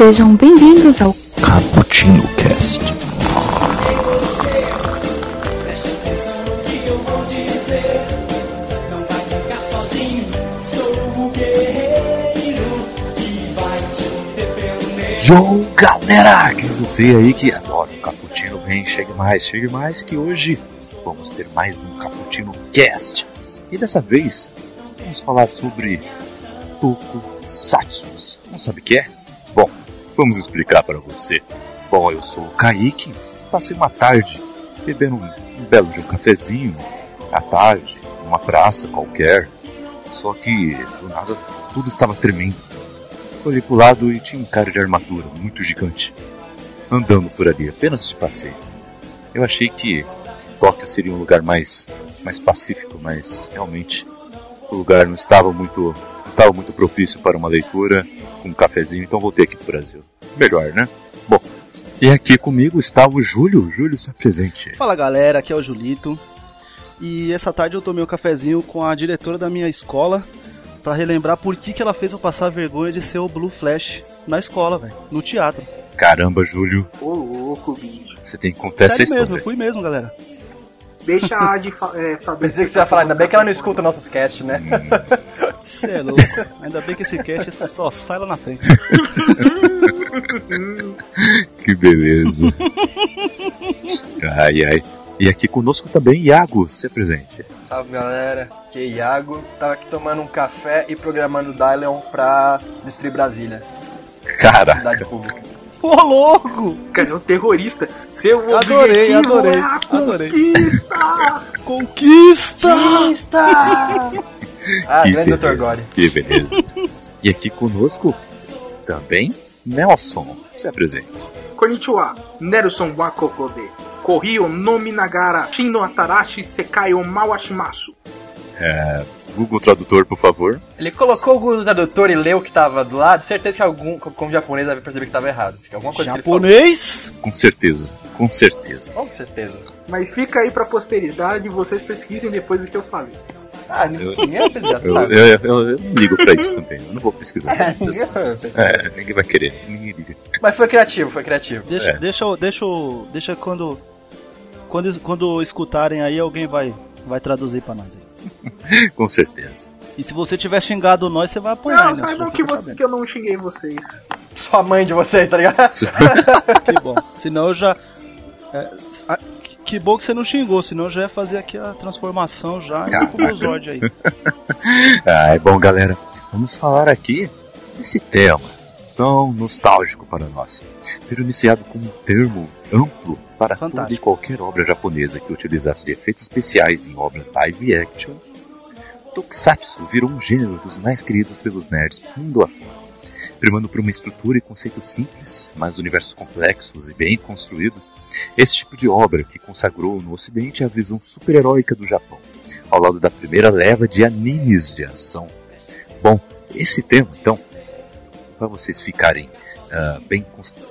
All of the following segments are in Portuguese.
Sejam bem-vindos ao Cappuccino Cast. Yo, galera! Que você aí que adora o Cappuccino, vem, chegue mais, chegue mais, que hoje vamos ter mais um Cappuccino Cast. E dessa vez, vamos falar sobre Tokusatsu. Não sabe o que é? Vamos explicar para você. Bom, eu sou o Kaique, passei uma tarde bebendo um, um belo de um cafezinho à tarde, numa praça qualquer. Só que do nada tudo estava tremendo. Olhei pro lado e tinha um cara de armadura muito gigante andando por ali, apenas de passeio. Eu achei que Tóquio seria um lugar mais, mais pacífico, mas realmente o lugar não estava muito, estava muito propício para uma leitura com um cafezinho, então voltei aqui pro Brasil. Melhor, né? Bom, e aqui comigo está o Júlio. Júlio, se apresente. Fala galera, aqui é o Julito. E essa tarde eu tomei um cafezinho com a diretora da minha escola para relembrar por que, que ela fez eu passar a vergonha de ser o Blue Flash na escola, velho, no teatro. Caramba, Júlio, Ô louco, bicho. você tem que contar essa Sério mesmo, história. eu fui mesmo, galera. Deixa a Adi fa- é, saber. Pensei que você ia falar, ainda bem que ela não escuta nossos cast, né? Cê é louco. Ainda bem que esse cast só sai lá na frente. Que beleza. ai, ai. E aqui conosco também, Iago, se apresente. Salve galera, aqui é Iago. Tava aqui tomando um café e programando o Dylion pra destruir Brasília, Caraca, cidade pública. Ô louco! Cara, é um terrorista. Seu Adorei, objetivo adorei, é a adorei. conquista. Conquista! Ah, que grande Dr. Gore. que beleza. e aqui conosco também, Nelson, se apresente. Konnichiwa. Nelson Wakokode. Korrio no Minagara. Shin no Atarashi Sekai o Mawashimasu. Google Tradutor, por favor. Ele colocou o Google Tradutor e leu o que tava do lado, certeza que algum, como japonês, vai perceber que tava errado. Que alguma coisa que ele Japonês? Com certeza, com certeza. Com certeza. Mas fica aí pra posteridade, vocês pesquisem depois do que eu falei. Ah, ninguém vai pesquisar, Eu, sabe? eu, eu, eu não ligo pra isso também, eu não vou pesquisar. É, ninguém vai pesquisar. É, ninguém vai querer, ninguém liga. Mas foi criativo, foi criativo. Deixa, É. deixa, eu- deixa, eu- deixa quando, quando, quando escutarem aí, alguém vai, vai traduzir pra nós aí. Com certeza. E se você tiver xingado nós, você vai apanhar. Não, né? saibam que, você, sabendo. que eu não xinguei vocês. Sua mãe de vocês, tá ligado? Que bom. Senão eu já. é, a- que bom que você não xingou, senão eu já ia fazer aqui a transformação já em. Fubuzord aí. Ah, é bom, galera. Vamos falar aqui desse tema tão nostálgico para nós. Ter iniciado com um termo amplo para toda e Fantástico. qualquer obra japonesa que utilizasse de efeitos especiais em obras live action. Tokusatsu virou um gênero dos mais queridos pelos nerds mundo afora. Primando por uma estrutura e conceitos simples, mas universos complexos e bem construídos, esse tipo de obra que consagrou no ocidente a visão super-heróica do Japão ao lado da primeira leva de animes de ação. Bom, esse tema, então, para vocês ficarem ah, bem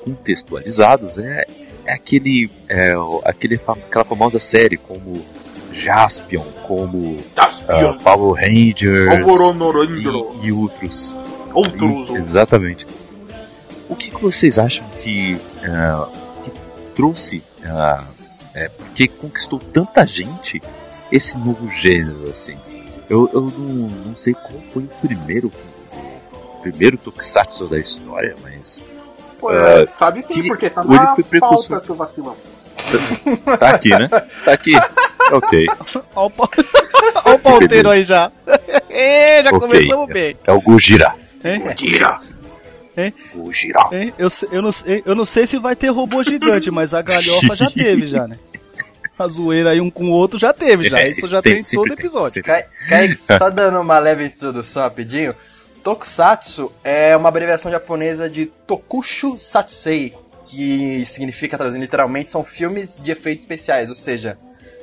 contextualizados, é aquele, é, aquele aquela famosa série como Jaspion, como ah, Power Rangers e, e outros. Outros. E- exatamente. O que, que vocês acham que, ah, que trouxe, ah, é, porque conquistou tanta gente esse novo gênero, assim? Eu, eu não, não sei qual foi o primeiro, o primeiro Tokusatsu da história, mas Pô, é, sabe sim, que- porque tá na pauta, seu vacilão. tá aqui, né? Tá aqui. Ok, Olha o, pa... Olha o pauteiro aí já. Ê, já Ok. começamos bem. é o Gojira. Hein? Tira. Gojira. Hein? Eu, eu, não, sei- eu não sei se vai ter robô gigante, mas a galhofa já teve já, né? A zoeira aí um com o outro já teve já. É, Isso já tem, em sempre todo tem, episódio. Kai- Kaique, só dando uma leve introdução rapidinho. Tokusatsu é uma abreviação japonesa de Tokushu Satsei, que significa, traduzindo literalmente, são filmes de efeitos especiais, ou seja,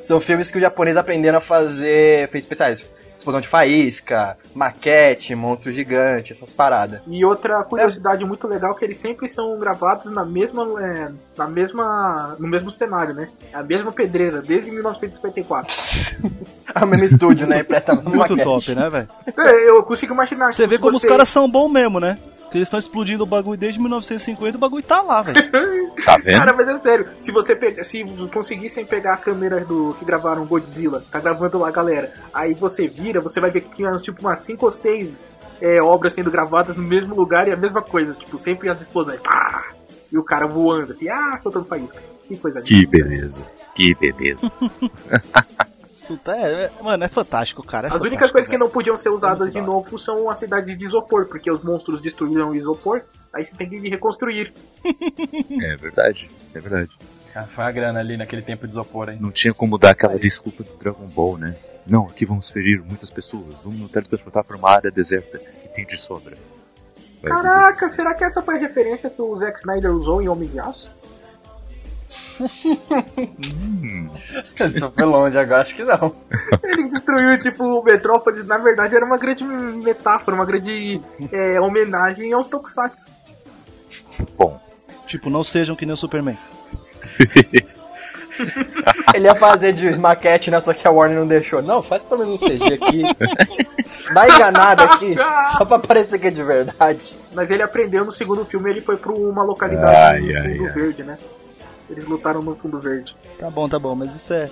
são filmes que os japoneses aprenderam a fazer efeitos especiais. Explosão de faísca, maquete, monstro gigante, essas paradas. E outra curiosidade muito legal é que eles sempre são gravados na mesma, é, na mesma, no mesmo cenário, né? A mesma pedreira, desde 1954. É o mesmo estúdio, né? E presta Muito maquete. top, né, velho? É, Eu consigo imaginar Você que vê como os caras são bons mesmo, né? Eles estão explodindo o bagulho desde 1950 e o bagulho tá lá, velho. Tá vendo? Cara, mas é sério, se você pega, se conseguissem pegar a câmera do que gravaram Godzilla, tá gravando lá a galera, aí você vira, você vai ver que tinha tipo umas 5 ou 6 é, obras sendo gravadas no mesmo lugar e a mesma coisa, tipo, sempre as explosões, pá! E o cara voando assim, ah, soltando faísca. Que coisa linda. Que beleza. Que beleza. Puta, é, é- mano, é fantástico, cara. é As fantástico, únicas coisas que não podiam ser usadas de novo são a cidade de isopor, porque os monstros destruíram o isopor, aí você tem que reconstruir. É verdade. É verdade. Ah, foi a grana ali naquele tempo de isopor, hein? Não tinha como dar aquela desculpa do Dragon Ball, né? Não, aqui vamos ferir muitas pessoas. Vamos nos teletransportar para uma área deserta que tem de sobra. Vai dizer, Caraca, será que essa foi a referência que o Zack Snyder usou em Homem de Aço? Hum, Isso foi longe agora, acho que não. Ele destruiu, tipo, o Metrópolis, na verdade era uma grande metáfora, uma grande é, homenagem aos Tokusatsu. bom, Tipo, não sejam que nem o Superman. Ele ia fazer de maquete, né? Só que a Warner não deixou. Não, faz pelo menos um CG aqui. Dá enganada aqui, só pra parecer que é de verdade. Mas ele aprendeu no segundo filme, ele foi pra uma localidade Ai, ai, ai. verde, né? Eles lutaram no fundo verde. Tá bom, tá bom, mas isso é.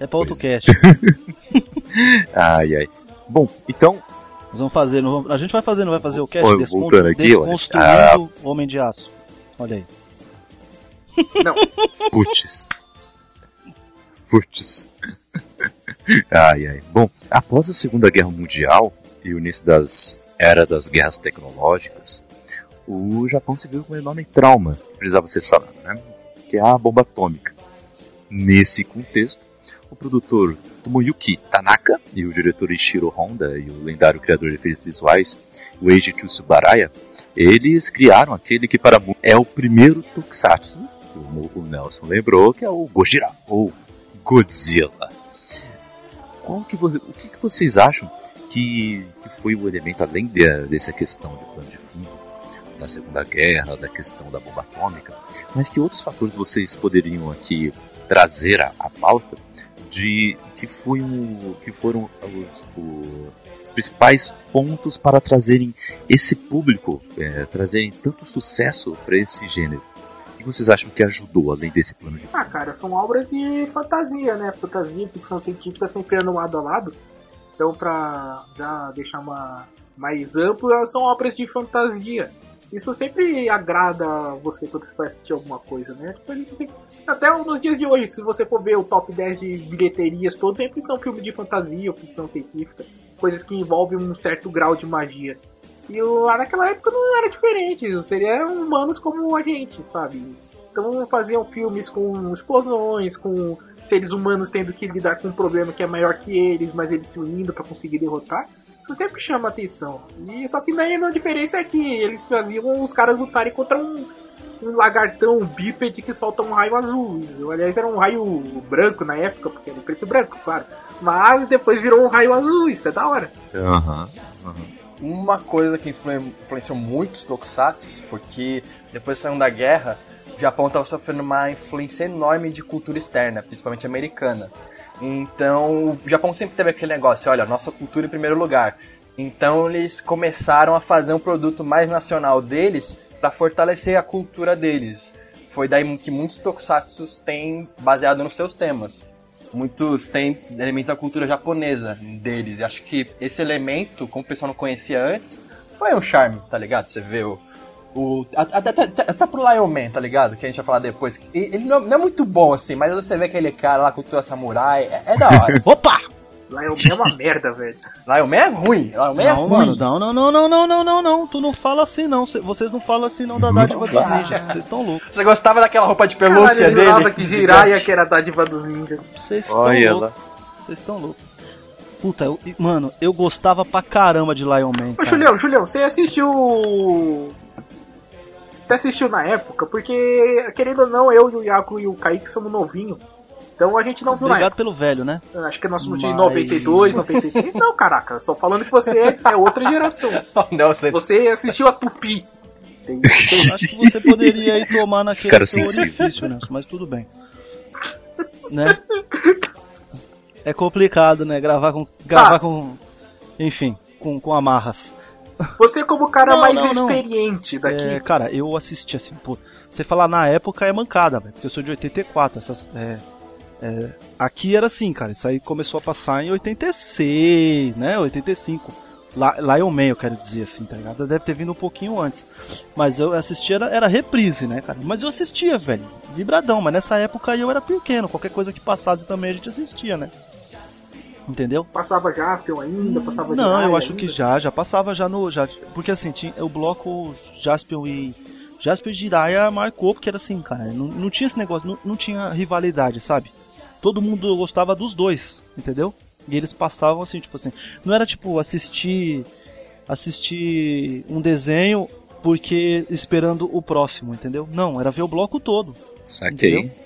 É pra outro Pois. cast. ai ai. Bom, então, Nós vamos fazer, não vamos- a gente vai fazer, não vai fazer o cast? Oi, Descon- voltando aqui. Desconstruindo o Homem de Aço. Olha aí. putz. Putz. ai ai. Bom, após a Segunda Guerra Mundial e o início das era das guerras tecnológicas, o Japão se viu com um enorme trauma que precisava ser sanado, né? Que é a bomba atômica. Nesse contexto, o produtor Tomoyuki Tanaka e o diretor Ishiro Honda e o lendário criador de efeitos visuais, o Eiji Tsubaraya, eles criaram aquele que para muitos é o primeiro tokusatsu, como o Nelson lembrou, que é o Gojira, ou Godzilla. Qual que o que, que vocês acham que, que foi o elemento, além de- dessa questão de plano de fundo, da Segunda Guerra, da questão da bomba atômica, mas que outros fatores vocês poderiam aqui trazer à, à pauta de que, foi o, que foram os, os principais pontos para trazerem esse público, é, trazerem tanto sucesso para esse gênero? Que vocês acham que ajudou, além desse plano de Ah, cara, são obras de fantasia, né? Fantasia, ficção científica sempre andam lado a lado. Então, pra já deixar uma mais amplo, são obras de fantasia. Isso sempre agrada você quando você vai assistir alguma coisa, né? Tipo, Até nos dias de hoje, se você for ver o top 10 de bilheterias todos, sempre são filmes de fantasia ou ficção científica. Coisas que envolvem um certo grau de magia. E lá naquela época não era diferente, seriam humanos como a gente, sabe? Então faziam filmes com explosões, com seres humanos tendo que lidar com um problema que é maior que eles, mas eles se unindo pra conseguir derrotar. Isso sempre chama atenção. E só que daí a diferença é que eles faziam os caras lutarem contra um, um lagartão um bípede que solta um raio azul. Aliás, era um raio branco na época, porque era preto e branco, claro. Mas depois virou um raio azul, isso é da hora. Aham. Uma coisa que influen- influenciou muito os tokusatsu foi que depois da Segunda Guerra, o Japão estava sofrendo uma influência enorme de cultura externa, principalmente americana. Então, o Japão sempre teve aquele negócio, olha, nossa cultura em primeiro lugar. Então, eles começaram a fazer um produto mais nacional deles para fortalecer a cultura deles. Foi daí que muitos tokusatsu têm baseado nos seus temas muitos têm elementos da cultura japonesa deles. E acho que esse elemento, como o pessoal não conhecia antes, foi um charme, tá ligado? Você vê o. o até, até, até, pro Lion Man, tá ligado? Que a gente vai falar depois. Ele não, não é muito bom assim, mas você vê aquele cara lá, cultura samurai, é, é da hora. Opa! Lion Man é uma merda, velho. Lion Man é ruim, Lion Man é Não, ruim. mano, não, não, não, não, não, não, não, não. Tu não fala assim, não. Cê- Vocês não falam assim, não, da dádiva dos ninjas. Vocês estão loucos. Você gostava daquela roupa de pelúcia Caralho, eu dele? jurava que Jiraiya que era a dádiva dos ninjas. Vocês estão Olha loucos. Vocês estão loucos. Puta, eu, mano, eu gostava pra caramba de Lion Man. Ô, cara. Julião, Julião, você assistiu. Você assistiu na época? Porque, querendo ou não, eu, o Iago e o Kaique somos novinhos. Então a gente não viu na Obrigado época. pelo velho, né? Acho que nós somos de Mas- 92, 93. Não, caraca, só falando que você é outra geração. Não, você... Você assistiu a Tupi. Acho que você poderia ir tomar naquele Cara seu orifício, Nelson, mas tudo bem. Né? É complicado, né? Gravar com. Gravar Ah. com. Enfim, com, com amarras. Você como cara Não, mais não, não. experiente daqui. É, cara, eu assisti assim, pô. Você falar na época é mancada, velho. Porque eu sou de 84. Essas, é, é, aqui era assim, cara. Isso aí começou a passar em 86, né? 85. Lá, Man, eu quero dizer assim, tá ligado? Deve ter vindo um pouquinho antes. Mas eu assistia, era, era reprise, né, cara? Mas eu assistia, velho. Vibradão. Mas nessa época eu era pequeno. Qualquer coisa que passasse também a gente assistia, né? Entendeu? Passava Jaspion ainda, passava Não, eu acho ainda. que já, já passava já no. Já, porque assim, tinha o bloco Jaspion e. Jaspion e Jiraiya marcou, porque era assim, cara, não, não tinha esse negócio, não, não tinha rivalidade, sabe? Todo mundo gostava dos dois, entendeu? E eles passavam assim, tipo assim. Não era tipo assistir. assistir um desenho porque esperando o próximo, entendeu? Não, era ver o bloco todo. Saquei. Entendeu?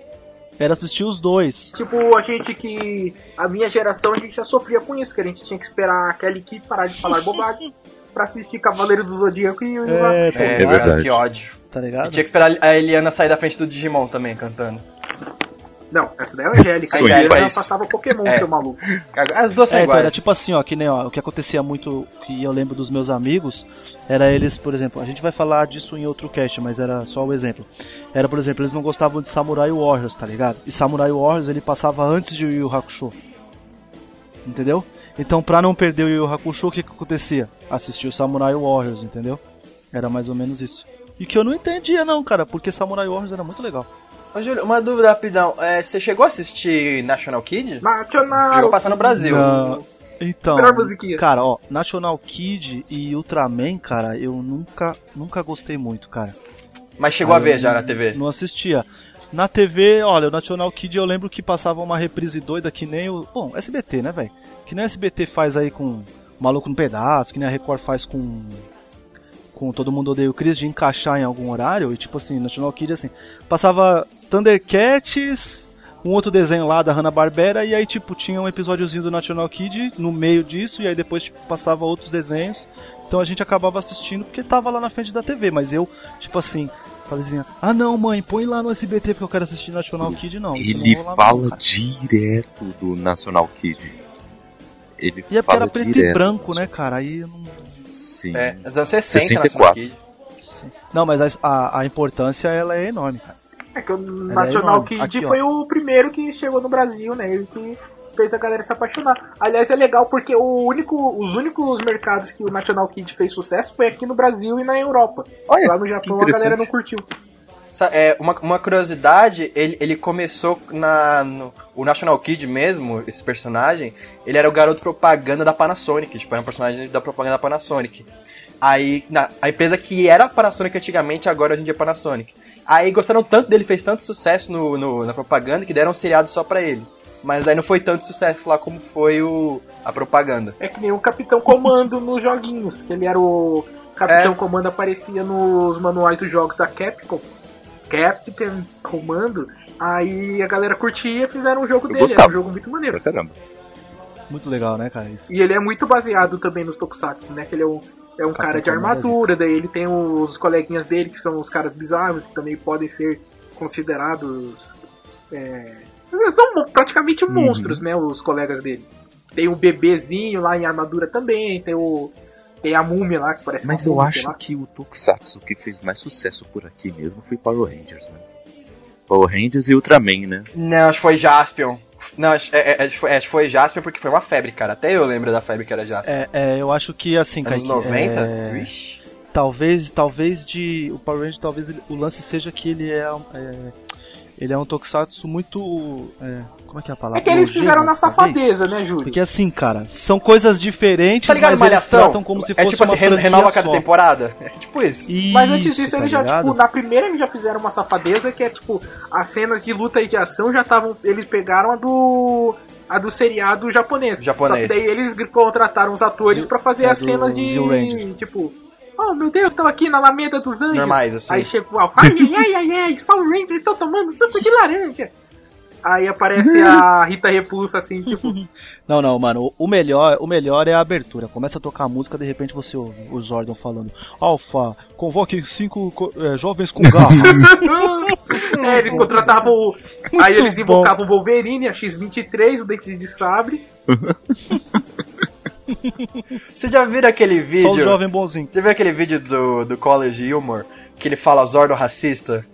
Era assistir os dois. Tipo, a gente que. A minha geração, a gente já sofria com isso, que a gente tinha que esperar a Kelly Key parar de falar bobagem pra assistir Cavaleiro do Zodíaco e o É, É, tá É verdade. Que ódio. Tá E ligado? tinha que esperar a Eliana sair da frente do Digimon também, cantando. Não, essa daí é a Angélica. A Sonho Angélica país. passava Pokémon, É. seu maluco. As duas são É, então iguais. era tipo assim, ó, que nem ó, o que acontecia muito, que eu lembro dos meus amigos, era eles, por exemplo, a gente vai falar disso em outro cast, mas era só o exemplo. Era, por exemplo, eles não gostavam de Samurai Warriors, tá ligado? E Samurai Warriors ele passava antes de Yu Yu Hakusho. Entendeu? Então, pra não perder o Yu Yu Hakusho, o que que acontecia? Assistir o Samurai Warriors, entendeu? Era mais ou menos isso. E que eu não entendia não, cara, porque Samurai Warriors era muito legal. Ô, Júlio, uma dúvida rapidão. É, você chegou a assistir National Kid? Nacional. Chegou a passar no Brasil. Não. Então, cara, ó, National Kid e Ultraman, cara, eu nunca, nunca gostei muito, cara. Mas chegou a Aí ver eu já na TV. Não assistia. Na TV, olha, o National Kid eu lembro que passava uma reprise doida que nem o. Bom, SBT, né, velho? Que nem o SBT faz aí com Maluco no Pedaço, que nem a Record faz com. Com Todo Mundo Odeia o Chris, de encaixar em algum horário. E tipo assim, National Kid, assim. Passava Thundercats, um outro desenho lá da Hanna-Barbera, e aí tipo, tinha um episódiozinho do National Kid no meio disso, e aí depois tipo, passava outros desenhos. Então a gente acabava assistindo porque tava lá na frente da TV, mas eu, tipo assim, falei assim, ah não mãe, põe lá no SBT porque eu quero assistir National Kid não. Ele não fala não, direto do National Kid. Ele E é porque fala era preto direto. e branco, né, cara? Aí eu não. Sim. É, anos 60, 64. National Kid. Não, mas a, a, a importância ela é enorme, cara. É que o é National enorme. Kid Aqui, ó. foi o primeiro que chegou no Brasil, né? Ele que fez a galera se apaixonar. Aliás, é legal porque o único, os únicos mercados que o National Kid fez sucesso foi aqui no Brasil e na Europa. Olha, Lá no Japão a galera não curtiu. É, uma, uma curiosidade, ele, ele começou na. No, o National Kid mesmo, esse personagem, ele era o garoto propaganda da Panasonic, tipo, era um personagem da propaganda da Panasonic. Aí, na, a empresa que era a Panasonic antigamente, agora hoje em dia é Panasonic. Aí gostaram tanto dele, fez tanto sucesso no, no- na propaganda que deram um seriado só pra ele. Mas daí não foi tanto sucesso lá como foi o, a propaganda. É que nem o Capitão Comando nos joguinhos, que ele era o. Capitão É. Comando aparecia nos manuais dos jogos da Capcom. Captain Comando. Aí a galera curtia e fizeram um jogo Eu dele. Era gostava. um jogo muito maneiro. Pra caramba. Muito legal, né, cara? Isso. E ele é muito baseado também nos Tokusatsu, né? Que ele é um, é um cara de Comando armadura, daí ele tem os coleguinhas dele que são os caras bizarros, que também podem ser considerados. É, são praticamente Uhum. monstros, né? Os colegas dele. Tem o bebezinho lá em armadura também, tem o. Tem a múmia lá que parece Mas uma eu acho lá. que o Tokusatsu que fez mais sucesso por aqui mesmo foi Power Rangers, né? Power Rangers e Ultraman, né? Não, acho que foi Jaspion. Não, acho, é, é, acho que foi- é, acho que foi Jaspion porque foi uma febre, cara. Até eu lembro da febre que era Jaspion. É, é, eu acho que assim, cara. Anos que, 90? é, Vixe. talvez, talvez de o Power Ranger, talvez ele- o lance seja que ele é, é, ele é um Tokusatsu muito, é, como é que é a palavra? É que eles fizeram na talvez? safadeza, né, Júlio? Porque assim, cara, são coisas diferentes, Tá ligado, mas eles tratam como se é fosse tipo assim, re- renova cada só. temporada. É tipo isso. Mas antes Isso, disso, tá eles já, ligado? tipo, na primeira eles já fizeram uma safadeza que é tipo, as cenas de luta e de ação já estavam. Eles pegaram a do. a do seriado japonês. Japonês. Só que daí eles contrataram os atores pra fazer é as cenas de. Tipo. Oh meu Deus, estão aqui na Alameda dos Anjos. Normais, assim. Aí chega o Alpha, ai ai ai ai, os Power Rangers estão tomando suco de laranja. Aí aparece a Rita Repulsa assim, tipo. Não, não, mano, o- melhor, o melhor é a abertura. Começa a tocar a música, de repente você ouve o Zordon falando: Alfa, convoque cinco co- é, jovens com garra. é, eles contratavam o. Aí eles invocavam o Wolverine, a X-23, o Dente de Sabre. Você já viram aquele Só o vídeo? jovem bonzinho. Você viu aquele vídeo do, do College Humor? Que ele fala Zordo racista?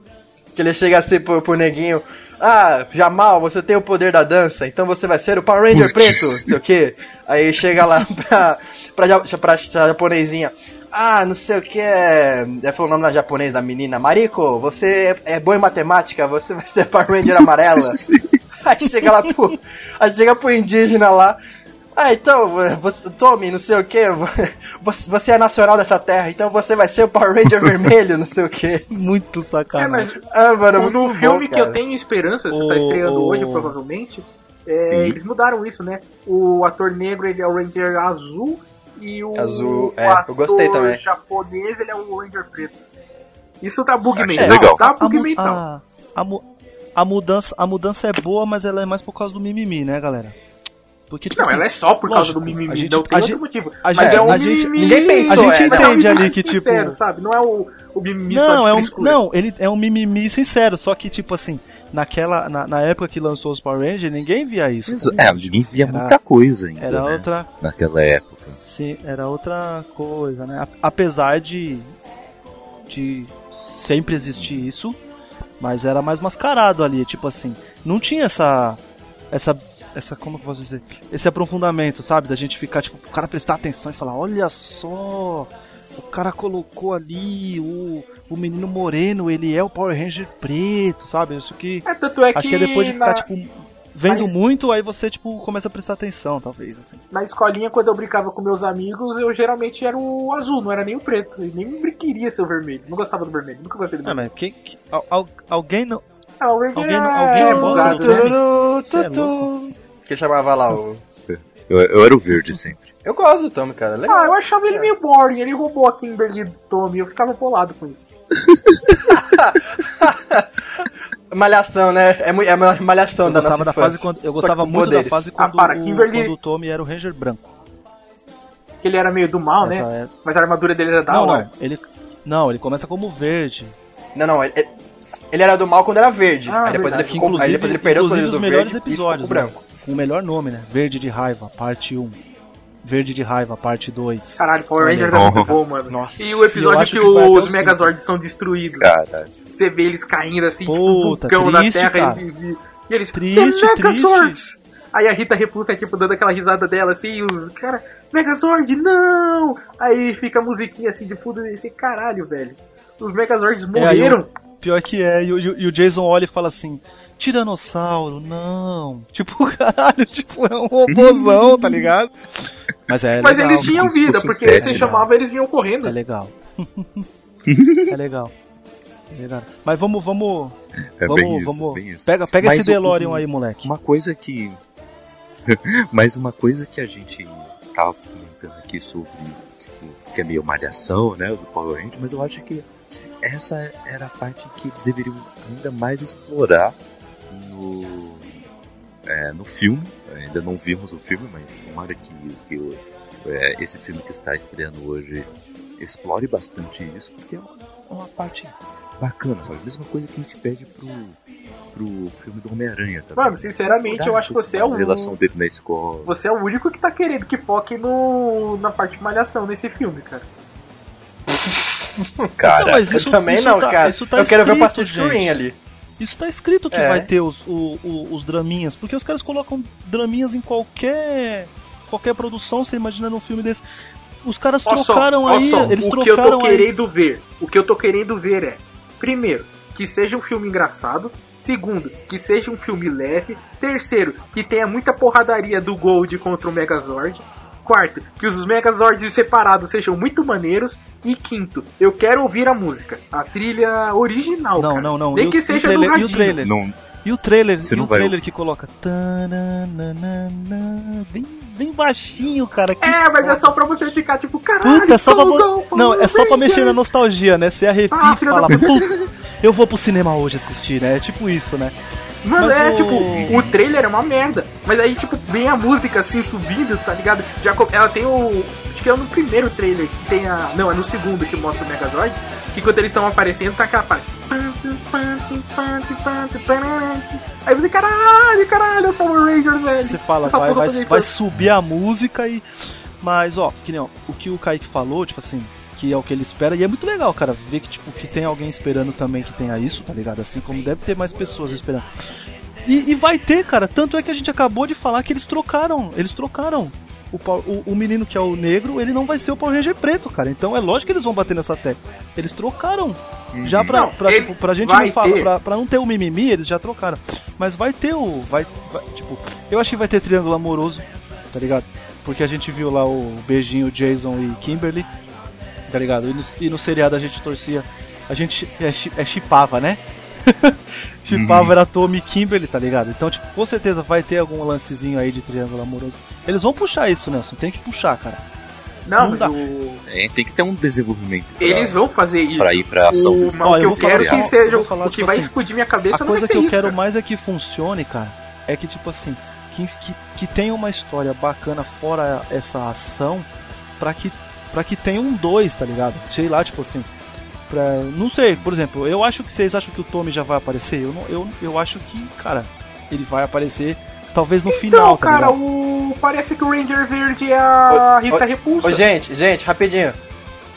Que ele chega assim pro, pro neguinho: Ah, Jamal, você tem o poder da dança, então você vai ser o Power Ranger Putz. preto, sei o quê. Aí chega lá pra, pra, pra, pra japonesinha. Ah, não sei o que é. É falou o nome da japonês da menina. Mariko, você é, é boa em matemática, você vai ser Power Ranger amarela. Aí chega lá pro. Aí chega pro indígena lá. Ah, então, você, tome, não sei o que, você, você é nacional dessa terra, então você vai ser o Power Ranger vermelho, não sei o que. Muito É, sacanagem. mas Ah, mano, no, muito no bom, filme que cara. eu tenho esperança, você O- tá estreando o- hoje provavelmente, é, Sim. eles mudaram isso, né? O ator negro ele é o Ranger azul e o, Azul, o é, eu ator gostei também. japonês ele é o Ranger preto. Isso tá bug mental, legal. tá a, bug mu- mental. a, a, mu- a mudança, a mudança é boa, mas ela é mais por causa do mimimi, né, galera? Porque, tipo Não, assim, ela é só por causa lógico, do mimimi, a gente- não tem outro gente- motivo. a Mas gente- é um a gente- mimimi... ninguém pensou, A gente é, é um entende ali que, tipo- sincero, sabe? Não é o, o mimimi só Não, de é um, frescura. não, ele é um mimimi sincero, só que, tipo assim, naquela, na, na época que lançou os Power Rangers, ninguém via isso. É, ninguém via Era- muita coisa ainda, Era né? outra, Naquela época. sim, era outra coisa, né? A- Apesar de, de sempre existir isso, mas era mais mascarado ali, tipo assim, não tinha essa, essa, essa, como eu posso dizer, esse aprofundamento, sabe, da gente ficar, tipo, o cara prestar atenção e falar, olha só, o cara colocou ali o, o menino moreno, ele é o Power Ranger preto, sabe, isso que, É, tanto é que, acho que é depois de ficar, na, tipo, vendo Mas- muito, aí você, tipo, começa a prestar atenção, talvez, assim. na escolinha, quando eu brincava com meus amigos, eu geralmente era o azul, não era nem o preto. E nem queria ser o vermelho. Não gostava do vermelho, nunca gostei do vermelho. mas quem, que- al- al- alguém não... Ah, Alguém- é, alguém é é bom, né? né? É. Que chamava lá o. Eu, eu era o verde sempre. Eu gosto do Tommy, cara. é Legal. Ah, eu achava ele meio boring, ele roubou a Kimberly do Tommy, eu ficava bolado com isso. Malhação, né? É, é uma malhação Eu da gostava nossa da fase quando, eu gostava muito poderes. da fase Ah, quando, para, o, Kimberly- quando o Tommy era o Ranger branco. Ele era meio do mal, Essa né? é- Mas a armadura dele era da Não, hora. não, ele não, ele começa como verde. Não, não, ele, ele era do mal quando era verde. Ah, aí depois verdade. ele ficou. Aí depois ele perdeu os poderes do os melhores verde episódios, e ficou né? branco. Com o melhor nome, né? Verde de Raiva, parte 1. Verde de Raiva, parte 2. Caralho, Power Ranger era muito nossa. bom, mano. Nossa. E o episódio Eu que, que os Megazords são destruídos. Cara, Você vê eles caindo assim, Puta, tipo, um vulcão triste, na Terra cara. e, e- eles. Triste, "The Megazords! Aí a Rita Repulsa, tipo, dando aquela risada dela assim, e os. Cara, Megazord, não! Aí fica a musiquinha assim de fundo e esse caralho, velho. Os Megazords É, morreram. Pior que é, e o, e o Jason olha e fala assim: Tiranossauro, não. Tipo, caralho, tipo, é um robôzão, tá ligado? Mas é Mas legal, eles tinham se vida, um porque pet, você né? chamava eles vinham correndo. É legal. é legal. É legal. Mas vamos, vamos. é vamos, bem isso, vamos. bem isso. Pega, pega Mas esse DeLorean aí, moleque. Uma coisa que. Mas uma coisa que a gente tava comentando aqui sobre tipo, que é meio malhação, né? Do Power Ranger, mas eu acho que essa era a parte que eles deveriam ainda mais explorar no, é, no filme. Ainda não vimos o filme, mas tomara que, que é, esse filme que está estreando hoje explore bastante isso, porque é uma, uma parte bacana, sabe? Mesma coisa que a gente pede pro, pro filme do Homem-Aranha também. Mano, sinceramente, eu acho que você é o. relação dele na escola. Você é o único que tá querendo que foque no, na parte de malhação nesse filme, cara. Cara, Não, mas Eu isso- também isso não, tá- cara. isso tá eu quero ver o escrito, Pacific gente. Rim ali. Isso tá escrito que É. vai ter os, o- o- os draminhas, porque os caras colocam draminhas em qualquer qualquer produção, você imagina num filme desse. Os caras Ó só, trocaram ó aí, só, eles o que eu tô trocaram aí. querendo ver. O que eu tô querendo ver é, primeiro, que seja um filme engraçado. Segundo, que seja um filme leve. Terceiro, que tenha muita porradaria do Gold contra o Megazord. Quarto, que os Megazords separados sejam muito maneiros. E quinto, eu quero ouvir a música, a trilha original. Não, cara. não, não. Nem e que o, seja o do trailer, e o radinho. trailer. não, E o trailer, Você e não o vai- trailer que coloca tananana, bem, bem baixinho, cara. que É, mas é só pra você ficar tipo, caralho, Puta, é só pra, go, Não, é só pra mexer na nostalgia, né? Você arrepia Ah, e fala, da- puta, eu vou pro cinema hoje assistir, né? É tipo isso, né? Mano, Mas é o- tipo, o trailer é uma merda. Mas aí, tipo, vem a música assim subindo, tá ligado? Já, ela tem o. Acho que é no primeiro trailer que tem a. Não, é no segundo que mostra o Megazord. Que quando eles estão aparecendo, tá aquela parte. Aí você, caralho, caralho, é o Power Ranger, velho. Você fala, vai, vai, vai subir a música e. Mas, ó, que nem ó, o que o Kaique falou, tipo assim, que é o que ele espera, e é muito legal, cara, ver que, tipo, que tem alguém esperando também que tenha isso, tá ligado? Assim como deve ter mais pessoas esperando. E, e vai ter, cara, tanto é que a gente acabou de falar que eles trocaram, eles trocaram. O, o, o menino que é o negro, ele não vai ser o Power Ranger preto, cara. Então é lógico que eles vão bater nessa tecla. Eles trocaram. Já pra, Não, pra, ele tipo, pra gente não falar, pra, pra não ter o mimimi, eles já trocaram. Mas vai ter o. Vai, vai- tipo, eu acho que vai ter triângulo amoroso, tá ligado? Porque a gente viu lá o beijinho Jason e Kimberly, tá ligado? E no, e no seriado a gente torcia. A gente é, é chipava, né? chipava era Tommy Kimberly, tá ligado? Então, tipo, com certeza vai ter algum lancezinho aí de triângulo amoroso. Eles vão puxar isso, Nelson. Tem que puxar, cara. Não, Não dá. o- É, tem que ter um desenvolvimento pra, eles vão fazer isso. pra ir pra ação O, o eu que eu quero que- seja. o que tipo vai assim, explodir minha A cabeça não vai coisa que eu isso. quero cara. mais é que funcione, cara, é que tipo assim, que, que, que tenha uma história bacana fora essa ação, pra que, pra que tenha um dois, tá ligado? Sei lá, tipo assim. Pra, não sei, por exemplo, eu acho que vocês acham que o Tommy já vai aparecer. Eu, não, eu, eu acho que, cara, ele vai aparecer talvez no Então, final, tá cara, ligado? o... parece que o Ranger Verde é a Ô, Rita ô, Repulsa. Ô, gente, gente, rapidinho.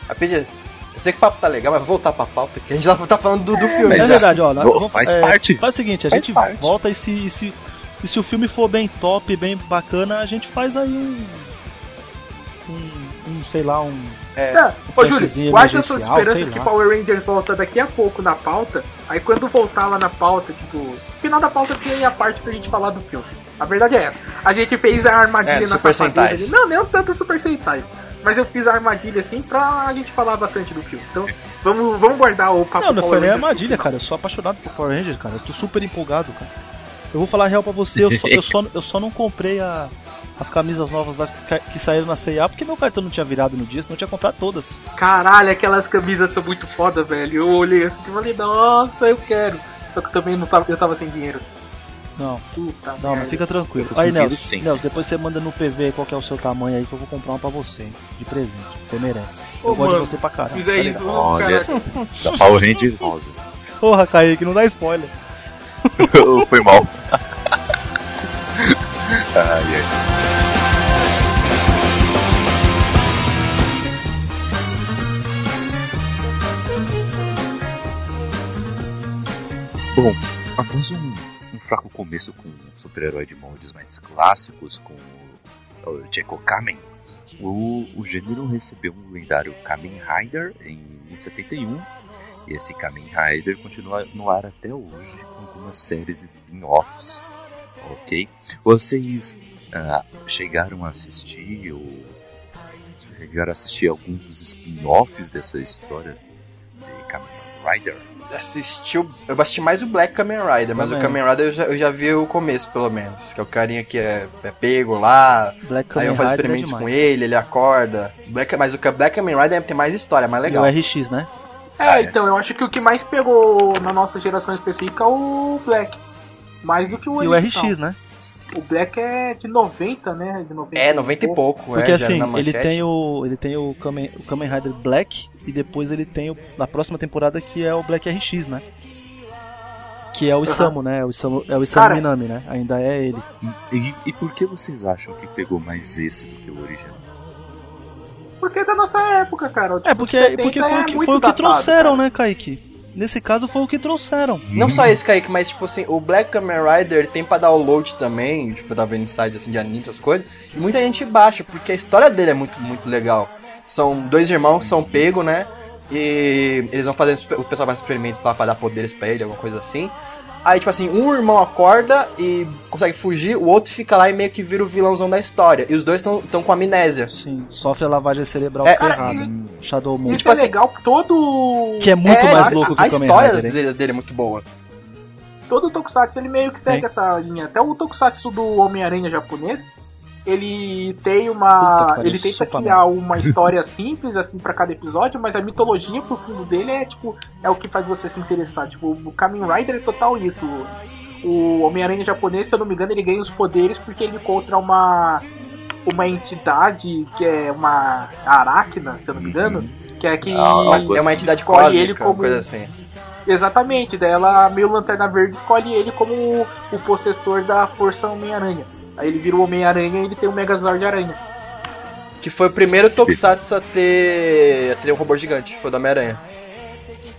Rapidinho. Eu sei que o papo tá legal, mas vou voltar pra pauta, que a gente tá, tá falando do, do filme. É né? verdade, ó. Vamos- faz é, parte. Faz o seguinte, a Faz gente parte. volta e se, e se, e se o filme for bem top, bem bacana, a gente faz aí. Um, um sei lá, um. Tá. Ô, Júlio, testezinho guarda suas esperanças que. Power Rangers volta daqui a pouco na pauta. Aí quando voltar lá na pauta, tipo, no final da pauta tem a parte pra gente falar do filme. A verdade é essa. A gente fez a armadilha É, na Super safadeza. Não, não tanto Super Sentai. Mas eu fiz a armadilha assim pra gente falar bastante do filme. Então, vamos, vamos guardar o papo Não, não foi nem armadilha, cara. Eu sou apaixonado por Power Rangers, cara. Eu tô super empolgado, cara. Eu vou falar a real pra você, eu só, eu só, eu só não comprei a, as camisas novas das que, que saíram na C&A porque meu cartão não tinha virado no dia, senão eu tinha comprado todas. Caralho, aquelas camisas são muito foda, velho. Eu olhei assim e falei, nossa, eu quero. Só que também não tava, eu tava sem dinheiro. Não, Puta não, merda. mas fica tranquilo. Eu Aí, Nelson, depois você manda no PV qual que é o seu tamanho aí que eu vou comprar uma pra você, de presente. Você merece. Eu Ô, gosto mano, de você pra caralho. Fizer tá isso? Olha. Da Power Rangers rosa. Porra, Kaique, não dá spoiler. Foi mal. ai, ai. Bom, após um, um fraco começo com um super-herói de moldes mais clássicos, com o, Jekyll Kamen, o, o gênero recebeu um lendário Kamen Rider em 71 e esse Kamen Rider continua no ar até hoje com algumas séries spin-offs. Ok? Vocês ah, chegaram a assistir ou chegaram a assistir alguns dos spin-offs dessa história de Kamen Rider? Assistiu. Eu assisti mais o Black Kamen Rider, mas Também. o Kamen Rider eu já, eu já vi o começo, pelo menos. Que é o carinha que é, é pego lá, Black aí eu faço é experimentos demais. com ele, ele acorda. Black, mas o Black Kamen Rider tem mais história, é mais E legal. o RX, né? É, Ah, é. então, eu acho que o que mais pegou na nossa geração específica é o Black. Mais do que o E o. RX, né? O Black é de 90, né? De 90 É, 90 e pouco, Porque é, assim, na ele tem o. Ele tem o Kamen, o Kamen Rider Black e depois ele tem o, na próxima temporada que é o Black RX, né? Que é o. Isamu, né? O Isamu, é o Isamu Cara- Minami, né? Ainda é ele. E, e por que vocês acham que pegou mais esse do que o original? Porque é da nossa época, cara. O É, tipo, porque, 70 porque foi, é o que, muito foi o que datado, trouxeram, cara. né, Kaique? Nesse caso foi o que trouxeram. Não só isso, Kaique, mas tipo assim, o Black Kamen Rider tem pra download também, tipo, tava vendo sites assim de anime, essas coisas, e muita gente baixa, porque a história dele é muito, muito legal. São dois irmãos que são pegos, né? E eles vão fazer, o pessoal faz experimentos pra dar poderes pra ele, alguma coisa assim. Aí, tipo assim, um irmão acorda e consegue fugir, o outro fica lá e meio que vira o vilãozão da história. E os dois estão com amnésia. Sim, sofre a lavagem cerebral É, ferrada. cara, em Shadow Moon. Isso Tipo é assim, legal que todo. Que é muito É, mais a- louco que a, o Kamen história Rider, dele, dele é muito boa. Todo Tokusatsu ele meio que segue Sim. essa linha. Até o Tokusatsu do Homem-Aranha japonês, ele tem Puta uma. pariu, ele tenta criar uma história simples, assim, pra cada episódio, mas a mitologia pro fundo dele é, tipo, é o que faz você se interessar. Tipo, o Kamen Rider é total isso. O Homem-Aranha japonês, se eu não me engano, ele ganha os poderes porque ele encontra uma. Uma entidade que é uma aracna, se eu não me engano, que é que Ah, É uma assim. entidade escolhe cósmica, ele como coisa assim. Exatamente, daí ela, meio Lanterna Verde, escolhe ele como o, o possessor da Força Homem-Aranha. Aí ele vira o Homem-Aranha e ele tem o Megazord de Aranha. Que foi o primeiro Tokusatsu a ter, a ter um robô gigante, foi do Homem-Aranha.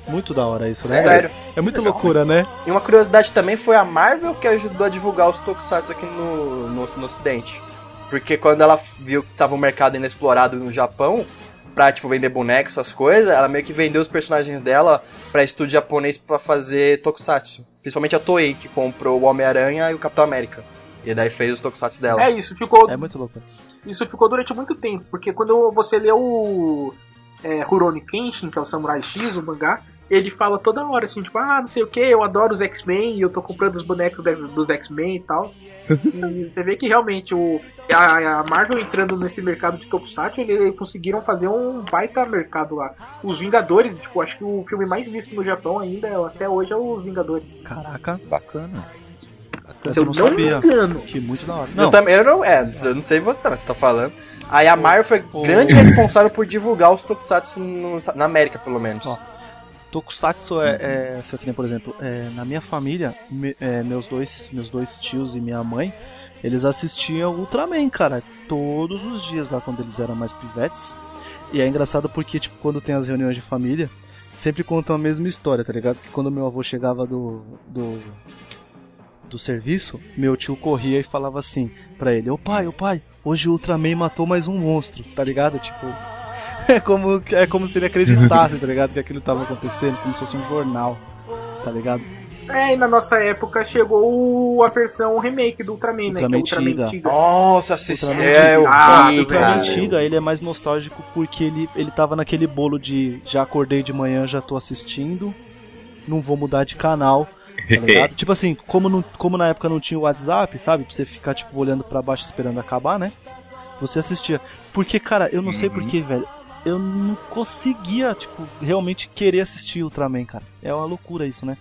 Muito da hora isso, né? Sério. É muita loucura, né? E uma curiosidade também foi a Marvel que ajudou a divulgar os Tokusatsu aqui no, no, no ocidente. Porque quando ela viu que tava um mercado inexplorado no Japão, pra, tipo, vender bonecos, essas coisas, ela meio que vendeu os personagens dela pra estúdio japonês pra fazer Tokusatsu. Principalmente a Toei, que comprou o Homem-Aranha e o Capitão América. E daí fez os Tokusatsu dela. É isso, ficou, É muito louco. isso ficou durante muito tempo, porque quando você lê o é, Rurouni Kenshin, que é o Samurai X, o mangá, ele fala toda hora assim, tipo, ah, não sei o que, eu adoro os X-Men e eu tô comprando os bonecos dos X-Men e tal. e você vê que realmente o, a, a Marvel entrando nesse mercado de Tokusatsu, eles conseguiram fazer um baita mercado lá. Os Vingadores, tipo, acho que o filme mais visto no Japão ainda, até hoje, é os Vingadores. Caraca, Bacana. Essa eu eu não não me sabia. engano. Que muito da hora. Eu Não, também, eu não, é, eu não sei você, mas você tá falando. Aí a Marvel foi o- grande responsável por divulgar os Tokusatsu no- na América, pelo menos. Ó. Tokusatsu é, é se eu que nem, por exemplo, é, na minha família, me- é, meus dois, meus dois tios e minha mãe, eles assistiam Ultraman, cara, todos os dias lá quando eles eram mais pivetes. E é engraçado porque, tipo, quando tem as reuniões de família, sempre contam a mesma história, tá ligado? Que quando meu avô chegava do, do, do serviço, meu tio corria e falava assim pra ele, ô pai, ô pai, hoje o Ultraman matou mais um monstro, tá ligado? Tipo, é como, é como se ele acreditasse, tá ligado? Que aquilo tava acontecendo, como se fosse um jornal, tá ligado? É, e na nossa época chegou a versão remake do Ultraman, né? Ultraman que é o Ultraman Tiga. Tiga. Nossa, assisti. Ultraman É, eu Ah, Ultraman. Tiga, ele é mais nostálgico porque ele, ele tava naquele bolo de já acordei de manhã, já tô assistindo, não vou mudar de canal, tá ligado? tipo assim, como, não, como na época não tinha o WhatsApp, sabe? Pra você ficar, tipo, olhando pra baixo esperando acabar, né? Você assistia. Porque, cara, eu não sei Uhum. porquê, velho. Eu não conseguia, tipo, realmente querer assistir Ultraman, cara. É uma loucura isso, né?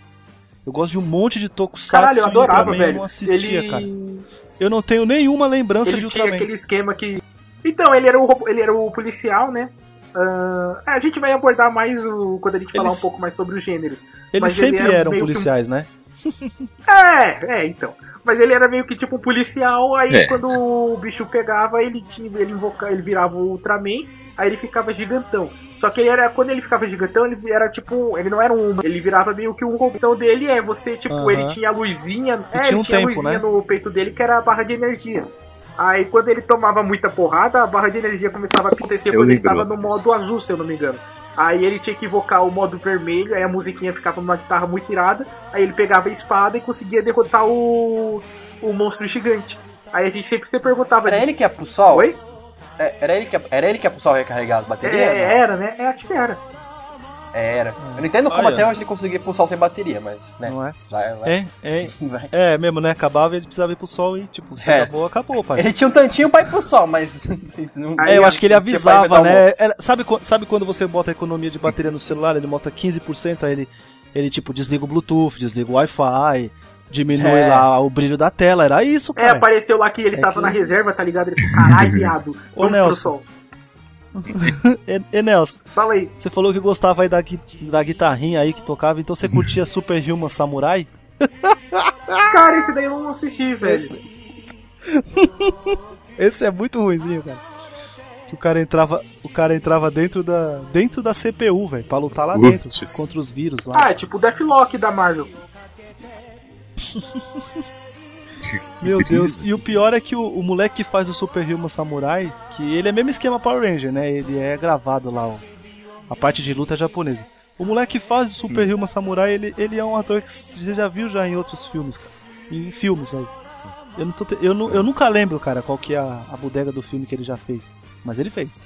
Eu gosto de um monte de tokusatsu Caralho, eu adorava, Ultraman eu velho. não assistia, ele... cara. Eu não tenho nenhuma lembrança de ele tinha Ultraman. aquele esquema que. Então, ele era o, ele era o policial, né? Ah, a gente vai abordar mais o, quando a gente falar Eles- um pouco mais sobre os gêneros. Eles mas ele sempre era eram que um- policiais, né? É, é, então. Mas ele era meio que tipo um policial, aí É. quando o bicho pegava, ele tinha, ele invoca, ele virava o Ultraman, aí ele ficava gigantão. Só que ele era, quando ele ficava gigantão, ele era tipo, ele não era um, ele virava meio que um robô. Então dele é, você, tipo, Aham. ele tinha a luzinha, é, tinha ele um tinha a tempo, luzinha né? no peito dele que era a barra de energia. Aí quando ele tomava muita porrada, a barra de energia começava a acontecer quando ele tava no modo azul, se eu não me engano. Aí ele tinha que invocar o modo vermelho, aí a musiquinha ficava numa guitarra muito irada, aí ele pegava a espada e conseguia derrotar o, o monstro gigante. Aí a gente sempre se perguntava. Era ele que ia pro sol? Oi? É, Era ele que ia, era ele que ia pro sol recarregar as É, baterias? não? era, né? É, acho que era. Era. Eu não entendo como Olha. até hoje ele conseguia ir pro sol sem bateria, mas, né? Não é? Vai, vai. É, é, vai. é mesmo, né? Acabava e ele precisava ir pro sol e, tipo, se É. acabou, acabou, pai. Ele tinha um tantinho pra ir pro sol, mas. não- É, eu acho que ele não tinha pra avisava, inventar né? Era- sabe, sabe quando você bota a economia de bateria no celular, ele mostra 15%, aí ele, ele tipo, desliga o Bluetooth, desliga o Wi-Fi, diminui É. lá o brilho da tela, era isso, É, cara. apareceu lá que ele É tava que- na reserva, tá ligado? Ele falou, caralho, viado, Ô, vamos pro Nelson. sol. E, e Nelson, Fala aí. você falou que gostava aí da, da guitarrinha aí que tocava, então você curtia Super Human Samurai? Cara, esse daí eu não assisti, velho. Esse é muito ruimzinho, cara. O cara entrava, o cara entrava dentro da dentro da CPU, velho, pra lutar lá dentro contra os vírus lá. Ah, é tipo o Deathlock da Marvel. Meu brisa. Deus, e o pior é que o, o moleque que faz o Super Human Samurai, que ele é mesmo esquema Power Ranger, né? Ele é gravado lá, ó, a parte de luta é japonesa. O moleque que faz o Super Human Samurai, ele, ele é um ator que você já viu já em outros filmes, cara. Em filmes aí. Eu, não tô te- eu, nu- eu nunca lembro, cara, qual que é a, a bodega do filme que ele já fez. Mas ele fez.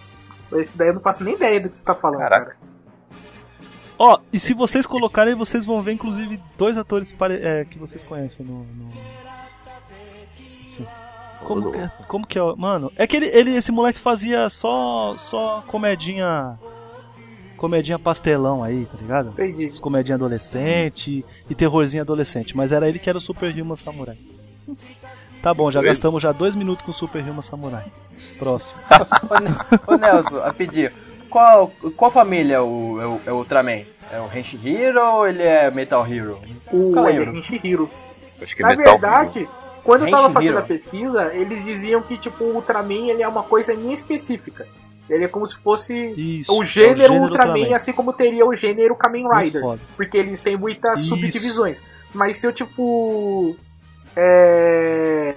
Esse daí eu não faço nem ideia do que você tá falando, Caraca. cara. Ó, e se vocês colocarem, vocês vão ver, inclusive, dois atores pare- é, que vocês conhecem no. no-. Como, que é, como que é? o- Mano, é que ele, ele, esse moleque fazia só, só comedinha. Comedinha pastelão aí, tá ligado? Entendi. Comedinha adolescente e terrorzinho adolescente. Mas era ele que era o Super Human Samurai. Tá bom, já Beleza. gastamos já dois minutos com o Super Human Samurai. Próximo. Ô, Ô Nelson, a pedir. Qual, qual família é o, é o, é o Ultraman? É o Henshi Hero ou ele é Metal Hero? O Nunca ele é lembro. Henshihiro. Acho que é Na Metal verdade, quando eu tava fazendo a pesquisa, eles diziam que, tipo, o Ultraman ele é uma coisa nem específica. Ele é como se fosse Isso. o é gênero, Ultraman, Ultraman. assim como teria o gênero Kamen Rider. Porque eles têm muitas Isso. subdivisões. Mas se eu, tipo. É,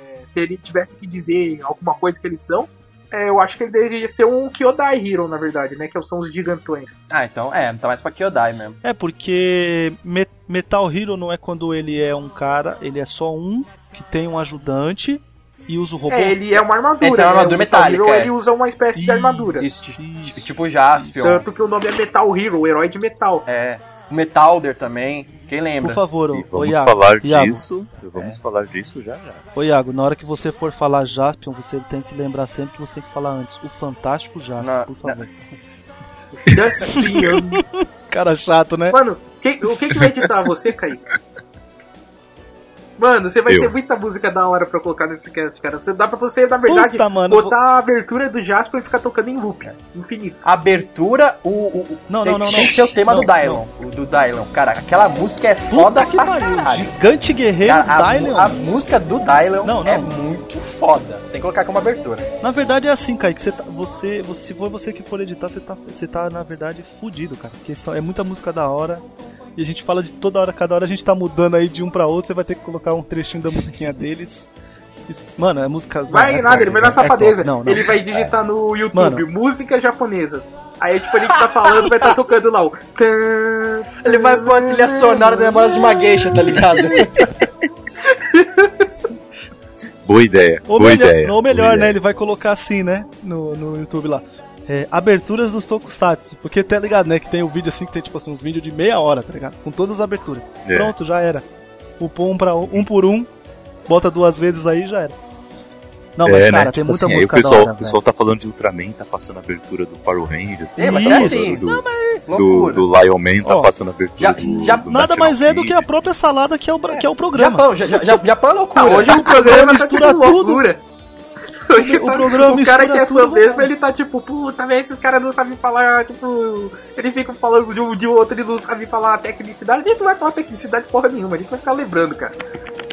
tivesse que dizer alguma coisa que eles são, é, eu acho que ele deveria ser um Kyodai Hero, na verdade, né? Que são os gigantões. Ah, então é, tá mais pra Kyodai mesmo. É, porque Me- Metal Hero não é quando ele é um cara, ele é só um que tem um ajudante e usa o robô. É, ele é uma armadura. Ele tem uma né? armadura Metal metálica, Hero, é. ele usa uma espécie de armadura. Isso, ti- Isso. ti- tipo Jaspion. Tanto que o nome é Metal Hero, o herói de metal. É. O Metalder também. Quem lembra? Por favor, E vamos Iago, falar Iago, disso. Vamos falar disso já já. ô Iago, na hora que você for falar Jaspion, você tem que lembrar sempre que você tem que falar antes. O Fantástico Jaspion, Não, por favor. Jaspion. Cara chato, né? Mano, quem- o que, que vai editar você, Kaique? Mano, você vai Eu. ter muita música da hora pra colocar nesse cast, cara. Você dá pra você, na verdade, Puta, mano, botar a abertura do Jasper e ficar tocando em loop. Infinito. Abertura, o. o o- Não, tem, não, não, tem não. que o tema Não, do Dylon. O do Dylon. Cara, aquela música é Puta foda que pra caralho. Gigante Guerreiro Cara, a, Dylion. mu- a música do Dylon Não, é não. muito foda. Tem que colocar como abertura. Na verdade é assim, Kaique, você, tá, você, você se for você que for editar, você tá, você tá na verdade fudido, cara. Porque só, é muita música da hora. E a gente fala de toda hora, cada hora a gente tá mudando aí de um pra outro, você vai ter que colocar um trechinho da musiquinha deles. Mano, é música. Vai é nada, ele vai na é safadeza. Não, não. Ele vai digitar no YouTube Mano. música japonesa. Aí, tipo, a gente tá falando, vai estar tocando lá o. Ele vai pôr a trilha sonora da Memórias de uma Geisha, tá ligado? Boa ideia. Ou boa melhor, ideia. ou boa melhor né? ideia. Ele vai colocar assim, né? No, no YouTube lá. É, aberturas dos Tokusatsu. Porque tá ligado, né? Que tem o vídeo assim, que tem tipo assim, uns vídeos de meia hora, tá ligado? Com todas as aberturas. É. Pronto, já era. Upou um, pra, um, um por um, bota duas vezes aí já era. Não, mas é, cara, né? tem Tipo muita assim, aí o música pessoal, da hora, o pessoal tá falando de Ultraman, tá passando a abertura do Power Rangers. É, mas é do- assim. Do, Não, do, Loucura. do Lion Man tá Ó, passando a abertura já- do, já- do Nada mais é do que a própria salada que é o, bra- que é o programa. Japão, ja, ja, Japão é loucura. Tá, hoje o programa mistura tudo. loucura. O programa o cara que é fã mesmo, mano. ele tá tipo, puta, velho, esses caras não sabem falar, tipo, ele fica falando de um de outro, ele não sabe falar tecnicidade, não vai falar tecnicidade porra nenhuma, a gente vai ficar lembrando, cara.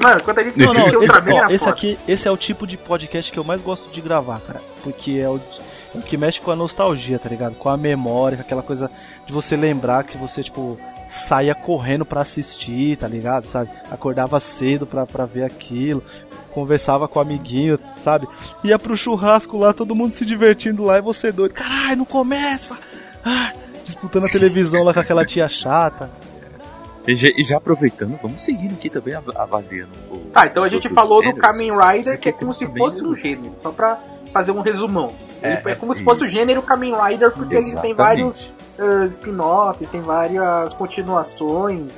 Mano, quando a gente Não, não, esse, ó, esse foda. aqui, esse é o tipo de podcast que eu mais gosto de gravar, cara. Porque é o, é o que mexe com a nostalgia, tá ligado? Com a memória, com aquela coisa de você lembrar que você, tipo, saía correndo pra assistir, tá ligado? Sabe? Acordava cedo pra, pra ver aquilo, conversava com o amiguinho, sabe? Ia pro churrasco lá, todo mundo se divertindo lá e você doido. Caralho, não começa! Ah, disputando a televisão lá com aquela tia chata. E já, e já aproveitando, vamos seguindo aqui também av- avaliando. O, Tá, então a gente falou do. Kamen Rider, que é como se fosse um gênero, só pra fazer um resumão. Ele É, é, como se isso. fosse o gênero Kamen Rider, porque ele tem Exatamente. vários uh, spin-offs, tem várias continuações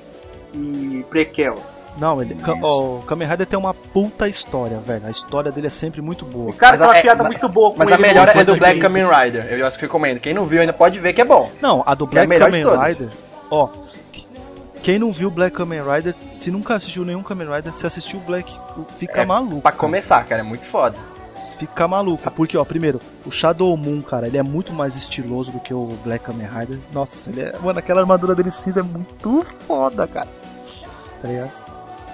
e prequels. Não, ele, o Kamen Rider tem uma puta história, velho. A história dele é sempre muito boa. O cara Mas tem uma a- é, piada mas- muito boa com Mas a melhor é do Black Game. Kamen Rider. Eu acho que recomendo. Quem não viu ainda pode ver que é bom. Não, a do é a Black de Kamen. Rider, ó, quem não viu Black Kamen Rider, se nunca assistiu nenhum Kamen Rider, se assistiu o Black, fica É, maluco. Pra começar, cara, é muito foda. Fica maluco, porque ó, primeiro, o Shadow Moon, cara, ele é muito mais estiloso do que o Black Kamen Rider. Nossa, ele é, mano, aquela armadura dele cinza é muito foda, cara. Tá ligado?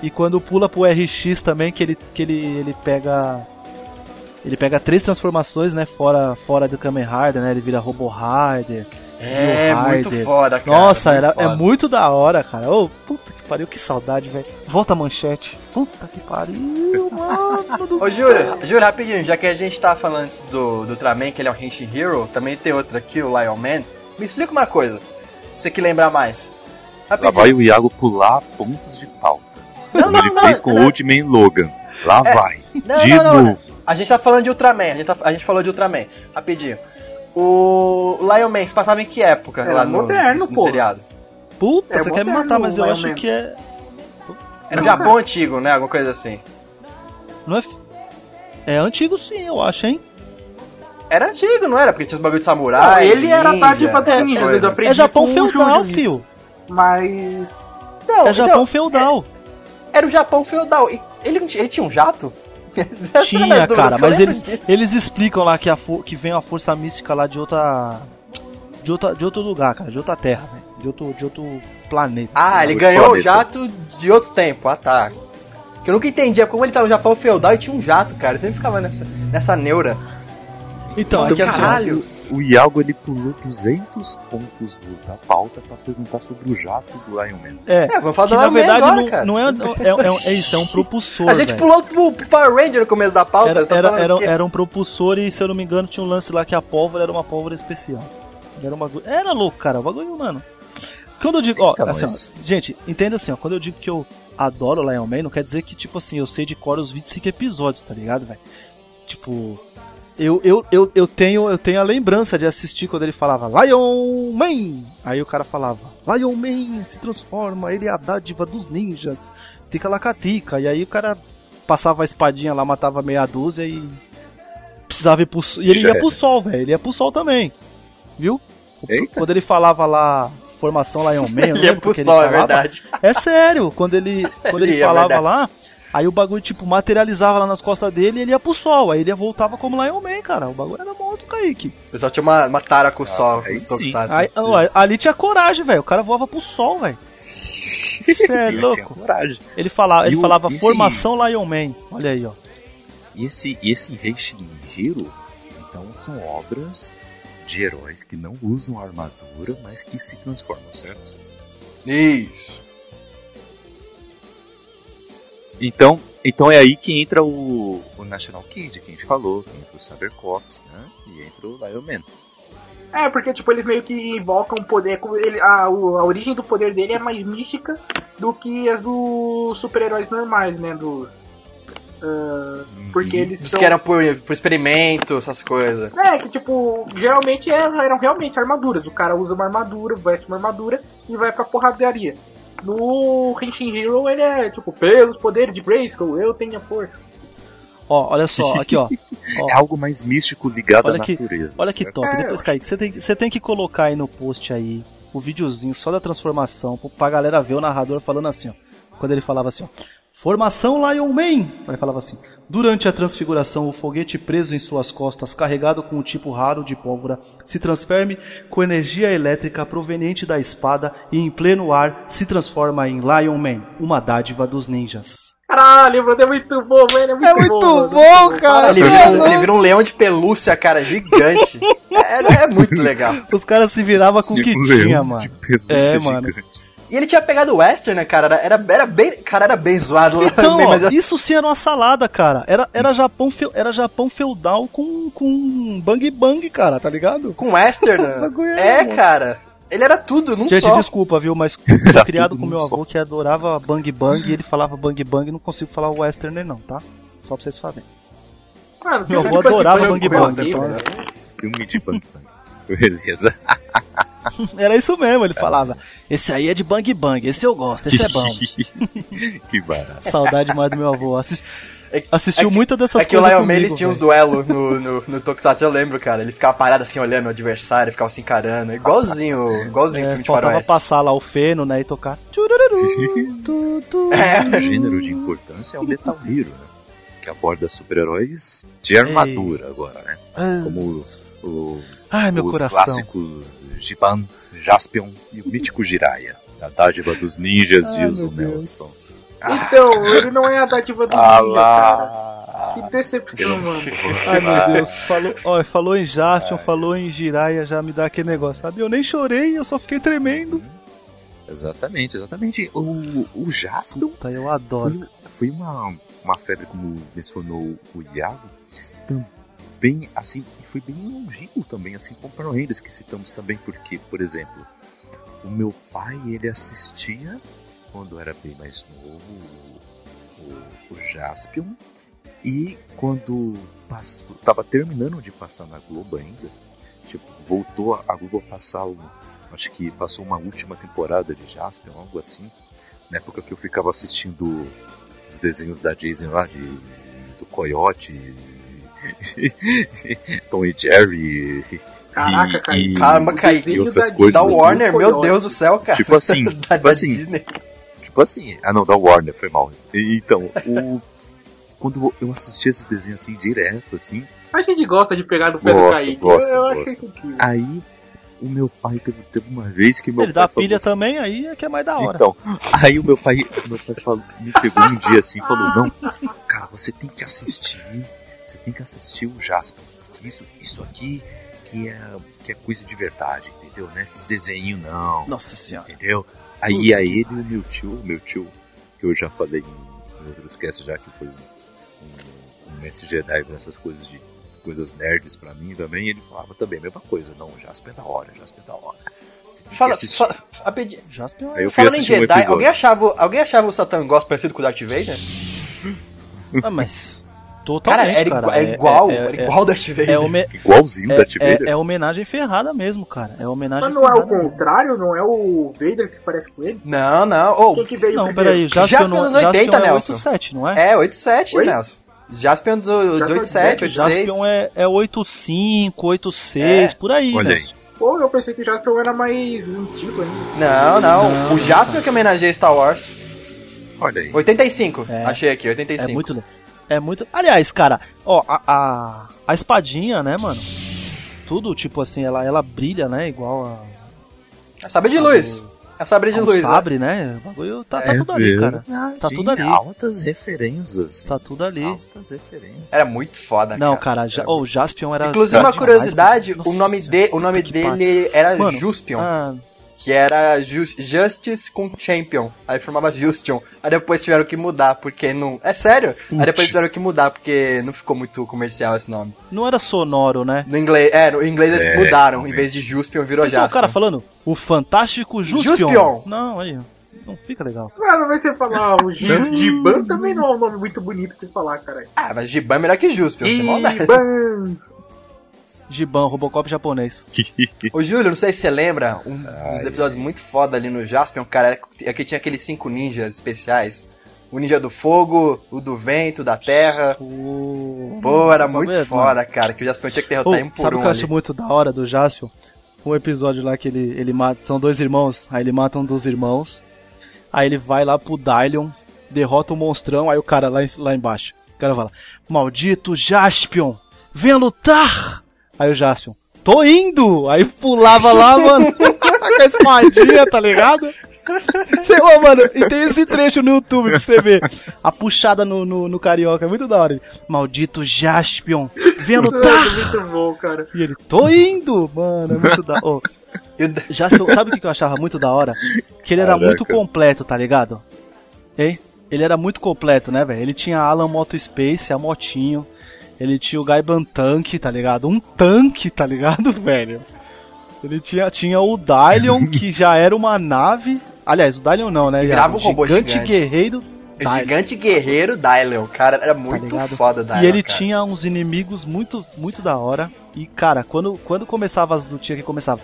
E quando pula pro RX também, que ele que ele ele pega ele pega três transformações, né, fora fora do Kamen Rider, né? Ele vira Robo Rider. É, muito foda, cara. Nossa, muito era, foda. é muito da hora, cara. Ô, puta que pariu, que saudade, velho. Volta a manchete. Puta que pariu, mano. do Ô, Júlio, Júlio, rapidinho, já que a gente tá falando antes do, do Ultraman, que ele é um Henshin Hero, também tem outro aqui, o Lion Man. Me explica uma coisa, você que lembrar mais. Lá Rapidinho. vai o Iago pular pontos de pauta. Não, não, ele não, fez com não. o Ultimate Logan. Lá É. vai. Não, de não, não, novo. A gente tá falando de Ultraman, a gente, tá- a gente falou de Ultraman. Rapidinho. O Lion Man se passava em que época Era lá no, moderno, no pô. seriado? Puta, É você quer me matar, mas eu Lion acho Man. que é. Era o Não, Japão antigo, né? Alguma coisa assim. Não é. É antigo sim, eu acho, hein? Era antigo, não era? Porque tinha os bagulho de Não, samurai. ele era ninja, dos essas ninjas, coisas. eu aprendi É Japão feudal, fio. Mas... Não, É Japão então, feudal. Era o Japão feudal. E ele, ele tinha um jato? Tinha, cara, mas eles, disso. eles explicam lá que, a que vem a força mística lá de outra. De, outra, de outro lugar, cara, de outra terra, né? De outro, de outro planeta. Ah, ele Outro ganhou o planeta. jato de outros tempos. Ah, tá. Que eu nunca entendia como ele tava no Japão feudal e tinha um jato, cara. Eu sempre ficava nessa, nessa neura. Então, Então, é que assim, caralho. O Iago ele pulou 200 pontos do- da pauta pra perguntar sobre o jato do Iron Man. é, É, vamos falar que do na verdade agora, não, cara. não é, é, é, é isso, é um propulsor. A gente velho. pulou pro Power Ranger no começo da pauta. Era, tá era, era, o era um propulsor e, se eu não me engano, tinha um lance lá que a pólvora era uma pólvora especial. Era, uma, bagulho- era louco, cara, o bagulho, mano. Quando eu digo, ó, Então, assim, ó, gente, entenda assim, ó, quando eu digo que eu adoro Lion Man, não quer dizer que, tipo assim, eu sei de cor os 25 episódios, tá ligado, velho? Tipo, eu, eu, eu, eu, tenho, eu tenho a lembrança de assistir quando ele falava Lion Man! Aí o cara falava, Lion Man se transforma, ele é a dádiva dos ninjas, tica lacatica. E aí o cara passava a espadinha lá, matava meia dúzia e precisava ir pro sol. E ele Já ia era. pro sol, velho, ele ia pro sol também. Viu? Eita. Quando ele falava lá, formação Lion Man, Ele ia pro sol, é falava. verdade. É sério, quando ele, quando ele Ele ia, falava verdade. lá, aí o bagulho, tipo, materializava lá nas costas dele e ele ia pro sol. Aí ele voltava como Lion Man, cara. O bagulho era morto, Kaique. O pessoal tinha uma, uma tara com o sol, aí os sim. tokusatsu. Aí, ó, ali tinha coragem, velho. O cara voava pro sol, velho. Cê é louco. coragem. Ele falava, ele o- falava esse- formação Lion Man. Olha aí, ó. E esse, esse Heishin Hiro, então são obras de heróis que não usam armadura, mas que se transformam, certo? Isso. Então, então é aí que entra o, o National Kid, que a gente falou, que entra o Cybercops, né? E entra o Lion Man. É, porque tipo, eles meio que invocam poder. como Ele, a, o- a origem do poder dele é mais mística do que as dos super-heróis normais, né? Do, ah, porque Uhum. eles Os são. que eram por, por experimento, essas coisas. É, que tipo, geralmente eram realmente armaduras. O cara usa uma armadura, veste uma armadura e vai pra porradaria. No Henshin Hero ele é tipo, pelos poderes de Grayskull, eu tenho a força. Ó, olha só, aqui, ó. Ó, É algo mais místico ligado Olha à que- natureza. Olha que certo? top. É, Depois, Kaique, você tem, que- você tem que colocar aí no post aí o videozinho só da transformação pra galera ver o narrador falando assim, ó. Quando ele falava assim, ó. Formação Lion Man! Ele falava assim. Durante a transfiguração, o foguete preso em suas costas, carregado com um tipo raro de pólvora, se transforme com energia elétrica proveniente da espada e em pleno ar se transforma em Lion Man, uma dádiva dos ninjas. Caralho, mano, é muito bom, velho. É muito, É muito mano, bom, muito cara. Ele vira, um, ele vira um leão de pelúcia, cara, gigante. É, é muito legal. Os caras se viravam com o que tinha, de mano. pelúcia É, mano. gigante. E ele tinha pegado o Western, né, cara? Era, era, era bem. Cara, era bem zoado lá Então, também, ó, mas isso sim era uma salada, cara. Era, era, Japão, feu- era Japão feudal com, com bang bang, cara, tá ligado? com Western. né? É, cara. Ele era tudo, num Gente, só. desculpa, viu, mas fui criado com meu só. avô que adorava bang bang e ele falava bang bang, não consigo falar o westerner não, tá? Só pra vocês saberem. Meu avô adorava Bang Bang então- Filme de Bang Bang. Beleza. Era isso mesmo, ele falava. Esse aí é de bang bang, esse eu gosto, esse é bom. que barato. Saudade mais do meu avô. Assis- É- assistiu é que- muita dessas É que o coisas Lion Man comigo, eles tinham uns duelos no, no, no Tokusatsu, eu lembro, cara. Ele ficava parado assim, olhando o adversário, ficava se encarando. Igualzinho, igualzinho É, filme de faltava faroeste. passar lá o feno, né, e tocar. Tchururu, tu, tu. É. O gênero de importância é o Metal Hero, né? Que aborda super-heróis de armadura agora, né? Ah, Como o, o- Ai, meu os coração. clássicos Giban, Jaspion e o mítico Jiraiya. A dádiva dos ninjas, Ai, diz o. Nelson. Então, ele não é a dádiva do Ah ninja, cara. lá! Que decepção, mano. Ai meu Deus, falou, ó, falou em Jaspion, falou em Jiraiya, já me dá aquele negócio, sabe? Eu nem chorei, eu só fiquei tremendo. Exatamente, exatamente. O, o Jaspion Puta, eu adoro. foi, foi uma, uma febre, como mencionou o Iago, também, assim, e foi bem longinho também, assim, com Power Rangers, que citamos também, porque, por exemplo, o meu pai, ele assistia, quando era bem mais novo, o, o, Jaspion, e quando passou, tava terminando de passar na Globo ainda, tipo, voltou a- Globo a passar, acho que passou uma última temporada de Jaspion, algo assim, na época que eu ficava assistindo os desenhos da Disney lá, de, do Coyote, Tom e Jerry, Caraca, e, cara. e- Caramba, e outras da coisas Da assim. Warner, meu Coyote. Deus do céu, cara. Tipo assim, da, tipo da assim. Disney. Tipo assim, ah não, da Warner, foi mal. Então, o, quando eu assisti esses desenhos assim, direto, assim, A gente gosta de pegar no pé do Kaique. gosto, eu acho gosto. isso incrível. aí o meu pai teve, teve uma vez que meu Ele pai dá falou pilha assim, também, aí é que é mais da hora. Então, aí o meu pai, meu pai falou, me pegou um dia assim e falou, não, cara, você tem que assistir, você tem que assistir o Jasper. Isso, isso aqui que é, que é coisa de verdade, entendeu? Não é esses desenhos não, Nossa senhora. entendeu? Aí a ele e o meu tio, o meu tio, que eu já falei em, em outros casts já que foi um, um, um mestre Jedi nessas coisas de coisas nerds pra mim também, ele falava também a mesma coisa, não, o Jasper é da hora, Jasper é da hora. Fala, fala, rapidinho. Jasper Aí eu Falando em um Jedi, episódio. alguém achava, alguém achava o Satan Ghost parecido com o Darth Vader? Ah, mas. Cara, Totalmente, era, cara. igual, é igual, é, era é, igual o Darth Vader. é, home- Igualzinho é, da Vader. é, é homenagem ferrada mesmo, cara. É homenagem Mas não é o ferrada mesmo. contrário? Não é o Vader que se parece com ele? Não, não. Ô, Quem que veio Não, peraí, Jaspion, Jaspion não, nos 80, Jaspion é Nelson. 87, não é? é, 87, Oi? Nelson. Jaspion do, do Jaspion 87, 86. Jaspion é, é 85, 86, É. por aí, Olha aí. Pô, eu pensei que o Jaspion era mais antigo ainda. Não, não, Não, O Jaspion que homenageia Star Wars. Olha aí. 85. É. Achei aqui, 85. É muito. le- É muito. Aliás, cara, ó, a, a, a espadinha, né, mano? Tudo, tipo assim, ela, ela brilha, né? Igual a. É sabre de luz. É sabre de ao luz, né? sabre, né? O bagulho tá, tá É tudo ali, cara. Tá tudo ali. Altas referências. Tá tudo ali. Altas referências. Era muito foda, Não, cara. cara, ja, oh, o Jaspion era. Inclusive, uma demais, curiosidade, o nome, de, o nome dele era Mano, Juspion, Ah, que era Ju- Justice com Champion. Aí formava Justion. Aí depois tiveram que mudar, porque não. É sério? Aí depois tiveram que mudar, porque não ficou muito comercial esse nome. não era sonoro, né? No inglês, é, no inglês eles É, mudaram. Em vez de Juspion, virou é o Jaspion. cara falando o fantástico Juspion. Juspion. Não, aí, não fica legal. Mano, mas você falar o Gi- Giban também não é um nome muito bonito de falar, caralho. Ah, mas Giban é melhor que Juspion, sem maldade. Giban! Giban, Robocop japonês. Ô Júlio, não sei se você lembra, um Ai, dos episódios muito foda ali no Jaspion, cara, é que tinha aqueles cinco ninjas especiais. O ninja do fogo, o do vento, da terra. O... Pô, era o muito é- foda, cara, que o Jaspion tinha que derrotar Oh, um por sabe o um que eu ali. acho muito da hora do Jaspion? Um episódio lá que ele, ele mata. São dois irmãos, aí ele mata um dos irmãos. Aí ele vai lá pro Dylion, derrota o monstrão, aí o cara lá, lá embaixo. O cara fala: Maldito Jaspion, venha lutar! Aí o Jaspion, tô indo! Aí pulava lá, mano, com a espadinha, tá ligado? Sei lá, mano, e tem esse trecho no YouTube pra você ver. A puxada no, no, no carioca, é muito da hora. Maldito Jaspion, lutar! Mano, muito bom, cara. E ele, tô indo, mano, é muito da hora. E o- Já sabe o que que eu achava muito da hora? Que ele era Caraca. muito completo, tá ligado? Hein? Ele era muito completo, né, velho? Ele tinha a Alan Moto Space, a motinho. Ele tinha o Gaiban Tank, tá ligado? Um tanque, tá ligado, velho? Ele tinha, tinha o Dylion, que já era uma nave. Aliás, o Dylion não, né? E virava um robô gigante. guerreiro. o Dylion. gigante guerreiro Dylion, cara, era muito ligado? foda Dylion, E ele cara. tinha uns inimigos muito, muito da hora. E, cara, quando, quando começava as lutinhas que começava.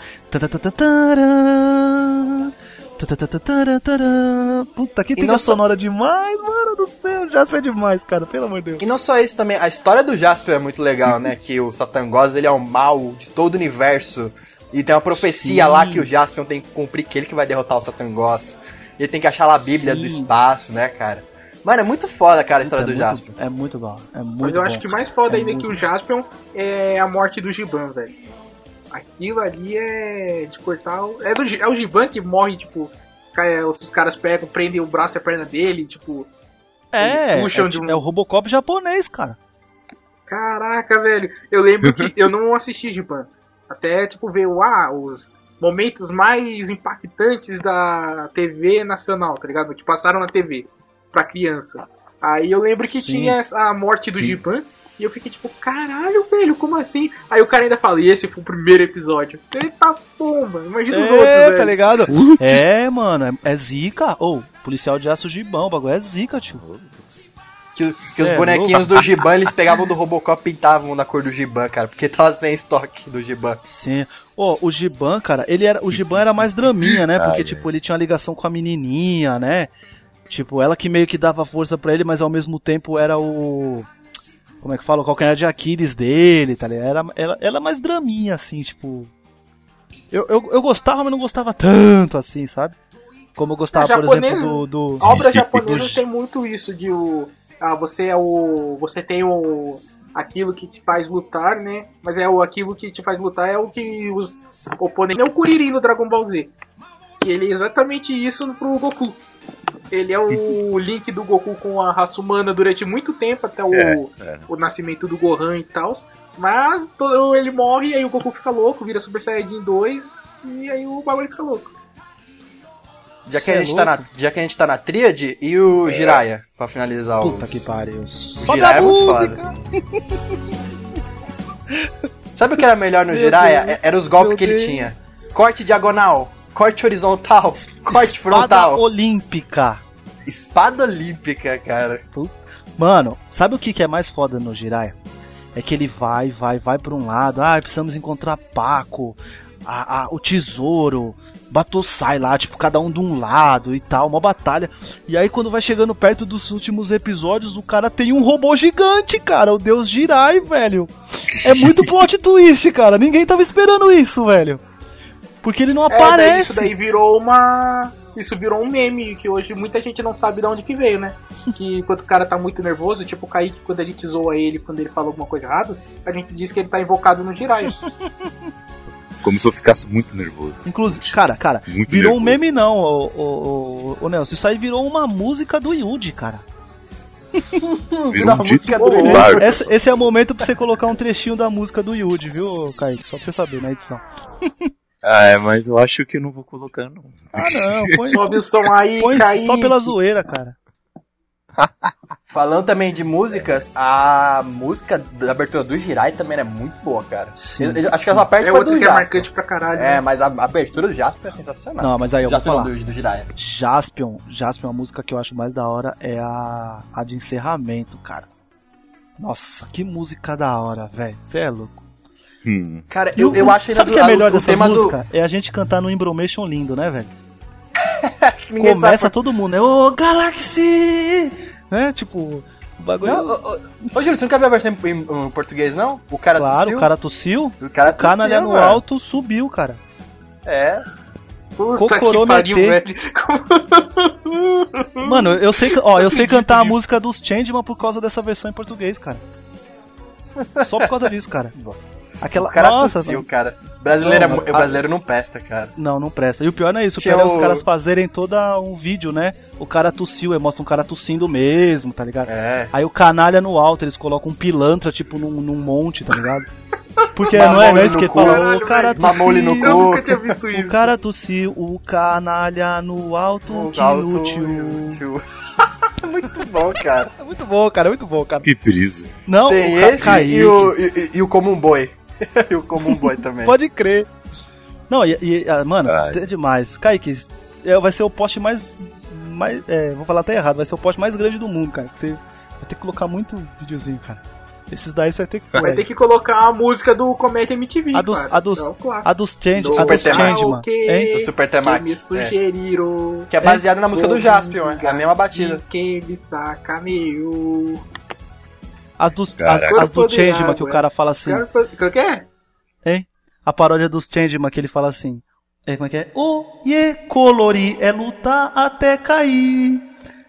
Puta, que E trilha não só- sonora demais, mano do céu. Jasper é demais, cara, pelo amor de Deus. E não só isso também, a história do Jasper é muito legal, né? Que o Satangos, ele é o mal de todo o universo. E tem uma profecia Sim. lá que o Jaspion tem que cumprir, que ele que vai derrotar o Satangos. Ele tem que achar lá a Bíblia Sim. do espaço, né, cara? Mano, é muito foda, cara, a história é do muito, Jaspion. É muito bom, é muito Mas eu bom. acho que mais foda É ainda que o Jaspion é a morte do Giban, velho. Aquilo ali é de cortar. o- É, do, é o Giban que morre, tipo. cai- Os caras pegam, prendem o braço e a perna dele, tipo. É, é, de um- é o Robocop japonês, cara. Caraca, velho. Eu lembro que eu não assisti Giban. Até, tipo, ver ah, os momentos mais impactantes da TV nacional, tá ligado? Que passaram na TV pra criança. Aí eu lembro que Sim. tinha a morte do Giban. E eu fiquei tipo, caralho, velho, como assim? Aí o cara ainda fala, e esse foi o primeiro episódio. Eita pomba, imagina os outros, É, velho. tá ligado? Putz. É, mano, é, é zica. Ou, policial de aço gibão, o bagulho é zica, tio. Que, que os É, bonequinhos do Giban, eles pegavam do Robocop e pintavam na cor do Giban, cara. Porque tava sem estoque do Giban. Sim. Ô, o Giban, cara, ele era, o Giban era mais draminha, né? Porque, Ai, tipo, ele tinha uma ligação com a menininha, né? Tipo, ela que meio que dava força pra ele, mas ao mesmo tempo era o. Como é que fala? O calcanhar de Aquiles dele, tá ligado? Era, ela, ela é mais draminha, assim, tipo. Eu, eu, eu gostava, mas não gostava tanto, assim, sabe? Como eu gostava, É, por japonês- exemplo, do. do... Obras japonesas do- tem muito isso de o. Ah, você é o. Você tem o. aquilo que te faz lutar, né? Mas é o aquilo que te faz lutar é o que os oponentes. É o Kuririn no Dragon Ball Z. E ele é exatamente isso pro Goku. Ele é o link do Goku com a raça humana durante muito tempo, até o, É, é. o nascimento do Gohan e tal. Mas todo, ele morre e aí o Goku fica louco, vira Super Saiyajin 2 e aí o bagulho fica louco. Já que, a é gente tá na, já que a gente tá na tríade, e o Jiraiya, pra finalizar o. Puta que pariu. O Sobe Jiraiya a é muito música! foda. Sabe o que era melhor no Meu Jiraiya? Deus, É- Era os golpes que ele tinha. Corte diagonal, corte horizontal, corte Espada frontal. olímpica. Espada olímpica, cara. Mano, sabe o que, que é mais foda no Jiraiya? É que ele vai, vai, vai pra um lado. Ah, precisamos encontrar Paco, a, a- o tesouro, Batosai lá, tipo, cada um de um lado e tal, uma batalha. E aí quando vai chegando perto dos últimos episódios, o cara tem um robô gigante, cara, o Deus Jirai, velho. É muito plot twist, cara. Ninguém tava esperando isso, velho. Porque ele não É, daí aparece. isso daí virou uma. Isso virou um meme que hoje muita gente não sabe de onde que veio, né? Que quando o cara tá muito nervoso, tipo o Kaique, quando a gente zoa ele quando ele fala alguma coisa errada, a gente diz que ele tá invocado no Jiraiya. Como se eu ficasse muito nervoso. Inclusive, cara, cara, Muito virou um nervoso. meme não, ô, ô, ô, ô Nelson. Isso aí virou uma música do Yuji, cara. Virou um dito música do popular. Esse, esse é o momento pra você colocar um trechinho da música do Yuji, viu, Kaique? Só pra você saber na edição. Ah, é, mas eu acho que eu não vou colocar, não. Ah, não, põe, Sobe o som aí, põe Kaique. só pela zoeira, cara. Falando também de músicas, a música da abertura do Jirai também é muito boa, cara. Sim, Eu- eu acho que ela só perde É pra do que é marcante pra caralho. É, né? mas a a abertura do Jasper é sensacional. Não, mas aí eu vou Jasper não, falar. do, do Jiraiya. Jaspion, Jaspion, a música que eu acho mais da hora é a, a de encerramento, cara. Nossa, que música da hora, velho. Você é louco. Hum. Cara, eu, o- eu acho ainda Sabe o que é do- melhor o dessa tema música? É a gente cantar no Embromation lindo, né, velho? do. Começa sabe todo mundo, né? Ô, Galaxy! Né? Tipo, o bagulho. Não, ô, ô, ô, Júlio, você nunca viu a versão em, em- em português, não? O cara claro, tossiu? o cara tossiu, O cara o canalha tossiu, no mano. alto subiu, cara. É. Puta Cocorô que pariu, meter. velho. Mano, eu sei, ó, eu sei cantar a música dos Changeman por causa dessa versão em português, cara. Só por causa disso, cara. Aquela, O cara nossa, tossiu, cara. Brasileiro, é Não, a- o brasileiro não presta, cara. Não, não presta. E o pior não é isso. O pior é os o- caras fazerem todo um vídeo, né? O cara tossiu, aí mostra um cara tossindo mesmo, tá ligado? É. Aí o canalha no alto, eles colocam um pilantra, tipo, num, num monte, tá ligado? Porque não é, não é ele isso no que cu. fala, o cara ele no tossiu, Eu cu. nunca tinha visto o isso. cara tossiu, o canalha no alto, O que alto inútil. muito bom, cara. É muito bom, cara, é muito bom, cara. Que brisa. Não, Tem esse e o, e, e- o Comum Boy. e o Comum Boy também. Pode crer. Não, e, e, ah, mano, Ai. é demais. Kaique, é, vai ser o poste mais. mais é, vou falar até errado, vai ser o poste mais grande do mundo, cara. que Você vai ter que colocar muito videozinho, cara. Esses daí você vai ter que. Vai ter que colocar a música do Comédia MTV, A dos- cara. a dos- É. A dos Change, Do a dos Super Changeman. Karaokê, Hein? O Super que Temaki. me É. sugeriram. Que é baseado na música do Jaspion, né? A mesma batida. Quem me sacaneou. As dos, as, as do Changeman, que o cara fala assim. Cara, Qual que é? Hein? A paródia dos Changeman que ele fala assim. É, como é que é? O ye colori é lutar até cair.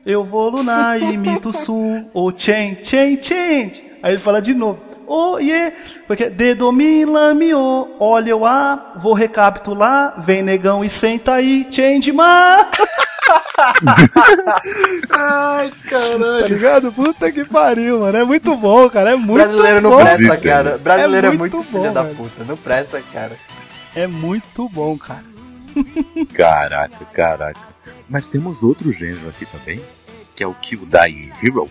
Eu vou lunar e imito o sul. O chen, chen, chen. Aí ele fala de novo. O ye. Porque dedo me lamiou. Olha eu a. Vou recapitular. Vem negão e senta aí. Changeman. Ai, Tá caralho. ligado? Puta que pariu, mano. É muito bom, cara. É muito Brasileiro não bom. presta, Zica, cara. Brasileiro é muito, muito filho bom, da velho. puta. Não presta, cara. É muito bom, cara. Caraca, caraca. Mas temos outro gênero aqui também, que é o Kill Die Hero,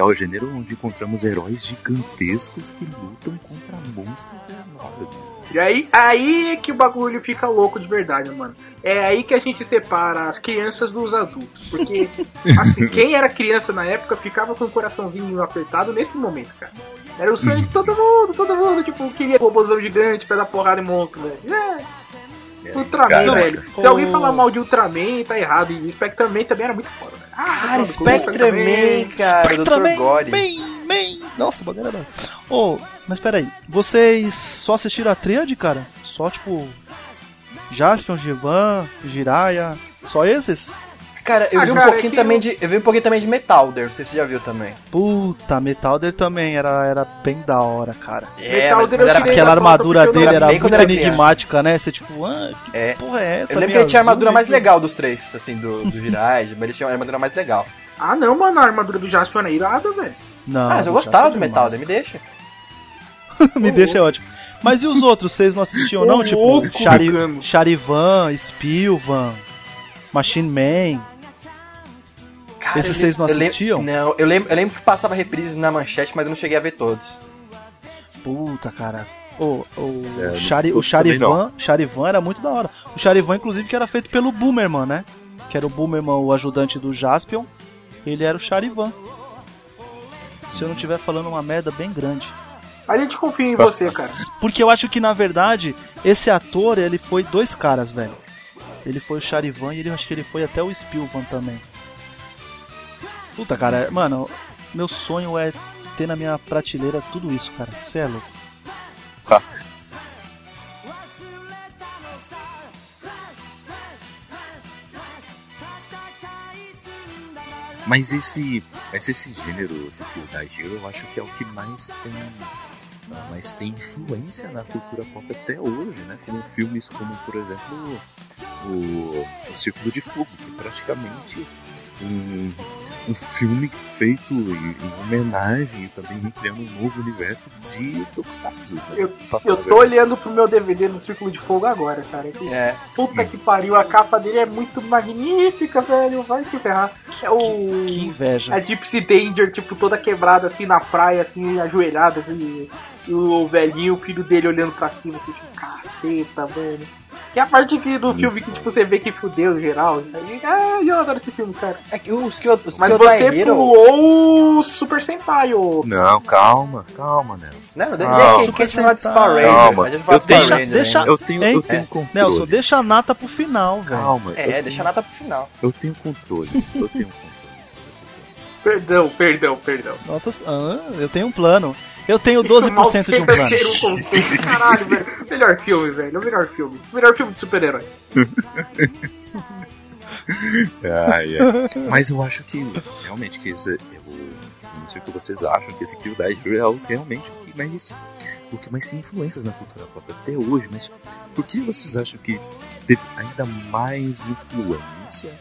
que é o gênero onde encontramos heróis gigantescos que lutam contra monstros enormes. E aí, aí é que o bagulho fica louco de verdade, mano. É aí que a gente separa as crianças dos adultos. Porque, assim, quem era criança na época ficava com o coraçãozinho apertado nesse momento, cara. Era o sonho de todo mundo, todo mundo, tipo, queria robôzão gigante pra dar porrada em monstro, velho. É, É, Ultraman, caraca. velho. Se alguém falar mal de Ultraman, tá errado. E Spectreman também era muito foda, velho. Ah, Cara, foda, como Spectreman, cara. Dr. Spectreman, Gore. bem, bem. Nossa, bagulho era. Ô, mas peraí, vocês só assistiram a tríade, cara? Só tipo. Jaspion, Givan, Jiraiya. Só esses? Cara, eu Ah, vi um cara, é pouquinho também eu- de. Eu vi um pouquinho também de Metalder, não sei se você já viu também. Puta, Metalder também era, era bem da hora, cara. É, Metalder eu tirei Aquela da pauta armadura dele era muito era criança. enigmática, né? Você tipo, ah, que É. porra é essa? Eu lembro que ele tinha a armadura mais legal dos três, assim, do, do Jiraiya, mas ele tinha a armadura mais legal. Ah não, mano, a armadura do Jaspion é irada, velho. Não, ah, mas eu gostava do Metalder, me deixa. Me deixa é ótimo. Mas e os outros? Vocês não assistiam, não? Tipo, Chari. Charivan, Spilvan, Machine Man. Cara, Esses eu- vocês não eu lem- assistiam? Não, eu lembro, eu lembro que passava reprises na manchete, mas eu não cheguei a ver todos. Puta, cara. O, o, É, Chari, o Charivan, Charivan era muito da hora. O Charivan, inclusive, que era feito pelo Boomerman, né? Que era o Boomerman, o ajudante do Jaspion. Ele era o Charivan. Se eu não estiver falando uma merda bem grande. A gente confia em você, cara. Porque eu acho que, na verdade, esse ator, ele foi dois caras, velho. Ele foi o Charivan e ele, eu acho que ele foi até o Spilvan também. Puta, cara, mano, meu sonho é ter na minha prateleira tudo isso, cara. Cê é louco. Mas esse, mas esse gênero, esse eu acho que é o que mais tem, mais tem influência na cultura pop até hoje, né? Como filmes como, por exemplo, o, o Círculo de Fogo, que praticamente um, um filme feito em, em homenagem e também recriando um novo universo de Tokusatsu. né? Eu- Eu tô olhando pro meu DVD do Círculo de Fogo agora, cara. Que É. Puta que pariu, a capa dele é muito magnífica, velho. Vai se ferrar. É o. Que inveja. A Gypsy Danger, tipo, toda quebrada assim na praia, assim, ajoelhada, assim, e o velhinho, o filho dele olhando pra cima, assim, tipo, caceta, velho. Que é a parte que do filme que, tipo, você vê que fudeu geral. Aí, ah, eu adoro esse filme, cara. É que os, Kyo- os Mas Kyodai você Hero... pulou o Super Sentai, ô. Não, calma, calma, né? Não, não, quem, quem falar de Power Ranger? Calma, a gente fala eu tenho- Ranger, deixa- né? Eu tenho, eu tenho É. controle. Nelson, deixa a nata pro final, velho. Calma, eu É, tenho- deixa a nata pro final. Eu tenho controle. Eu tenho controle. Perdão, perdão, perdão. Nossa, ah, eu tenho um plano. Eu tenho Isso mal 12% de um plano. Caralho, velho. Melhor filme, velho. O melhor filme. O melhor filme de super-herói. Ai, ai. Mas eu acho que, realmente, que esse, eu não sei o que vocês acham, que esse Kill Die é algo realmente o que mais, o que mais tem influências na cultura pop até hoje. Mas por que vocês acham que teve ainda mais influência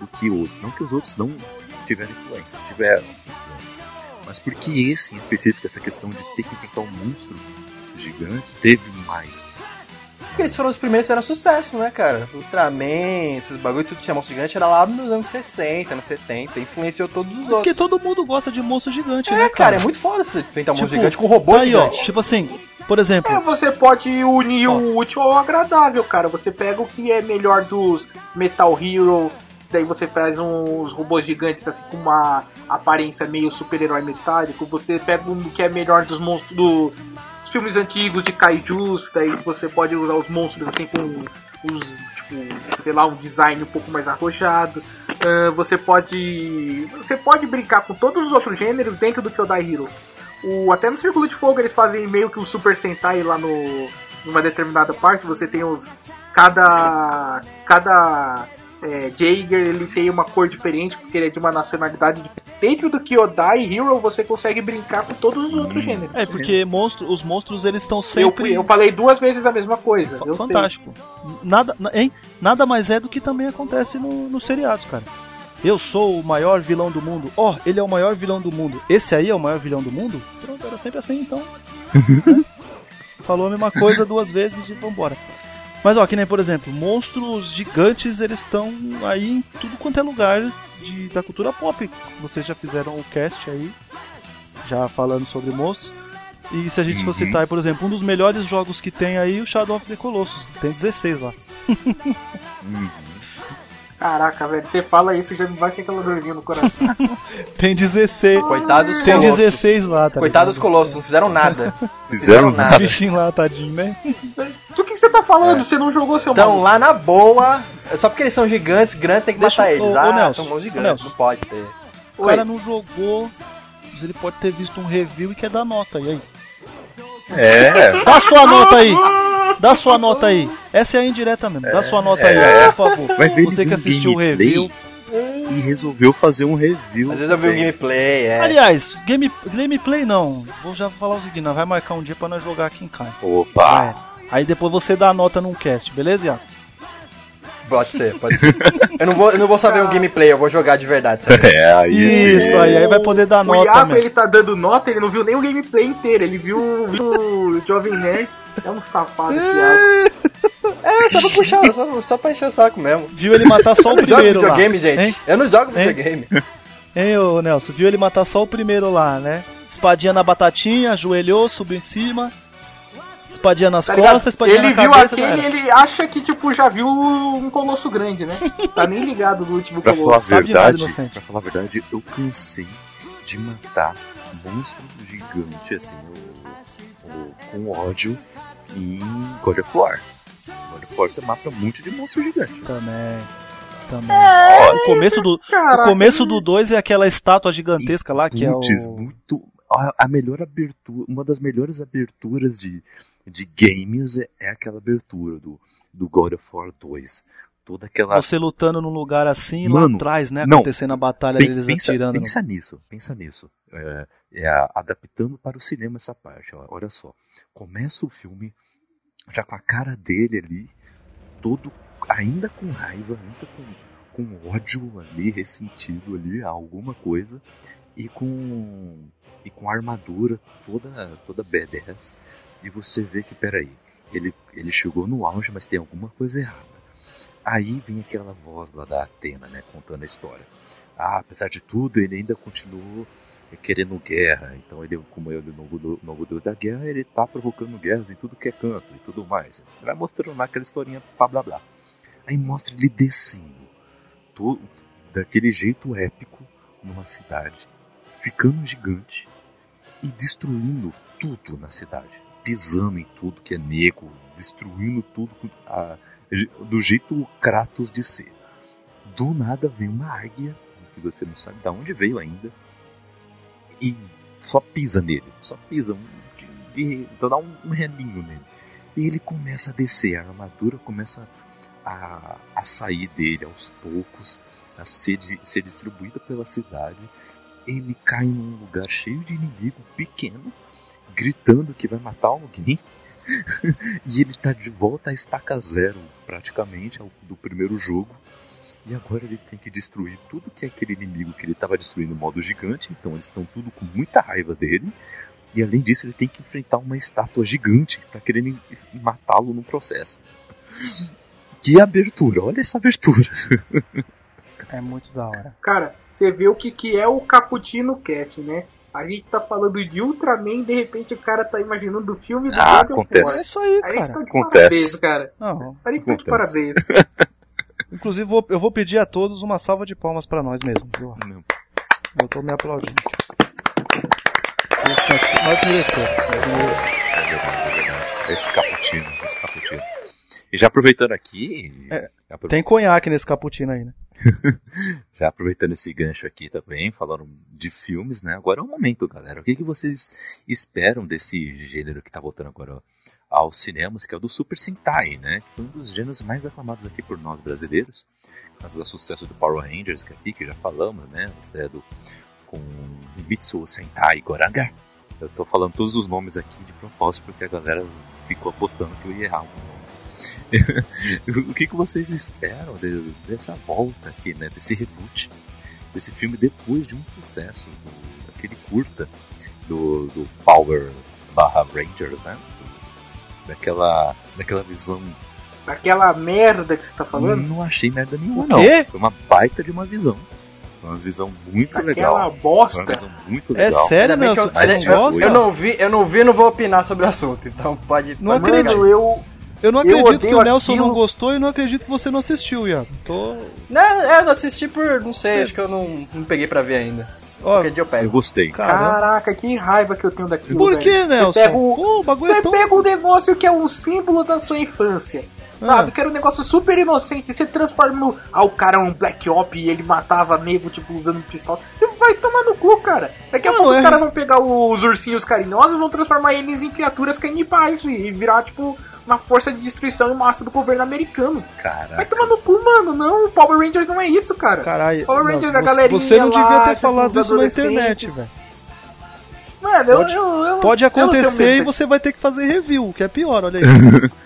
do que outros? Não que os outros não tiveram influência, tiveram influência. Mas por que esse em específico, essa questão de ter que enfrentar um monstro gigante, teve mais? Porque eles foram os primeiros que fizeram sucesso, né, cara? Ultraman, esses bagulho, tudo que tinha monstro gigante, era lá nos anos 60, anos 70, influenciou todos os Porque outros. todo mundo gosta de monstro gigante, É, né, cara, é muito foda você enfrentar um monstro Tipo, gigante com um robô aí, ó, gigante. tipo assim, por exemplo, É, você pode unir Ó. o útil ao agradável, cara. Você pega o que é melhor dos Metal Hero, daí você faz uns robôs gigantes assim com uma aparência meio super-herói metálico. Você pega o que é melhor dos monstros do- dos filmes antigos de kaijus, daí você pode usar os monstros assim com os tipo, sei lá, um design um pouco mais arrojado. Ah, você pode você pode brincar com todos os outros gêneros dentro do Kyodai Hero. O, até no Círculo de Fogo eles fazem meio que o Super Sentai lá no numa determinada parte, você tem os cada cada é, Jaeger ele tem uma cor diferente porque ele é de uma nacionalidade diferente. dentro do Kyodai Hero você consegue brincar com todos os outros gêneros. é porque monstro, os monstros eles estão Eu, sempre eu falei duas vezes a mesma coisa. eu fantástico. Nada, na- hein? Nada mais é do que também acontece no, nos seriados, cara. Eu sou o maior vilão do mundo. Ó, ele é o maior vilão do mundo. Esse aí é o maior vilão do mundo? Pronto, era sempre assim, então. Né? Falou a mesma coisa duas vezes e vambora. Mas ó, que nem por exemplo, monstros gigantes, eles estão aí em tudo quanto é lugar de, da cultura pop. Vocês já fizeram o cast aí, já falando sobre monstros. E se a gente for Uhum. citar, aí, por exemplo, um dos melhores jogos que tem aí, o Shadow of the Colossus. Tem 16 lá. Uhum. Caraca, velho, você fala isso e já me bate aquela dorzinha no coração. Tem 16. Coitado dos Tem colossos. 16 lá, tá Coitado dos ligado? colossos, não fizeram nada. Fizeram nada. Os nada. bichinhos lá, tadinho, né? Do que você tá falando? É. Você não jogou seu Então, maluco? lá na boa, só porque eles são gigantes, grandes tem que Deixa matar eu- eles. ô, ah, Nelson, são gigantes, Nelson. não pode ter. O cara não jogou, mas ele pode ter visto um review e quer dar nota. E aí? É, Dá sua nota aí! Dá sua nota aí! Essa é a indireta mesmo. Dá sua nota aí, É. por favor. Vai ver Você que assistiu o review. e resolveu fazer um review. Às vezes eu vi também. gameplay, é. Aliás, game, gameplay não. Vou já falar o seguinte, nós vai marcar um dia pra nós jogar aqui em casa. Opa! É. Aí depois você dá a nota num cast, beleza, Iago? Pode ser, pode ser. eu, não vou, eu não vou ver um gameplay, eu vou jogar de verdade, sabe? É, aí Isso, aí, aí vai poder dar o nota Iago, mesmo. ele tá dando nota, ele não viu nem o gameplay inteiro, ele viu, viu o Jovem Nerd. É um safado esse Iago. É, só pra puxar, só, só pra encher o saco mesmo. Viu ele matar só o Eu não jogo primeiro lá. videogame, gente. Hein? Eu não jogo Hein? videogame. Hein, ô Nelson? Viu ele matar só o primeiro lá, né? Espadinha na batatinha, ajoelhou, subiu em cima. Espadinha nas Tá costas, espadinha Ele na viu cabeça. já aquele, era. ele acha que, tipo, já viu um colosso grande, né? Tá nem ligado no último Pra falar a colosso. nada, verdade, inocente. pra falar a verdade, eu cansei de matar monstro gigante assim, o- o- com ódio em God of War. God of War você massa muito de monstro gigante. Também. Também. Olha, o começo do, o começo do 2 é aquela estátua gigantesca lá que é o. Putz, muito. A, melhor abertura, uma das melhores aberturas de, de games é, é aquela abertura do, do God of War 2. Toda aquela. Você lutando num lugar assim, lá Mano, atrás, né? não. Acontecendo a batalha Pen- deles pensa, atirando. no- pensa nisso, pensa nisso. É, é adaptando para o cinema essa parte. olha só. Começa o filme já com a cara dele ali, todo ainda com raiva, ainda com, com ódio ali, ressentido ali, alguma coisa, e com e com a armadura toda toda badass. E você vê que, peraí, ele, ele chegou no auge, mas tem alguma coisa errada. Aí vem aquela voz lá da Atena, né, contando a história. Ah, apesar de tudo, ele ainda continuou querendo guerra. Então, ele, como ele é o novo, deus da guerra, ele tá provocando guerras em tudo que é canto e tudo mais. Vai mostrando lá aquela historinha blá blá blá. Aí mostra ele descendo, todo, daquele jeito épico, numa cidade, ficando gigante e destruindo tudo na cidade. Pisando em tudo que é negro, destruindo tudo a- do jeito Kratos de ser. Do nada vem uma águia, que você não sabe de onde veio ainda, e só pisa nele, só pisa, um, de, de, dá um, um relinho nele. E ele começa a descer, a armadura começa a, a sair dele aos poucos, a ser, di- ser distribuída pela cidade. Ele cai num lugar cheio de inimigo pequeno, gritando que vai matar alguém. e ele tá de volta à estaca zero, praticamente, ao- do primeiro jogo. E agora ele tem que destruir tudo que é aquele inimigo que ele estava destruindo no modo gigante. Então eles estão tudo com muita raiva dele. E além disso, eles têm que enfrentar uma estátua gigante que está querendo matá-lo no processo. Que abertura, olha essa abertura. É muito da hora. Cara, você vê o que, que é o Cappuccino Cat, né? A gente tá falando de Ultraman, de repente o cara tá imaginando o filme do Ah, acontece. É isso aí, cara. estão de Acontece. parabéns, cara. Não. Aí estão de parabéns. Inclusive, vou- eu vou pedir a todos uma salva de palmas pra nós mesmos. viu? Eu tô me aplaudindo. Nós, merecemos. Nós merecemos. Esse cappuccino, esse cappuccino. E já aproveitando aqui, É, já apro- Tem conhaque nesse cappuccino aí, né? já aproveitando esse gancho aqui também, falando de filmes, né? Agora é o momento, galera. O que, que vocês esperam desse gênero que tá voltando agora aos cinemas, que é o do Super Sentai, né? Que foi um dos gêneros mais aclamados aqui por nós brasileiros. Graças ao sucesso do Power Rangers, que aqui que já falamos, né? A estreia do com Mitsu Sentai Goranga. Eu tô falando todos os nomes aqui de propósito porque a galera ficou apostando que eu ia errar o que, que vocês esperam de- dessa volta aqui, né? Desse reboot, desse filme depois de um sucesso, do, daquele curta do, do Power barra Rangers, né? Daquela, daquela visão. Aquela merda que você tá falando, Não achei merda nenhuma, O não. quê? Foi uma baita de uma visão. Foi uma visão muito aquela legal. Foi bosta. uma visão muito É legal. sério, bem que Nelson? eu, mas eu, gosta? eu não vi, eu não vi, não vou opinar sobre o assunto. Então pode. Não pode acredito. Mano, eu. Eu não Eu acredito que odeio o Nelson aquilo. não gostou e não acredito que você não assistiu, Iago. Tô. Não, é, eu não assisti por. não sei, Sim. acho que eu não, não peguei pra ver ainda. Ó, Qualquer dia eu Eu pego. gostei. caramba. Caraca, que raiva que eu tenho daquilo. Por que, Nelson? Você pega, o, Pô, o bagulho você é tão. pega um negócio que é um símbolo da sua infância. Ah. Sabe? Que era um negócio super inocente. Você transforma no. Ah, o cara é um Black Op e ele matava nego, tipo, usando pistola. Você vai tomar no cu, cara. Daqui a Não, pouco é- os caras vão pegar os ursinhos carinhosos, vão transformar eles em criaturas canibais e virar, tipo, uma força de destruição em massa do governo americano. Caraca. Vai tomar no cu, mano. Não, Power Rangers não é isso, cara. Caralho, Power não, Rangers da você, galerinha você não devia lá, ter falado isso na internet, velho. Mano, eu- Pode- eu, eu, Pode eu não acontecer medo e você vai ter que fazer review, que é pior, olha aí.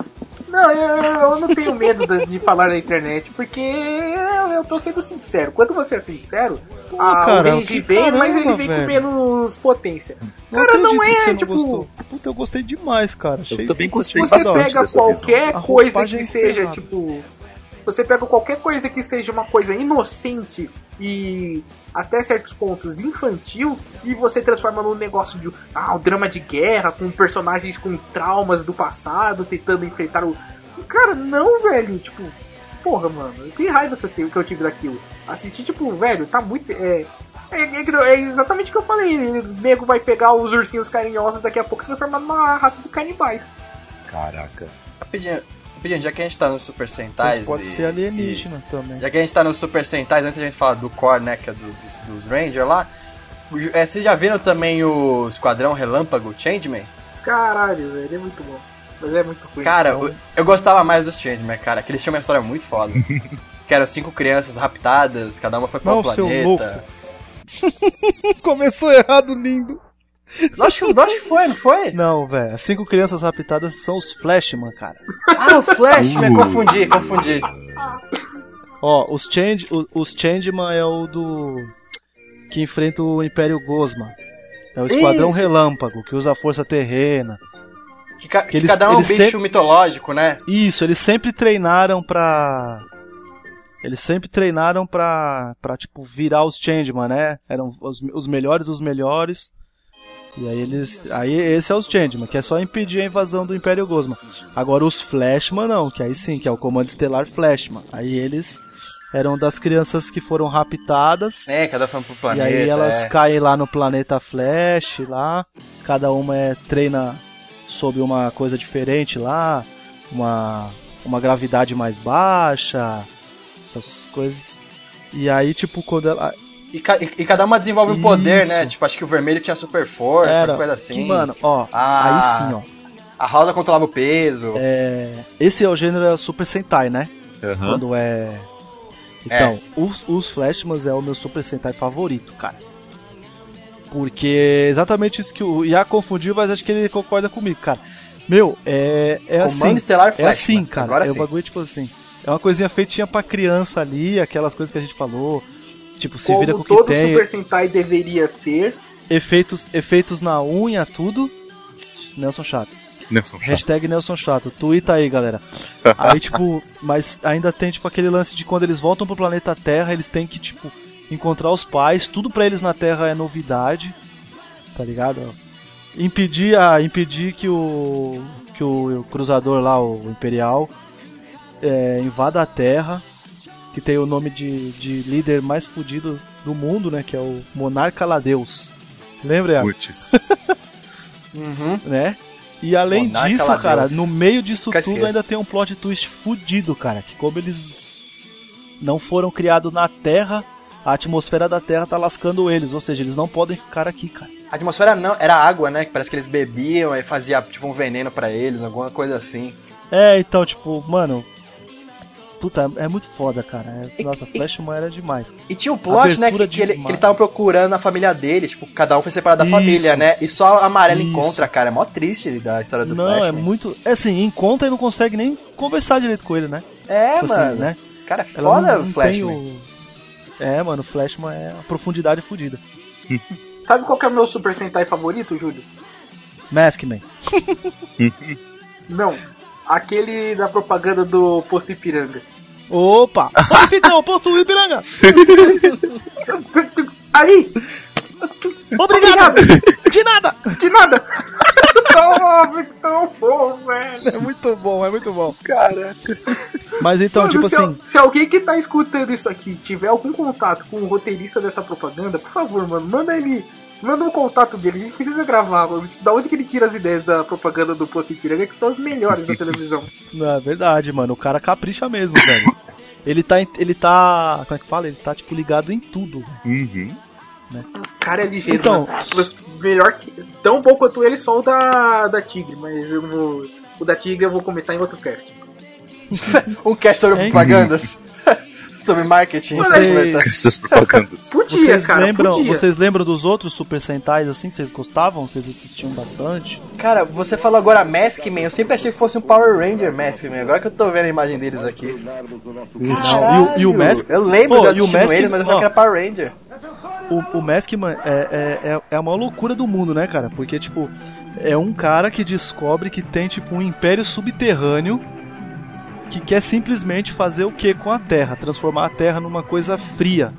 Não, eu, eu- eu não tenho medo de, falar na internet, porque eu, eu tô sendo sincero. Quando você é sincero, Pô, a, cara, o vem, mas ele caramba, vem velho. com menos potência. Não Cara, não é, não tipo, gostou. Puta, eu gostei demais, cara. Achei também gostei Você pega qualquer coisa que seja, tipo. Você pega qualquer coisa que seja uma coisa inocente e até certos pontos infantil e você transforma num negócio de ah, um drama de guerra com personagens com traumas do passado tentando enfrentar o. Cara, não, velho. Tipo, porra, mano. Que raiva que eu tive, que eu tive daquilo. Assistir, tipo, velho, tá muito. É, é, é- é exatamente o que eu falei. O nego vai pegar os ursinhos carinhosos daqui a pouco e transformar numa raça de canibais. Caraca. Rapidinho, rapidinho, já que a gente tá no Super Sentais. Mas pode e- ser alienígena também. e- já que a gente tá no Super Sentais, antes a gente falar do core, né, que é do- dos, dos Ranger lá. é, vocês já viram também o Esquadrão Relâmpago Changeman? Caralho, velho, é muito bom. Mas é muito ruim. Cara, Então- eu, eu gostava mais dos Changeman, cara, que eles tinham uma história muito foda. que eram cinco crianças raptadas, cada uma foi pra um Não, planeta. Começou errado, lindo. Lógico, lógico que foi, não foi? Não, velho. As cinco crianças raptadas são os Flashman, cara. Ah, o Flash, me Uh. confundi, confundi. Ó, os Change, o- os Changeman é o do que enfrenta o Império Gosma. É o Esquadrão Isso. Relâmpago, que usa a força terrena. Que, ca- que eles- cada um é um bicho sempre- mitológico, né? Isso, eles sempre treinaram pra. Eles sempre treinaram pra, pra tipo, virar os Changeman, né? Eram os, os melhores dos melhores. E aí eles. Aí esse é os Changeman, que é só impedir a invasão do Império Gosma. Agora os Flashman não, que aí sim, que é o Comando Estelar Flashman. Aí eles eram das crianças que foram raptadas. É, cada foi pro E planeta. aí elas é. caem lá no planeta Flash, lá. Cada uma é, treina sob uma coisa diferente lá. Uma, uma gravidade mais baixa. Essas coisas. E aí, tipo, quando ela. E, ca- e- cada uma desenvolve um poder, né? Tipo, acho que o vermelho tinha super força, Era. coisa assim. Que, mano, ó. Ah. Aí sim, ó. A rosa controlava o peso. É, esse é o gênero Super Sentai, né? Aham. Quando é. Então, os, os Flashmans é o meu Super Sentai favorito, cara. Porque é exatamente isso que o Ia confundiu, mas acho que ele concorda comigo, cara. Meu, é, é Comando assim. Estelar É Flash. assim, cara. Agora é sim. o bagulho, tipo assim. É uma coisinha feitinha pra criança ali, aquelas coisas que a gente falou. Tipo, se Como vira com o que todo tem. Super Sentai deveria ser. Efeitos, efeitos na unha, tudo. Nelson Chato. Nelson Chato. Hashtag Nelson Chato. Twitter aí, galera. Aí, tipo, mas ainda tem, tipo, aquele lance de quando eles voltam pro planeta Terra, eles têm que, tipo, encontrar os pais. Tudo pra eles na Terra é novidade. Tá ligado? Impedir, a, impedir que o. que o, cruzador lá, o Imperial, é, invada a Terra. Que tem o nome de, de líder mais fudido do mundo, né? Que é o Monarca Ladeus. Lembra, Iago? Putz. Uhum. né? E além Monarca disso, lá cara, no meio disso tudo ainda tem um plot twist fudido, cara. Que como eles não foram criados na Terra, a atmosfera da Terra tá lascando eles. Ou seja, eles não podem ficar aqui, cara. A atmosfera não, era água, né? Que parece que eles bebiam e fazia tipo um veneno pra eles, alguma coisa assim. É, então, tipo, mano. Puta, é muito foda, cara. É- E- nossa, e- Flashman era demais. E tinha um plot, né, que, Abertura que, ele- demais. que eles estavam procurando a família deles, tipo, cada um foi separado da Isso. família, né? E só a amarela Isso. encontra, cara. É mó triste da história do não, Flash. é né? muito. É assim, encontra e não consegue nem conversar direito com ele, né? É, Tipo assim, mano. né? Cara, é Ela foda não, o não Flash, né? o... É, mano, o Flashman é a profundidade fudida. Sabe qual que é o meu Super Sentai favorito, Júlio? Maskman. Não. Aquele da propaganda do Posto Ipiranga. Opa! Posto Picão, posto Ipiranga! Aí! Obrigado! De nada! De nada! Tão, tão bom, velho. É muito bom, é muito bom. Caraca. Mas então, Mano, tipo se, assim, se alguém que tá escutando isso aqui tiver algum contato com o roteirista dessa propaganda, por favor, mano, manda ele. Manda um contato dele, a gente precisa gravar. mano. Da onde que ele tira as ideias da propaganda do Posto Ipiranga, que são as melhores da televisão. não, é verdade, mano. O cara capricha mesmo, velho. Ele tá, ele tá, como é que fala? Ele tá, tipo, ligado em tudo. Uhum. O cara é ligeiro, Então- mano. Mas melhor que. Tão bom quanto ele, só o da, da Tigre, mas eu vou. O da Tigre eu vou comentar em outro cast. um cast sobre Hein? propagandas. Sobre marketing. Aí- comentar. Essas propagandas. Podia, Vocês cara, lembram, podia. vocês lembram dos outros Super Sentais assim que vocês gostavam? Vocês assistiam bastante? Cara, você falou agora Maskman, eu sempre achei que fosse um Power Ranger Maskman, agora que eu tô vendo a imagem deles aqui. E o- e o Mask- Eu lembro Pô, de e o assistindo Mask- eles, mas eu achava que era Power Ranger. O, o Maskman é, é, é, é a maior loucura do mundo, né, cara? Porque, tipo, é um cara que descobre que tem, tipo, um império subterrâneo que quer simplesmente fazer o que com a Terra? Transformar a Terra numa coisa fria.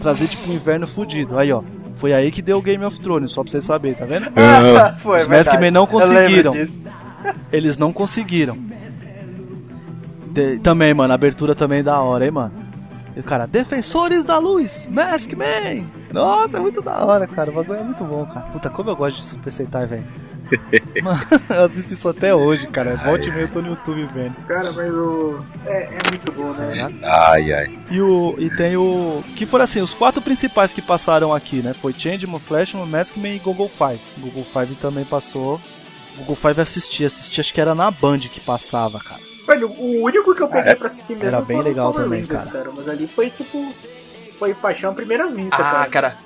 Trazer, tipo, um inverno fudido. Aí, ó. Foi aí que deu o Game of Thrones, só pra vocês saberem, tá vendo? Ah, Foi, Os Maskman não conseguiram. Eles não conseguiram. De- também, mano, a abertura também é da hora, hein, mano. E cara, Defensores da Luz, Maskman! Nossa, é muito da hora, cara. O bagulho é muito bom, cara. Puta, como eu gosto de Super Sentai, velho. Mano, eu assisto isso até hoje, cara. Volte e meia eu tô no YouTube vendo. Cara, mas o. É, é muito bom, né? Ai, ai. E, o, e tem o. Que foram assim, os quatro principais que passaram aqui, né? Foi Changeman, Flashman, Maskman e Google Five. Google Five também passou. Google Five assisti, assisti, acho que era na Band que passava, cara. Velho, o único que eu peguei pra assistir mesmo Era bem legal também, Rangers, cara. Mas ali foi tipo. Foi paixão à primeira vista, Ah, cara. cara.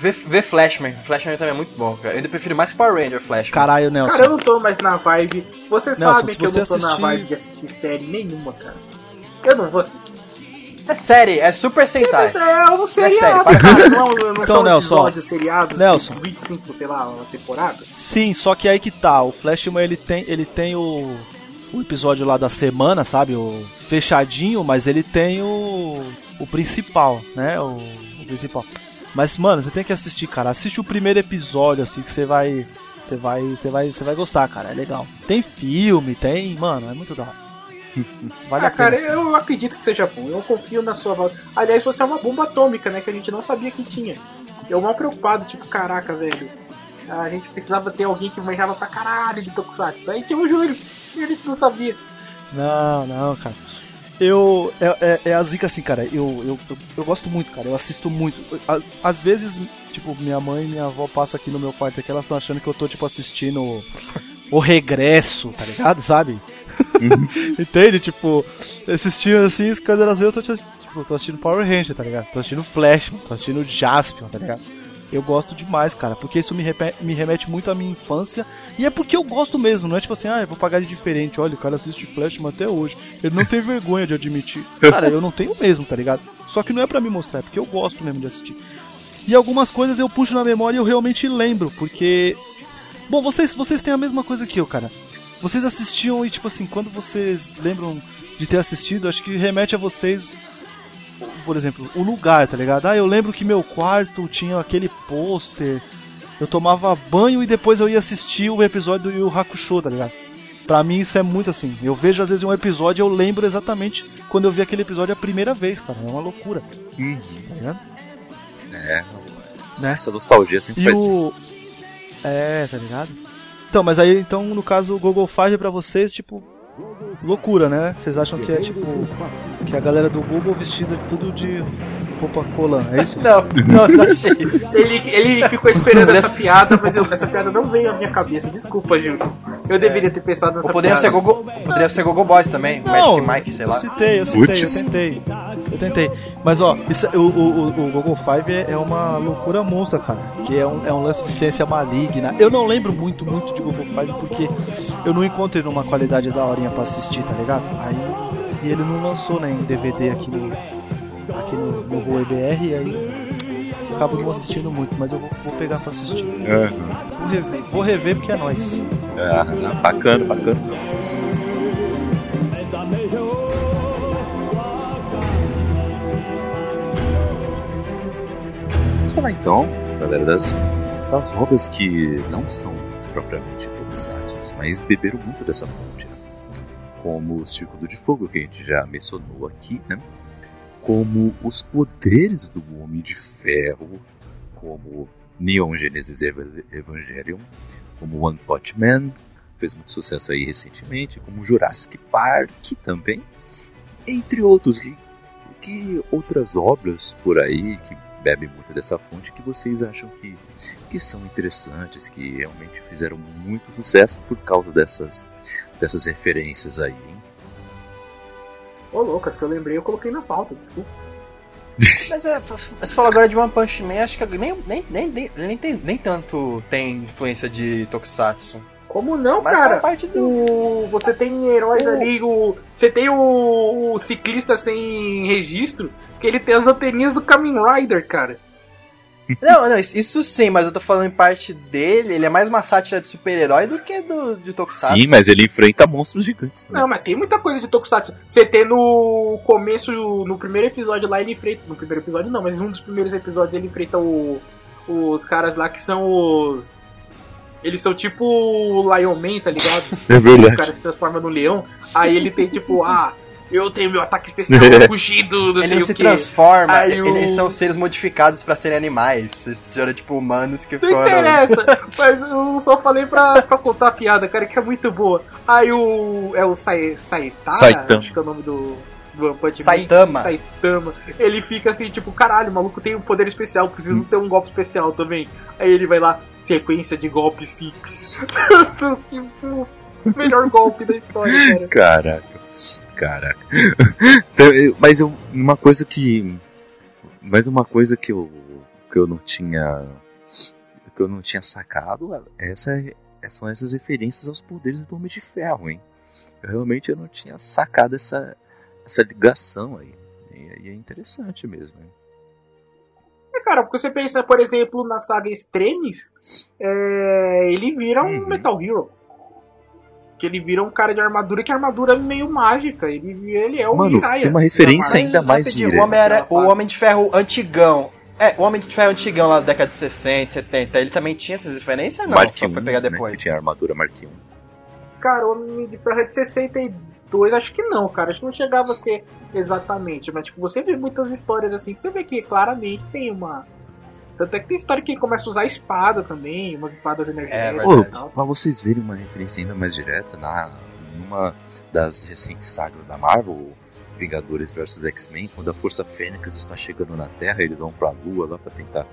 Vê, vê Flashman. Flashman também é muito bom, cara. Eu ainda prefiro mais Power Ranger Flashman. Caralho, Nelson. Cara, eu não tô mais na vibe. Você Nelson, sabe que eu você não tô na assistir- vibe de assistir série nenhuma, cara. Eu não vou assistir. É série, é Super Sentai. Mas é um seriado, cara. para- Não, não Então, são Nelson, episódios seriados Nelson. de 25, sei lá, uma temporada. Sim, só que aí que tá, o Flashman ele tem, ele tem o, o episódio lá da semana, sabe? O fechadinho, mas ele tem o, o principal, né? O, o principal. Mas, mano, você tem que assistir, cara. Assiste o primeiro episódio, assim, que você vai. Você vai. Você vai. Você vai gostar, cara. É legal. Tem filme, tem. Mano, é muito da hora. Vale ah, a pena. cara, sim. eu acredito que seja bom. Eu confio na sua voz. Aliás, você é uma bomba atômica, né? Que a gente não sabia que tinha. Eu mal preocupado, tipo, caraca, velho. A gente precisava ter alguém que manjava pra caralho de Tokusatsu. Aí tem o Júlio. E ele não sabia. Não, não, cara. Eu. É, é, é a zica assim, cara. Eu, eu, eu, eu gosto muito, cara. Eu assisto muito. Às, vezes, tipo, minha mãe e minha avó passam aqui no meu quarto aqui, elas estão achando que eu tô, tipo, assistindo o regresso, tá ligado? Sabe? Entende? Tipo, assistindo assim, quando elas veem, eu tô, tipo, tô assistindo Power Ranger, tá ligado? Tô assistindo Flash, tô assistindo Jaspion, tá ligado? Eu gosto demais, cara, porque isso me, me remete muito à minha infância. E é porque eu gosto mesmo, não é tipo assim, ah, eu vou pagar de diferente. Olha, o cara assiste Flashman até hoje. Ele não tem vergonha de admitir. Cara, eu não tenho mesmo, tá ligado? Só que não é pra me mostrar, é porque eu gosto mesmo de assistir. E algumas coisas eu puxo na memória e eu realmente lembro, porque. Bom, vocês, vocês têm a mesma coisa que eu, cara. Vocês assistiam e, tipo assim, quando vocês lembram de ter assistido, acho que remete a vocês por exemplo, o lugar, tá ligado? Ah, eu lembro que meu quarto tinha aquele pôster. Eu tomava banho e depois eu ia assistir o episódio do Yu Hakusho, tá ligado? Pra mim isso é muito assim. Eu vejo às vezes um episódio e eu lembro exatamente quando eu vi aquele episódio a primeira vez, cara. É uma loucura, Uhum. tá ligado? É, Né? essa nostalgia sempre E faz o. É, tá ligado? Então, mas aí, então, no caso, o Google Five pra vocês, tipo. Loucura, né? Vocês acham que é tipo. Que a galera do Google vestida tudo de roupa colã, é isso? Não, não, não achei. Ele, ele ficou esperando essa piada, mas eu- essa piada não veio à minha cabeça. Desculpa, Júlio. Eu deveria ter pensado nessa Ou poderiam ser, piada. Gogo, poderiam ser Gogo Boys também, Magic Mike, sei eu lá. citei, eu citei, Putz. eu tentei. Eu tentei. Mas ó, isso, o, o, o- o Google Five é, é uma loucura monstra, cara. Que é um, é um lance de ciência maligna. Eu não lembro muito, muito de Google Five porque eu não encontrei numa qualidade da horinha pra assistir, tá ligado? Aí e ele não lançou né, em DVD aqui no aqui no, no EBR e aí eu acabo não assistindo muito, mas eu vou, vou pegar pra assistir. Aham. Vou rever, vou rever porque é nóis. Ah, bacana, bacana. Vamos falar então, galera, das, das obras que não são propriamente tokusatsu, mas beberam muito dessa fonte? Como o Círculo de Fogo, que a gente já mencionou aqui, né? Como os poderes do Homem de Ferro, como Neon Genesis Eva- Evangelion, como One Punch Man, fez muito sucesso aí recentemente, como Jurassic Park também, entre outros. Que, que outras obras por aí que bebe muito dessa fonte que vocês acham que, que são interessantes, que realmente fizeram muito sucesso por causa dessas, dessas referências aí, hein? Ô, louco, que eu lembrei, eu coloquei na pauta, desculpa. Mas é, você falou agora de One Punch Man, acho que nem, nem, nem, nem, nem, tem, nem tanto tem influência de Tokusatsu. Como não, Mas cara? parte do. O, você tem heróis O- ali, o, você tem o, o ciclista sem registro, que ele tem as anteninhas do Kamen Rider, cara. Não, não, isso, isso sim, mas eu tô falando em parte dele, ele é mais uma sátira de super-herói do que do, de Tokusatsu. Sim, mas ele enfrenta monstros gigantes também. Não, mas tem muita coisa de Tokusatsu. Você tem no começo, no primeiro episódio lá, ele enfrenta. No primeiro episódio não, mas um dos primeiros episódios ele enfrenta o, os caras lá que são os. Eles são tipo o Lion Man, tá ligado? É O verdade. cara se transforma no leão. Aí ele tem tipo, ah, eu tenho meu ataque especial, fugido, não Ele sei não o se quê. transforma, Aí eles o- são seres modificados pra serem animais. Esses eram tipo humanos que Não foram. interessa, mas eu só falei pra, pra contar a piada, cara, que é muito boa. Aí o. É o Sai, Saitara? Saitama. Acho que é o nome do. do One Punch Man. Saitama. Saitama. Ele fica assim, tipo, caralho, o maluco tem um poder especial, preciso ter um golpe especial também. Aí ele vai lá, sequência de golpes simples. o melhor golpe da história, cara. Caraca. Caraca. Então, Mas eu, uma coisa que. Mas uma coisa que eu, que eu não tinha. Que eu não tinha sacado, essa, é- são essas referências aos poderes do Homem de Ferro, hein? Eu realmente eu não tinha sacado essa, essa ligação aí. E, e é interessante mesmo, hein? É, cara, porque você pensa, por exemplo, na saga Extremes, é, ele vira um Uhum. Metal Hero. Que ele vira um cara de armadura que a armadura é meio mágica. Ele, ele é o Mano, Jiraiya tem uma referência ainda mais rapidinho, direta. o, Homem Aquela o. Homem de Ferro antigão. É, o Homem de Ferro antigão lá da década de 60, 70, ele também tinha essas referências? Não, Mark só 1, foi pegar né, depois. que tinha armadura Mark 1. Cara, o Homem de Ferro é de 62, acho que não, cara. Acho que não chegava a ser exatamente. Mas, tipo, você vê muitas histórias assim que você vê que claramente tem uma. Tanto é que tem história que ele começa a usar espada também, umas espadas energéticas Ô, e tal. pra vocês verem uma referência ainda mais direta, na, numa das recentes sagas da Marvel, Vingadores vs X-Men, quando a Força Fênix está chegando na Terra, eles vão pra Lua lá pra tentar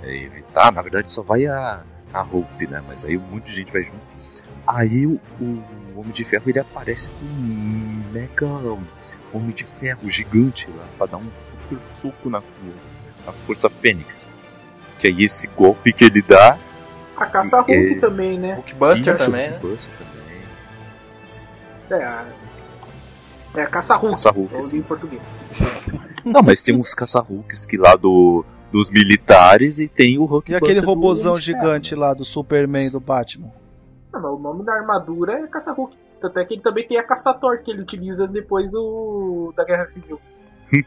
é, evitar. Na verdade, só vai a, a Hope, né? Mas aí um monte de gente vai junto. Aí o, o Homem de Ferro ele aparece com um mega Homem de Ferro gigante lá pra dar um super soco na, na Força Fênix. Que aí esse golpe que ele dá A caça Hulk É. também, né? Hulkbuster Isso, também, né? Hulkbuster também. É, a, é a caça Hulk. Caça-Hulk, Eu li sim. em português. Não, mas tem uns caça-Hulks que lá do, dos militares e tem o Hulk E aquele robozão gigante lá do Superman do Batman? Não, mas o nome da armadura é caça Hulk. Tanto é que ele também tem a caça-Thor que ele utiliza depois do da Guerra Civil.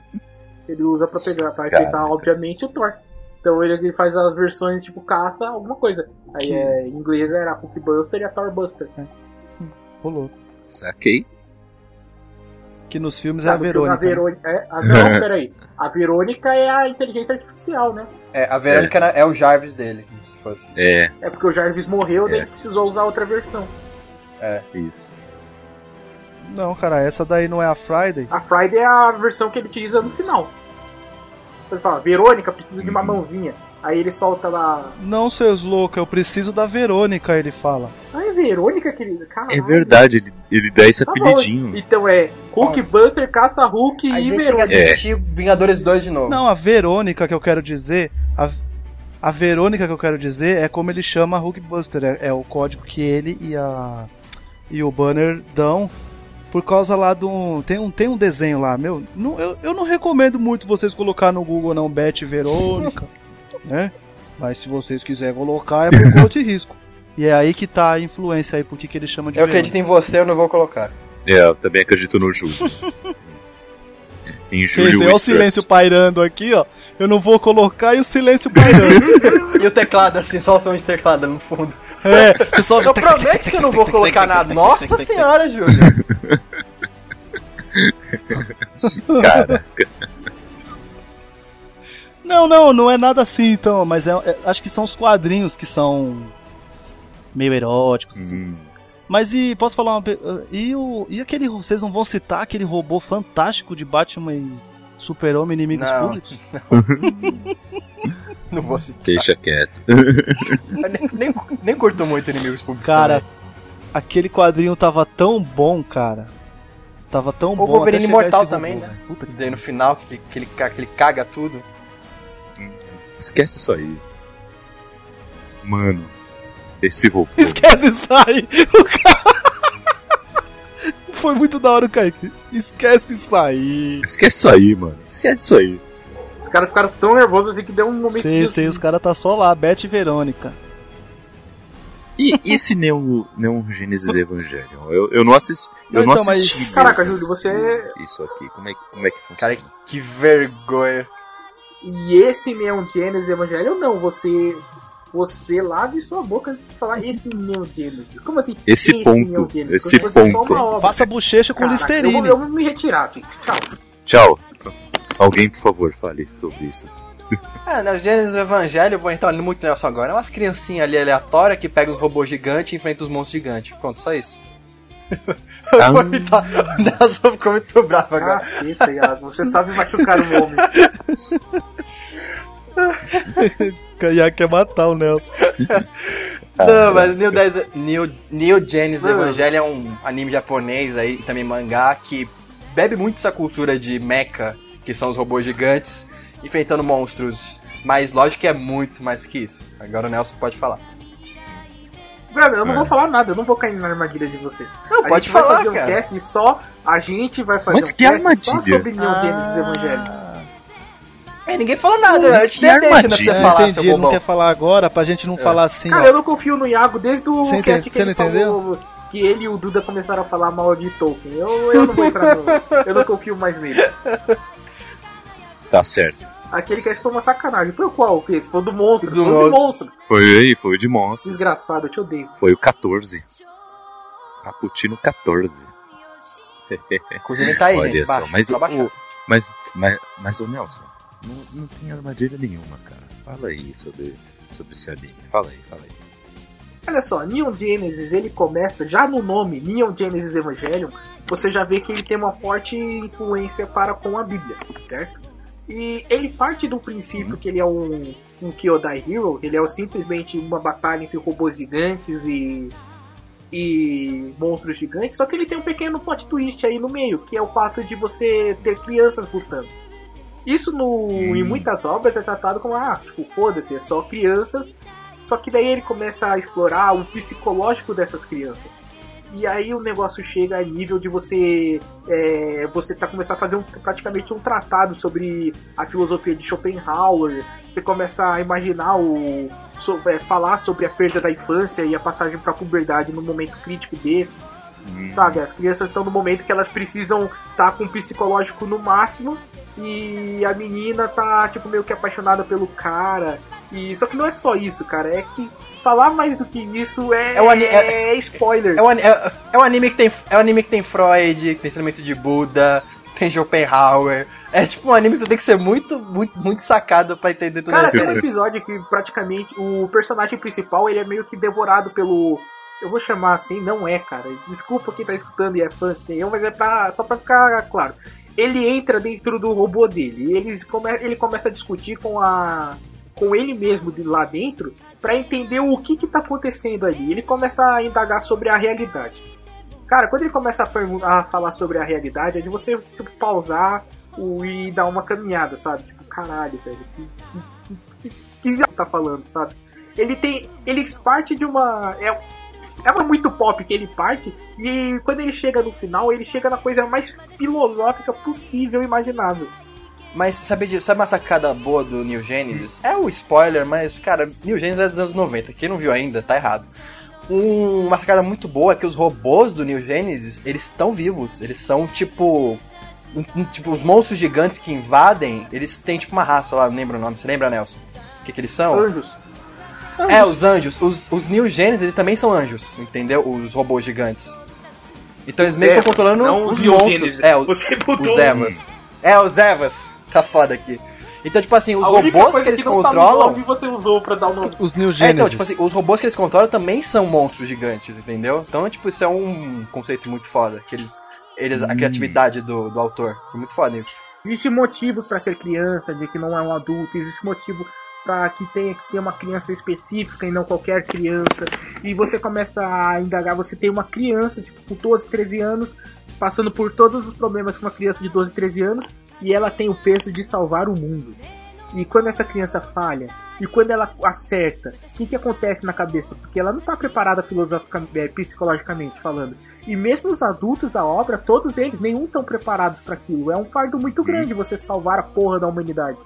ele usa pra pegar, pra Cara. enfrentar, obviamente, o Thor. Então ele, ele faz as versões tipo caça, alguma coisa. Aí é, em inglês era a Hulkbuster e a Thorbuster. Rolou. Saquei. Que nos filmes é a Sabe, Verônica. A né? Verônica é, a, não, peraí. A Verônica é a inteligência artificial, né? É, a Verônica é. o Jarvis dele, se fosse. É, É porque o Jarvis morreu, daí É. ele precisou usar outra versão. isso. Não, cara, essa daí não é a Friday. A Friday é a versão que ele utiliza no final. Ele fala, Verônica precisa de uma Uhum. mãozinha. Aí ele solta lá. Não, seus loucos, eu preciso da Verônica, ele fala. Ah, é Verônica, querida? É Caralho. verdade, ele, ele dá esse Tá bom. apelidinho. Então é Hulkbuster, Caça-Hulk A e gente tem que Verônica. É. assistir Vingadores 2 de novo. Não, a Verônica que eu quero dizer. A, a Verônica que eu quero dizer é como ele chama a Hulkbuster. É, é o código que ele e a. E o Banner dão. Por causa lá do. Tem um, tem um desenho lá, meu. Não, eu, eu não recomendo muito vocês colocar no Google não Beth Verônica, né? Mas se vocês quiserem colocar, é por conta de risco. E é aí que tá a influência aí, por que que ele chama de Eu Verônica. acredito em você, eu não vou colocar. É, eu também acredito no Júlio. em Júlio o silêncio pairando aqui, ó. Eu não vou colocar e o silêncio pairando. E o teclado, assim, só o som de teclado no fundo. É, pessoal. Eu prometo que eu não vou colocar nada. Nossa senhora, Júlio. Cara, Não, não, não é nada assim então, mas é, é- acho que são os quadrinhos que são meio eróticos. assim. hum, Mas e posso falar uma e o e aquele vocês não vão citar aquele robô fantástico de Batman e Super-Homem Inimigos Não. Públicos? Não vou citar. Deixa quieto. Nem, nem, nem curto muito inimigos públicos. Cara, também. aquele quadrinho tava tão bom, cara. Tava tão O bom. Wolverine até chegar Imortal também, robô, né? Puta que Daí no final que, que, ele, que ele caga tudo. Esquece isso aí. Mano, esse robô. Esquece isso aí! O cara... Foi muito da hora o Kaique. Esquece isso aí. Esquece isso aí, mano. Esquece isso aí. Os caras ficaram tão nervosos assim que deu um momento Sei, de- sei, os caras tá só lá, Beth e Verônica. E, e esse Neon, Neon Genesis Evangelion? Eu, eu não assisti. Eu Não, não então, mas- assisti. Caraca, mesmo Júlio, você é- Isso aqui, como é, que- como é que funciona? Cara, que vergonha. E esse Neon Genesis Evangelho, não, você. Você lave sua boca de falar esse Neon Genesis. Como assim? Esse ponto, esse Como se fosse só ponto. Faça bochecha com Caraca, eu, Listerine. vou, eu vou me retirar, gente. Tchau. Tchau. Alguém, por favor, fale sobre isso. Ah, no Gênesis do Evangelho, eu vou entrar muito Nelson agora. É umas criancinhas ali aleatórias que pegam os robôs gigantes e enfrentam os monstros gigantes. Pronto, só isso. Ah. Eu. O Nelson ficou muito bravo agora. Caceta. Você sabe machucar um homem. Ia quer matar o Nelson. Não, mas New, Des- New, New Genesis Mano. Evangelho é um anime japonês aí, também mangá, que bebe muito essa cultura de mecha, que são os robôs gigantes, enfrentando monstros. Mas lógico que é muito mais que isso. Agora o Nelson pode falar. Brother, eu não É. vou falar nada, eu não vou cair na armadilha de vocês. Não, a pode gente vai falar, fazer um cara. cast só a gente vai fazer Mas um que cast só armadilha? sobre Neon Genesis Evangelho. É, ninguém falou nada, Mas eu que te dei a deixa pra armadilha. você Eu falar, entendi, seu ele não quer falar agora pra gente não falar assim, Cara, ó. eu não confio no Iago desde o Você cast entende- que ele não entendeu? falou que ele e o Duda começaram a falar mal de Tolkien. Eu, eu não vou entrar no. eu não confio mais nele. Tá certo. Aquele cast foi uma sacanagem. Foi o qual? Esse foi o do monstro. Do foi o do monstro. Foi aí, foi o de monstros. Desgraçado, eu te odeio. Foi o 14. Caputino 14. Inclusive tá aí, Olha gente. só, baixa, mas o, o- mas, mas, mas o Nelson, não, não tem armadilha nenhuma, cara. Fala aí sobre, sobre esse anime. Fala aí, fala aí. Olha só, Neon Genesis, ele começa, já no nome Neon Genesis Evangelion, você já vê que ele tem uma forte influência para com a Bíblia, certo? E ele parte do princípio que ele é um, um Kyodai Hero, ele é simplesmente uma batalha entre robôs gigantes e, e monstros gigantes, só que ele tem um pequeno plot twist aí no meio, que é o fato de você ter crianças lutando. Isso no, em muitas obras é tratado como, ah, tipo, foda-se, é só crianças só que daí ele começa a explorar o psicológico dessas crianças. E aí o negócio chega a nível de você é, você tá começando a fazer um, praticamente um tratado sobre a filosofia de Schopenhauer. Você começa a imaginar o so- é, falar sobre a perda da infância e a passagem para a puberdade num momento crítico desse. Sabe, as crianças estão no momento que elas precisam estar com o psicológico no máximo e a menina tá tipo meio que apaixonada pelo cara. E só que não é só isso, cara, é que falar mais do que isso é É o ani- é spoiler. É um, ani- é, é um anime que tem, é um anime que tem Freud, que tem ensinamento de Buda, tem Schopenhauer. É tipo um anime que você tem que ser muito, muito, muito sacado pra entender tudo Cara, tem um episódio que praticamente o personagem principal ele é meio que devorado pelo. Eu vou chamar assim, não é, cara. Desculpa quem tá escutando e é fã eu, mas é pra, só pra ficar claro. Ele entra dentro do robô dele e eles come, ele começa a discutir com a. com ele mesmo de lá dentro pra entender o que que tá acontecendo ali. Ele começa a indagar sobre a realidade. Cara, quando ele começa a, a falar sobre a realidade, é de você tipo, pausar o, e dar uma caminhada, sabe? Tipo, caralho, velho. Que, que, que, que, que tá falando, sabe? Ele tem. Ele parte de uma. É, uma muito pop que ele parte, e quando ele chega no final, ele chega na coisa mais filosófica possível imaginável. Mas sabe, de- sabe uma sacada boa do New Genesis? É o spoiler, mas, cara, New Genesis é dos anos 90. Quem não viu ainda, tá errado. Um- uma sacada muito boa é que os robôs do New Genesis, eles estão vivos. Eles são tipo. um- um- tipo, os monstros gigantes que invadem, eles têm tipo uma raça lá, não lembro o nome. Você lembra, Nelson? O que, que eles são? Anjos. É, os anjos. Os, os New Genesis eles também são anjos, entendeu? Os robôs gigantes. Então eles meio que estão controlando não os monstros. É, os, Você botou os Evas. É, os Evas. Tá foda aqui. Então, tipo assim, os A única robôs coisa que eles não tá no controlam. nome você usou pra dar o nome. Os New É, Genesis. então, tipo assim, os robôs que eles controlam também são monstros gigantes, entendeu? Então, tipo, isso é um conceito muito foda. Que eles. eles a Hum. criatividade do, do autor. Foi muito foda. hein? Existe motivos para ser criança, de que não é um adulto, existe motivo para que tenha que ser uma criança específica e não qualquer criança. E você começa a indagar, você tem uma criança, tipo, com 12, 13 anos, passando por todos os problemas que uma criança de 12, 13 anos, e ela tem o peso de salvar o mundo. E quando essa criança falha, e quando ela acerta, o que, que acontece na cabeça? Porque ela não está preparada filosoficamente, é, psicologicamente falando. E mesmo os adultos da obra, todos eles, nenhum estão preparados para aquilo. É um fardo muito grande você salvar a porra da humanidade.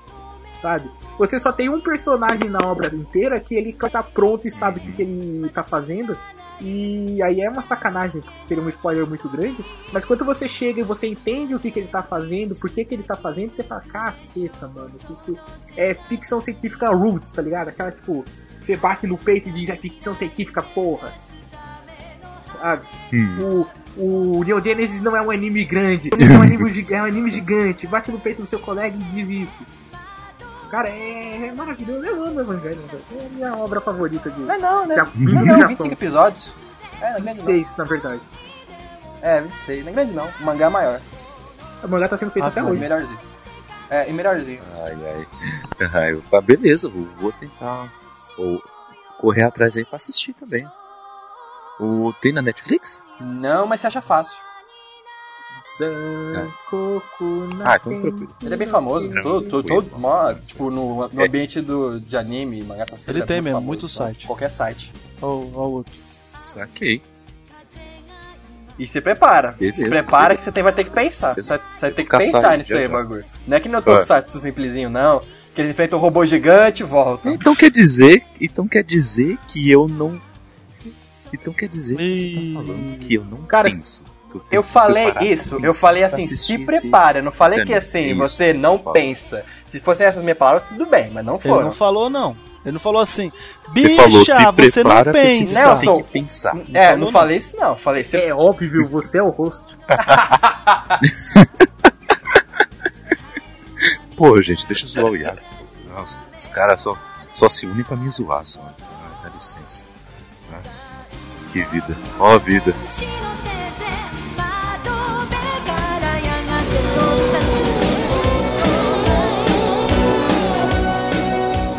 Sabe? Você só tem um personagem na obra inteira que ele tá pronto e sabe o que, que ele tá fazendo. E aí é uma sacanagem, seria um spoiler muito grande. Mas quando você chega e você entende o que, que ele tá fazendo, por que, que ele tá fazendo, você fala, caceta, mano. Isso é ficção científica roots, tá ligado? Aquela tipo, você bate no peito e diz, é ficção científica, porra. Ah, hum. O, o Neo Genesis não é um anime grande, é um anime, é um anime gigante. Bate no peito do seu colega e diz isso. Cara, é, é maravilhoso. Eu amo Evangelho, É a minha obra favorita de. Não, é não, né? Não, não, 25 episódios. É, não é 26, não. na verdade. É, 26. Não é grande não. O mangá é maior. O mangá tá sendo feito ah, até hoje. Melhorzinho. É, e melhorzinho. Ai, ai. ai ah, beleza, vou, vou tentar vou correr atrás aí pra assistir também. O, tem na Netflix? Não, mas você acha fácil. Ah, então tranquilo. Ele é bem famoso, todo, todo, todo, tipo, no, no ambiente do, de anime, mangá, essas coisas. Ele é tem mesmo, famoso, muito então, site. Qualquer site. Ou oh, outro. Saquei. E se prepara. Beleza, se prepara que você tem, vai ter que pensar. Você vai, você vai ter que pensar nisso aí, bagulho. Não é que não é Tokusatsu simplesinho, não. Que ele enfrenta um robô gigante e volta. Então quer dizer. Então quer dizer que eu não. Então quer dizer que você tá falando que eu não Cara, penso. Eu falei isso, eu falei assim, se prepara, não falei que assim, você não pensa. Se fossem essas minhas palavras, tudo bem, mas não foram. Ele não falou não. Ele não falou assim, bicha, você, falou, se você não pensa. Não, tem que pensar. Não é, não, não falei isso não, falei você... É óbvio, você é o rosto. Pô, gente, deixa eu zoar o Iago. Nossa, os caras só, só se unem pra me zoar, só. Dá licença. Que vida. Ó vida.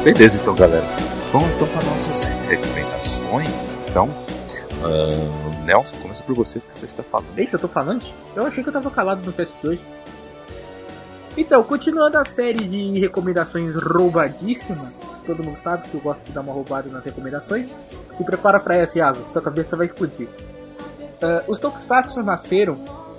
Beleza, então, galera. Vamos então para nossas recomendações. Então, uh, Nelson, começa por você, porque você está falando. Deixa, eu tô falando? Eu achei que eu tava calado no de hoje. Então, continuando a série de recomendações roubadíssimas, todo mundo sabe que eu gosto de dar uma roubada nas recomendações. Se prepara para essa, Iago, sua cabeça vai explodir. Uh, os Tokusatsu nasceram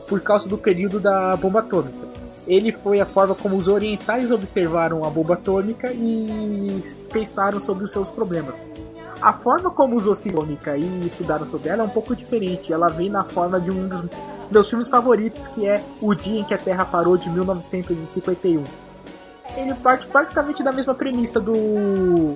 por causa do período da bomba atômica ele foi a forma como os orientais observaram a bomba atômica e pensaram sobre os seus problemas. A forma como os Oceânica e estudaram sobre ela é um pouco diferente. Ela vem na forma de um dos meus filmes favoritos, que é O Dia em que a Terra Parou, de 1951. Ele parte basicamente da mesma premissa do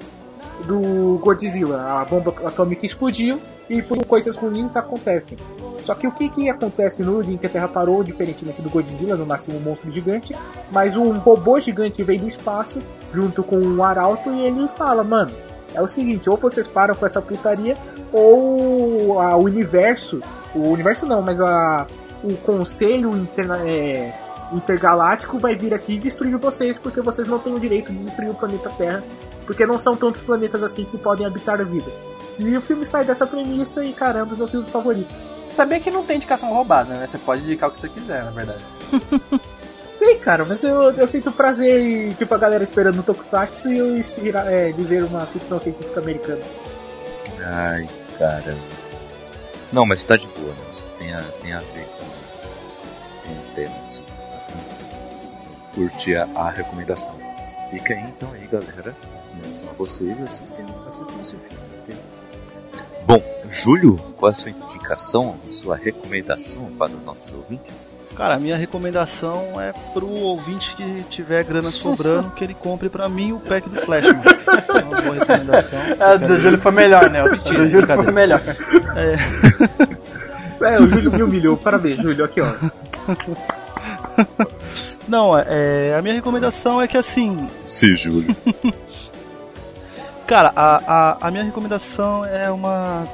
do Godzilla. A bomba atômica explodiu e por coisas ruins acontecem. Só que o que, que acontece no dia em que a Terra parou, diferentemente do Godzilla, não nasceu um monstro gigante, mas um robô gigante veio do espaço junto com um arauto e ele fala, mano, é o seguinte, ou vocês param com essa putaria, ou a, o universo, o universo não, mas a, o conselho interna, é, intergaláctico vai vir aqui destruir vocês, porque vocês não têm o direito de destruir o planeta Terra, porque não são tantos planetas assim que podem habitar a vida. E o filme sai dessa premissa e caramba, é meu filme favorito. Sabia que não tem indicação roubada, né? Você pode indicar o que você quiser, na verdade. Sei, cara, mas eu, eu sinto prazer, tipo, a galera esperando o Tokusatsu e eu inspira, é, de ver uma ficção científica americana. Ai, caramba. Não, mas tá de boa, né? Você tem a, tem a ver com, o tema, assim. Curte a, a recomendação. Fica aí então aí, galera. São vocês, assistem, assistem o seu filme. Bom, Júlio, qual é a sua indicação, a sua recomendação para os nossos ouvintes? Cara, a minha recomendação é pro ouvinte que tiver grana sobrando, que ele compre pra mim o pack do Flash. É uma boa recomendação. A do Júlio foi melhor, né? A do Júlio foi melhor. É. é, o Júlio me humilhou. Parabéns, Júlio. Aqui, ó. Não, é, a minha recomendação é que assim. Sim, Júlio. Cara, a, a, a minha recomendação é uma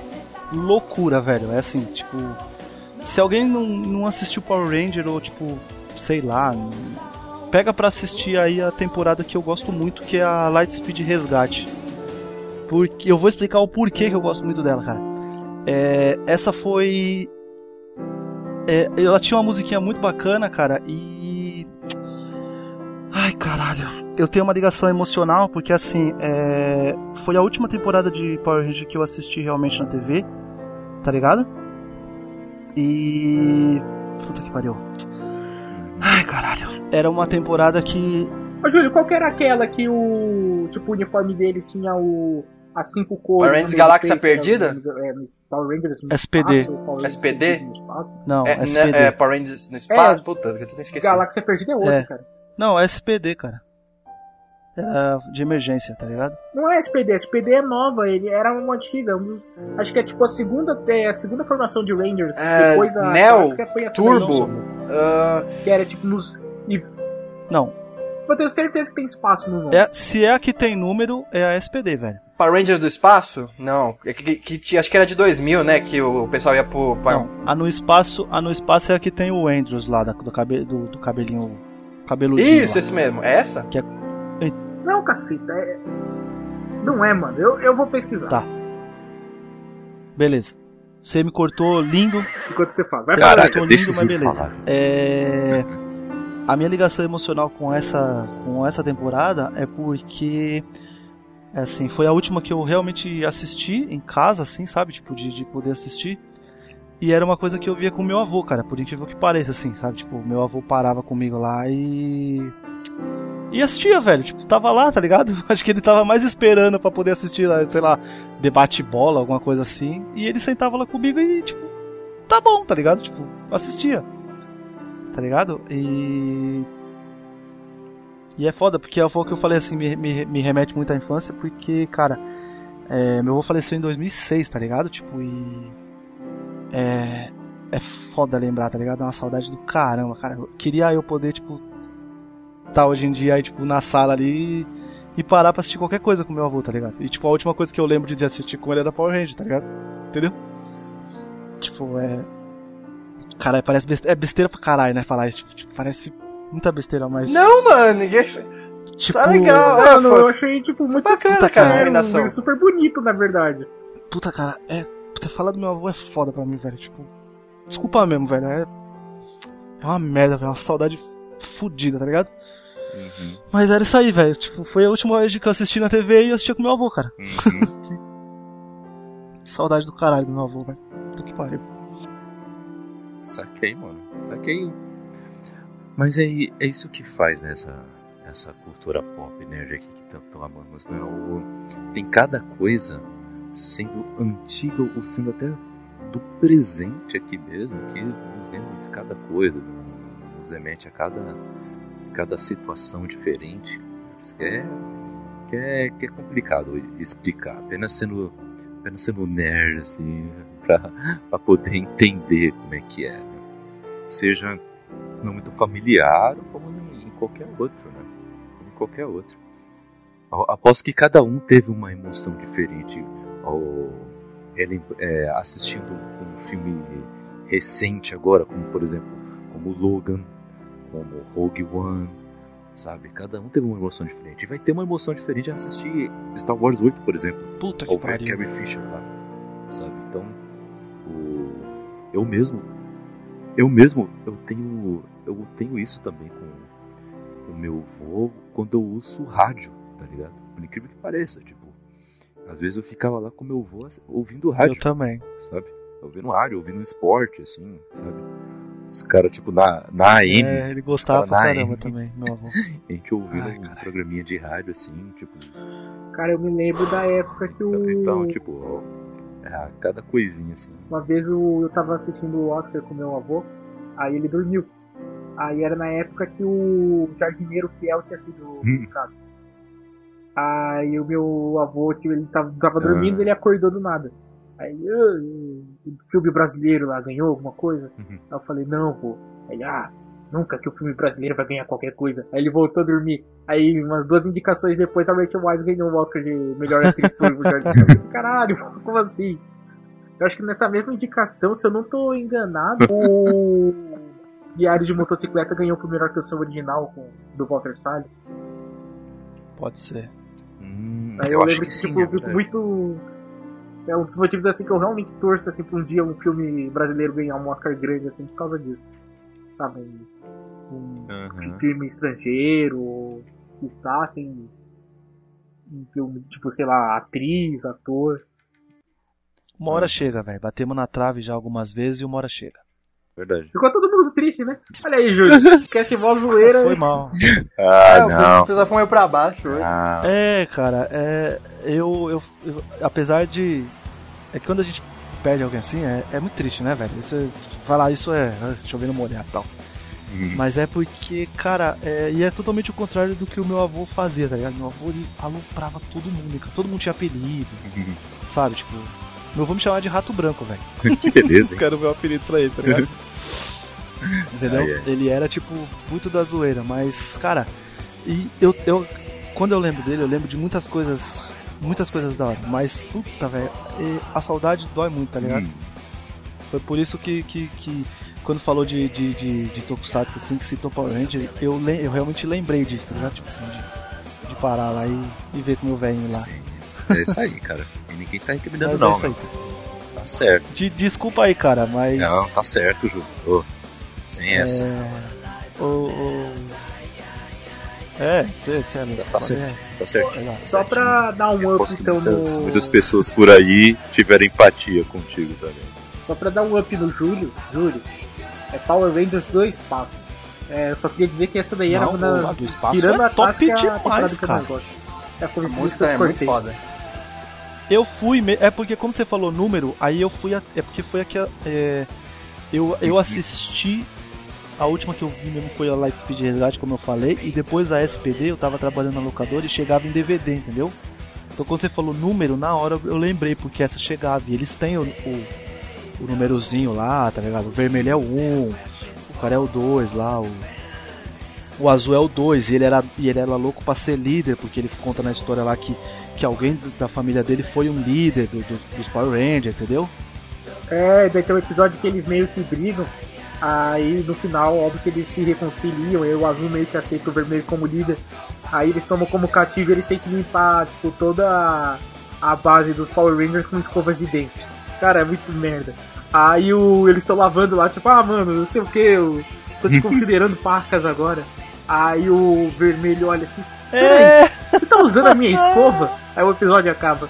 loucura, velho. É assim, tipo. Se alguém não, não assistiu Power Ranger ou, tipo, sei lá, pega pra assistir aí a temporada que eu gosto muito, que é a Lightspeed Resgate. Porque eu vou explicar o porquê que eu gosto muito dela, cara. É, essa foi. É, ela tinha uma musiquinha muito bacana, cara, e. Ai, caralho. Eu tenho uma ligação emocional porque, assim, é... foi a última temporada de Power Rangers que eu assisti realmente na TV, tá ligado? E. Puta que pariu. Ai, caralho. Era uma temporada que. Ô, Júlio, qual que era aquela que o. Tipo, o uniforme deles tinha o. As cinco cores. Power Rangers Galáxia Perdida? É, Power Rangers no SPD. espaço, Power Rangers SPD? no espaço. Não, É, SPD. né, é, Power Rangers no espaço? É. Puta, eu tenho esquecido. Galáxia Perdida é outro, É. cara. Não, SPD, cara. Era de emergência, tá ligado? Não é SPD, SPD é nova, ele era uma antiga. um dos- acho que é tipo a segunda, é, a segunda formação de Rangers. É, depois da Neo, clássica foi daí, Turbo. Ah, que era tipo nos. Não. eu tenho certeza que tem espaço no nome. É, se é a que tem número, é a SPD, velho. Power Rangers do espaço? Não. É que, que- que- acho que era de 2000, né? Que o pessoal ia pro. pra- Não, a no espaço, a no espaço é a que tem o Andrews lá, da- do, cabe, do, do cabelinho cabeludinho. Isso, lá. esse mesmo. É essa? Não, caceta, é. Não é, mano. Eu, eu vou pesquisar Tá. Beleza. Você me cortou lindo. enquanto você fala. Vai Caraca, falar. eu deixa o lindo, mas Júlio beleza. falar. É... A minha ligação emocional com essa, com essa temporada é porque assim, foi a última que eu realmente assisti em casa, assim, sabe? Tipo, de, de poder assistir. E era uma coisa que eu via com meu avô, cara, por incrível que pareça, assim, sabe? Tipo, meu avô parava comigo lá e. E assistia, velho. Tipo, tava lá, tá ligado? Acho que ele tava mais esperando pra poder assistir, sei lá, debate bola, alguma coisa assim. E ele sentava lá comigo e, tipo, tá bom, tá ligado? Tipo, assistia. Tá ligado? E. E é foda, porque foi o que eu falei assim, me, me, me remete muito à infância, porque, cara, é, meu avô faleceu em 2006, tá ligado? Tipo, e. É. É foda lembrar, tá ligado? É uma saudade do caramba, cara. Eu queria eu poder, tipo. Tá hoje em dia aí, tipo, na sala ali e parar pra assistir qualquer coisa com meu avô, tá ligado? E, tipo, a última coisa que eu lembro de assistir com ele era Power Rangers, tá ligado? Entendeu? Tipo, é. Caralho, parece besteira. É besteira pra caralho, né? Falar isso. Tipo, tipo, parece muita besteira, mas. Não, mano, ninguém. Tipo, Tá legal, é, Mano, eu achei, tipo, muito Bacana, super cara, super bonito, na verdade. Puta, cara, é. Puta, falar do meu avô é foda pra mim, velho. Tipo. Desculpa mesmo, velho. É. É uma merda, velho. É uma saudade fodida, tá ligado? Uhum, Mas era isso aí, velho. Tipo, foi a última vez que eu assisti na TV e eu assistia com meu avô, cara. uhum. Saudade do caralho do meu avô, velho. Puta que pariu. Saquei, mano. Saquei. Mas é, é isso que faz né, essa, essa cultura pop nerd aqui que tanto amamos, né? O, tem cada coisa sendo antiga ou sendo até do presente aqui mesmo, que nos lembra de cada coisa, nos remete a cada, cada situação diferente. Isso que é, que é, que é complicado explicar, apenas sendo, apenas sendo nerd, assim, pra poder entender como é que é. Né? Seja não muito familiar como em, qualquer outro, né? Como em qualquer outro. Aposto que cada um teve uma emoção diferente ao é, assistindo um filme recente agora, como por exemplo, como Logan, como Rogue One, sabe? Cada um teve uma emoção diferente. E vai ter uma emoção diferente a assistir Star Wars 8, por exemplo Puta que ou pariu. Carrie Fisher lá, sabe? Então, o... eu mesmo, eu mesmo, eu tenho, eu tenho isso também com o meu avô quando eu uso rádio, tá ligado? Por incrível que pareça, tipo, às vezes eu ficava lá com meu ass- ouvindo rádio, Eu também. sabe? Ouvindo rádio, ouvindo esporte, assim, sabe? Os caras, tipo, na, na AM, É, ele gostava Cara, pra caramba também, meu avô. a gente ouvindo Ai, um caralho. programinha de rádio, assim, tipo, Cara, eu me lembro da época que o. então, tipo, ó, é, cada coisinha, assim. Uma vez o- eu tava assistindo o Oscar com meu avô, aí ele dormiu. Aí era na época que o jardineiro fiel tinha sido Hum. Aí o meu avô, tipo, ele tava, tava Ah. dormindo e ele acordou do nada. Aí, "Ah, o filme brasileiro lá ganhou alguma coisa? Uhum. Aí eu falei, não, pô. Aí, ele, ah, nunca que o filme brasileiro vai ganhar qualquer coisa. Aí ele voltou a dormir. Aí, umas duas indicações depois, a Rachel Weisz ganhou o Oscar de melhor atriz por. Caralho, como assim? Eu acho que nessa mesma indicação, se eu não tô enganado, o. Diário de Motocicleta ganhou por melhor canção original com, do Walter Salles. Pode ser. Hum, Aí eu, eu, acho lembro que que, sim. tipo, é eu fico verdade. muito. É um dos motivos assim que eu realmente torço assim, pra um dia um filme brasileiro ganhar um Oscar grande assim por causa disso. Sabe? Um, um Aham. filme estrangeiro, ou quiçá, assim. Um filme, tipo, sei lá, atriz, ator. Uma hora chega, velho. Batemos na trave já algumas vezes e uma hora chega. Verdade. Ficou todo mundo triste, né? Olha aí, Júlio. Cast mó zoeira. Foi mal. Ah, é, o não. pessoal foi meio pra baixo hoje. Ah, É, cara, é. Eu, eu, eu- Apesar de. É que quando a gente perde alguém assim, é, é muito triste, né, velho? Você falar isso é. ah, Chovendo molhado e tal. hum, Mas é porque, cara, é, e é totalmente o contrário do que o meu avô fazia, tá ligado? Meu avô ele aloprava todo mundo, cara. todo mundo tinha apelido, hum. sabe? Tipo, meu avô me chamava de rato branco, velho. que beleza? Quero ver o apelido pra ele, tá ligado? Entendeu? Ai, ai. Ele era, tipo, muito da zoeira, mas, cara, e eu, eu. Quando eu lembro dele, eu lembro de muitas coisas. Muitas coisas da hora, mas, puta, velho, a saudade dói muito, tá ligado? Hum, Foi por isso que, que, que quando falou de, de, de, de Tokusatsu, assim, que citou Power Ranger, eu, eu realmente lembrei disso, tá ligado? Tipo assim, de, de parar lá e, e ver com o meu velhinho lá. sim. É isso aí, cara. Ninguém tá incriminando, Mas é não, isso aí. meu. Tá certo. De- desculpa aí, cara, mas. Não, tá certo, Júlio. Ô, sem essa. É. O. o- É, você, você é Tá certo. Tá certo. É, lá. Só pra dar um up, então, muitas, no... muitas pessoas por aí tiveram empatia contigo também. Só pra dar um up no Júlio, Júlio, é Power Rangers do espaço. É, eu só queria dizer que essa daí era Não, uma a do espaço tirando é a top clássica, a demais, cara. É, foi A música é muito foda. Eu fui, me- é porque como você falou número, aí eu fui, a- é porque foi aqui, a- é, eu, eu assisti, a última que eu vi mesmo foi a Lightspeed Resgate, como eu falei, e depois a SPD, eu tava trabalhando na locadora e chegava em DVD, entendeu? Então quando você falou número, na hora eu lembrei, porque essa chegava, e eles têm o, o, o númerozinho lá, tá ligado? O vermelho é o 1, o cara é o 2 lá, o, o azul é o 2, e ele era, e ele era louco pra ser líder, porque ele conta na história lá que que alguém da família dele foi um líder do- do- dos Power Rangers, entendeu? É, daí tem um episódio que eles meio que brigam. Aí no final, óbvio que eles se reconciliam, e o azul meio que aceita o vermelho como líder. Aí eles tomam como cativo e eles têm que limpar tipo, toda a, a base dos Power Rangers com escovas de dente. Cara, é muito merda. Aí o, eles estão lavando lá, tipo, ah mano, não sei o que, eu tô te considerando pacas agora. Aí o vermelho olha assim, É! você tá usando a minha escova? Aí o episódio acaba.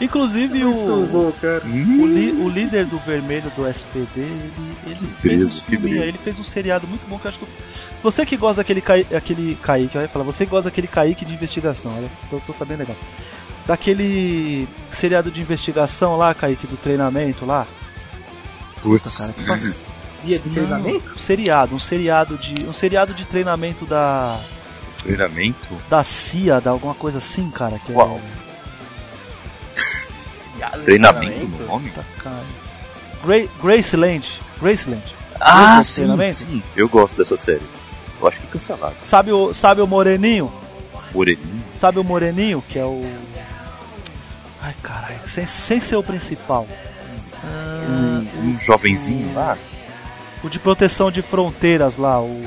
Inclusive Muito o, bom, cara. o, li- o líder do vermelho do SPD, ele, ele fez beleza, um beleza. ele fez um seriado muito bom que eu acho que. eu- Você que gosta daquele Kai, aquele Kaique, eu ia falar, você que gosta daquele Kaique de investigação, olha, tô, tô sabendo legal. Daquele seriado de investigação lá, Kaique, do treinamento lá. Putz. Cara, que pass- Dia de treinamento? Não, seriado, um seriado de. Um seriado de treinamento da. Treinamento? da CIA, da alguma coisa assim, cara, que Qual? é. Treinamento no nome? Tá, cara. Gra Graceland. Graceland. Ah, sim, treinamento? sim. Eu gosto dessa série. Eu acho que é cancelado. Sabe o, sabe o Moreninho? Moreninho. Sabe o Moreninho, que é o. Ai caralho, sem, sem ser o principal. Um, um jovenzinho lá. o de proteção de fronteiras lá, o.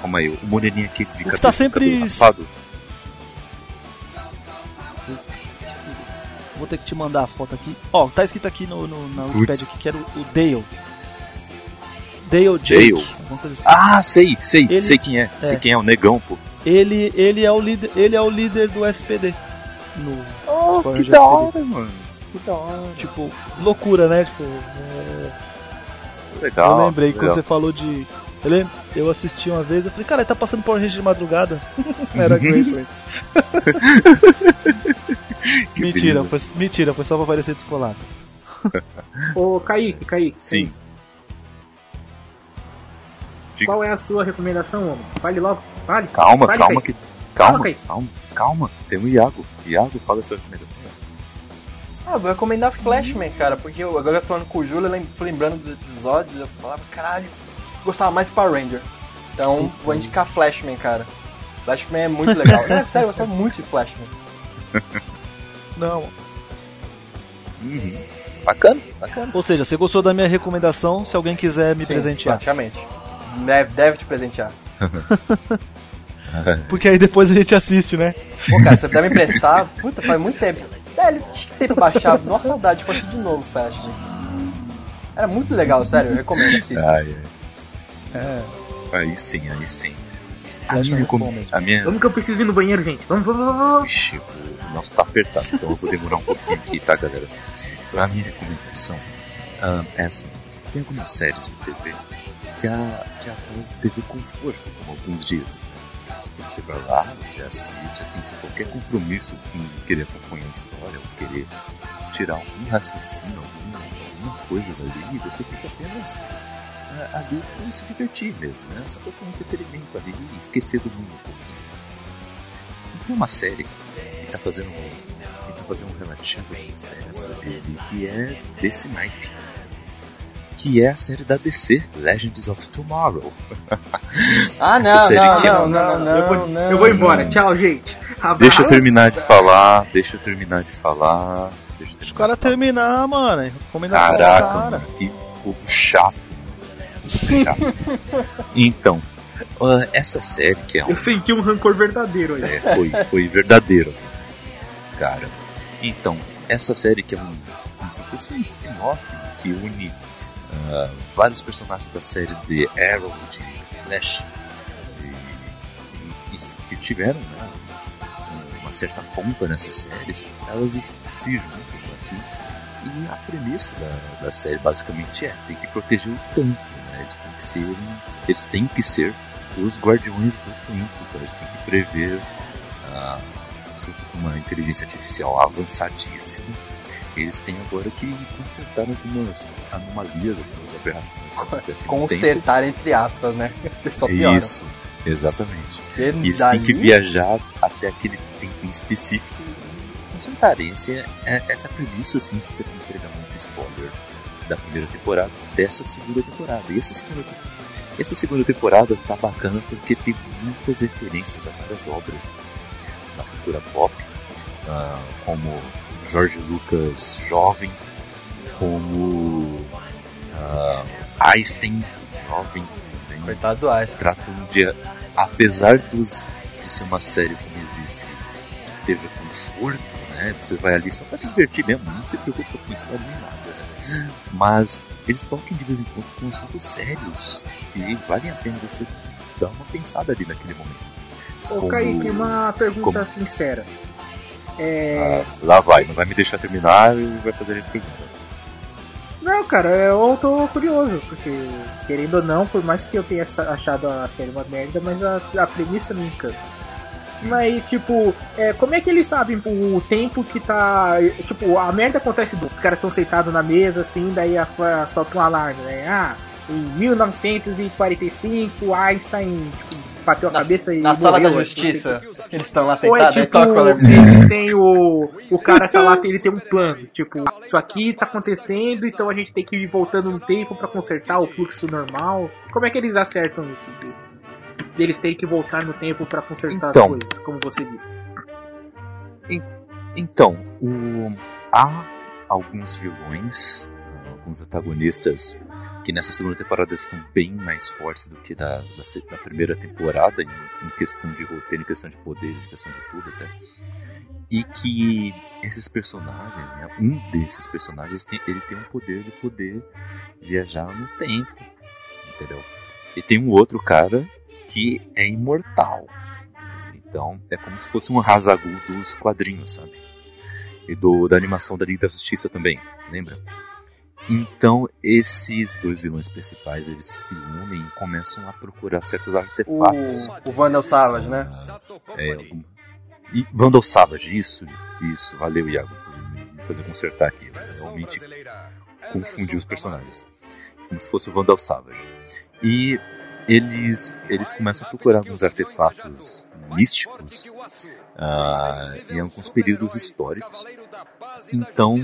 Calma aí, o moreninho aqui de que cabelo, tá sempre- raspado. Vou ter que te mandar a foto aqui. Ó, tá escrito aqui no, no, na. Wikipedia que era o, o Dale. Dale Jake. Dale. assim. Ah, sei, sei, Ele- sei quem é. é. Sei quem é, o negão, pô. Ele, ele, é o líder, ele é o líder do SPD. No, Oh, Power Rangers SPD. mano. Que da hora. Tipo, loucura, né? Tipo, é, Legal. eu lembrei quando legal. você falou de. Eu, lem... eu assisti uma vez, eu falei, cara, ele tá passando Power Ranger de madrugada. Era Graceland. Que mentira, beleza. foi, mentira, foi só pra parecer descolado. Ô, Kaique, Kaique. Sim. Diga. Qual é a sua recomendação, homem? Fale logo. Fale. Calma, Fale, calma Kaique. que. Calma, Calma, calma, calma. Tem o Iago. Iago, fala a sua recomendação. Ah, vou recomendar Flashman, cara, porque eu, agora eu falando com o Júlio, lembrando dos episódios, eu falava, caralho, gostava mais de Power Ranger. Então, vou indicar Flashman, cara. Flashman é muito legal. é sério, eu gostava muito de Flashman. Não, Uhum. Bacana, bacana. Ou seja, você gostou da minha recomendação, se alguém quiser me Sim, presentear. Praticamente. Deve, deve te presentear. Porque aí depois a gente assiste, né? Pô, cara, se você puder me emprestar, puta, faz muito tempo. Velho, acho que baixar. Nossa saudade de assistir de novo, Flash. Era muito legal, sério, eu recomendo assistir. Ai, ai. É. Aí sim, aí sim. A minha, mesmo. a minha Vamos que eu preciso ir no banheiro, gente. Vamos, vamos, vamos. Ixi, o nosso tá apertado, então eu vou demorar um pouquinho aqui, tá, galera? A minha recomendação ah, é assim: tem algumas séries de TV que a, que a TV conforto, como alguns. E Você vai lá, você assiste, assim, sem qualquer compromisso em querer acompanhar a história, ou querer tirar algum raciocínio, alguma, alguma coisa dali, você fica apenas ali pra se divertir mesmo, né? Só pra ter um entretenimento ali e esquecer do mundo um pouquinho. E tem uma série que tá fazendo um, que tá fazendo um relativo com séries dele, que é desse naipe. Que é a série da DC, Legends of Tomorrow. Ah, não, série não, que- não, não, não, eu, vou, não. eu vou embora. Tchau, gente. Abraço. Deixa eu terminar de falar, deixa eu terminar de falar. Deixa eu terminar cara de falar. terminar, mano. Caraca, cara. mano, que povo chato. Chato. então, ah, essa série que é um Eu senti um rancor verdadeiro aí. É, foi, foi verdadeiro, cara. Então, essa série que é um, como se fosse um spin-off que une ah, vários personagens da série de Arrow, de Flash, que tiveram né, uma certa ponta nessas séries, elas se juntam aqui. E a premissa da, da série basicamente é tem que proteger o tempo, né? Eles têm que ser, eles têm que ser os guardiões do tempo, então eles têm que prever ah, junto com uma inteligência artificial avançadíssima, eles têm agora que consertar algumas anomalias, algumas aberrações. Consertar entre aspas, né? Só piora. Isso, exatamente. Porque eles daí- têm que viajar até aquele tempo em específico consertarem. Esse é, é- essa premissa, assim, se entregar muito spoiler da primeira temporada dessa segunda temporada. E essa segunda, essa segunda temporada tá bacana porque tem muitas referências a várias obras da cultura pop, ah, como George Lucas jovem, como ah, Einstein jovem também Coitado do Einstein. tratam de, apesar dos, de ser uma série, como eu disse, teve conforto, né? Você vai ali só pra se divertir mesmo, não se preocupa com história nem nada, né? Mas eles tocam de vez em quando com assuntos sérios e valem a pena você dar uma pensada ali naquele momento. Ô, Como- Kaique, uma pergunta como- sincera. É. Ah, lá vai, não vai me deixar terminar e vai fazer a gente pergunta. Não, cara, eu tô curioso, porque, querendo ou não, por mais que eu tenha achado a série uma merda, mas a, a premissa me encanta. Mas, tipo, é, como é que eles sabem o tempo que tá. Tipo, a merda acontece do. Os caras estão sentados na mesa, assim, daí a, a, solta um alarme, né? Ah, em 1945, Einstein tipo, bateu a Na, cabeça e. na sala da morreu, assim, justiça, eles estão lá é sentados, aí tipo, toca o alarme. têm o. O cara tá lá, ele tem um plano. Tipo, isso aqui tá acontecendo, então a gente tem que ir voltando no tempo pra consertar o fluxo normal. Como é que eles acertam isso? De- Eles terem que voltar no tempo pra consertar Então. as coisas, como você disse. Então, o- há alguns vilões, alguns antagonistas que nessa segunda temporada são bem mais fortes do que da, da, da primeira temporada em, em questão de roteiro, em questão de poderes, em questão de tudo até. E que esses personagens, né, um desses personagens, tem, ele tem um poder de poder viajar no tempo, entendeu? E tem um outro cara que é imortal. Então é como se fosse um Hazagul dos quadrinhos, sabe? E do, da animação da Liga da Justiça também, lembra? Então esses dois vilões principais eles se unem e começam a procurar certos O, artefatos. o Vandal Savage, né? É, e Vandal Savage, isso, isso, valeu Iago por me fazer consertar aqui. Realmente confundi os personagens. Como se fosse o Vandal Savage. E eles, eles começam a procurar alguns artefatos místicos ah, em alguns períodos históricos. Então,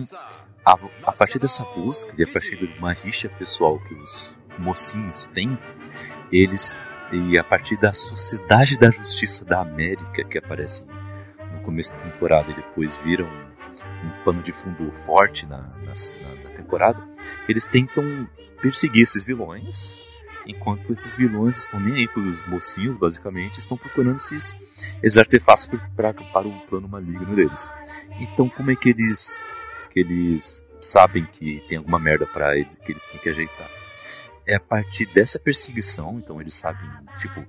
a, a partir dessa busca e a partir de uma rixa pessoal que os mocinhos têm, eles e a partir da Sociedade da Justiça da América que aparece no começo da temporada e depois viram um pano de fundo forte na, na, na temporada, eles tentam perseguir esses vilões, enquanto esses vilões estão nem aí pelos mocinhos, basicamente, estão procurando esses, esses artefatos para, para o plano maligno deles. Então, como é que eles, que eles sabem que tem alguma merda para eles que eles têm que ajeitar? É a partir dessa perseguição, então eles sabem, tipo,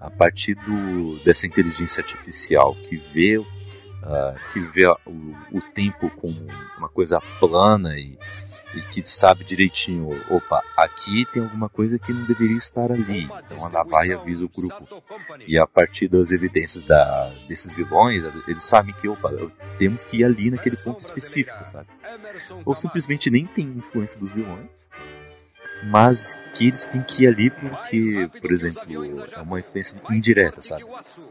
a partir do, dessa inteligência artificial que vê uh, que vê o, o, tempo como uma coisa plana e, e, que sabe direitinho, opa, aqui tem alguma coisa que não deveria estar ali. Então ela vai e avisa o grupo. E a partir das evidências da, desses vilões, eles sabem que, opa, temos que ir ali naquele ponto específico, sabe? Ou simplesmente nem tem influência dos vilões mas que eles têm que ir ali porque, por exemplo, é uma influência indireta, sabe?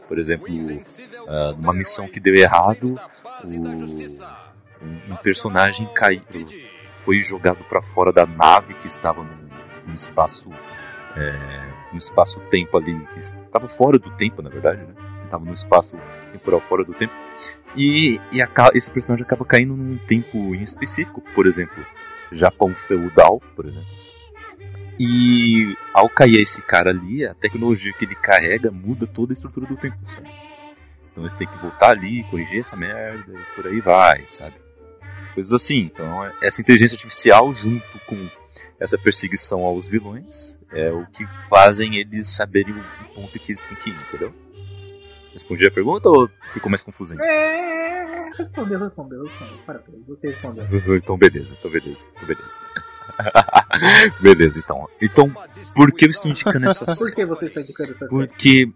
Por exemplo, uh, numa missão que deu errado, o, um, personagem caiu, foi jogado para fora da nave que estava num, espaço, é, num espaço-tempo ali, que estava fora do tempo, na verdade, né? Estava num espaço temporal fora do tempo. E, e a, esse personagem acaba caindo num tempo em específico, por exemplo, Japão feudal, por exemplo e ao cair esse cara ali, a tecnologia que ele carrega muda toda a estrutura do tempo, sabe? Então eles têm que voltar ali, corrigir essa merda e por aí vai, sabe? Coisas assim. Então essa inteligência artificial junto com essa perseguição aos vilões é o que fazem eles saberem o ponto que eles têm que ir, entendeu? Respondi a pergunta ou ficou mais confuso ainda? É, respondeu, respondeu, respondeu. Parabéns, você respondeu. Então beleza, então beleza, então beleza. beleza, então. Então, por que eu estou indicando essa série? Por que você está indicando essa série? Porque,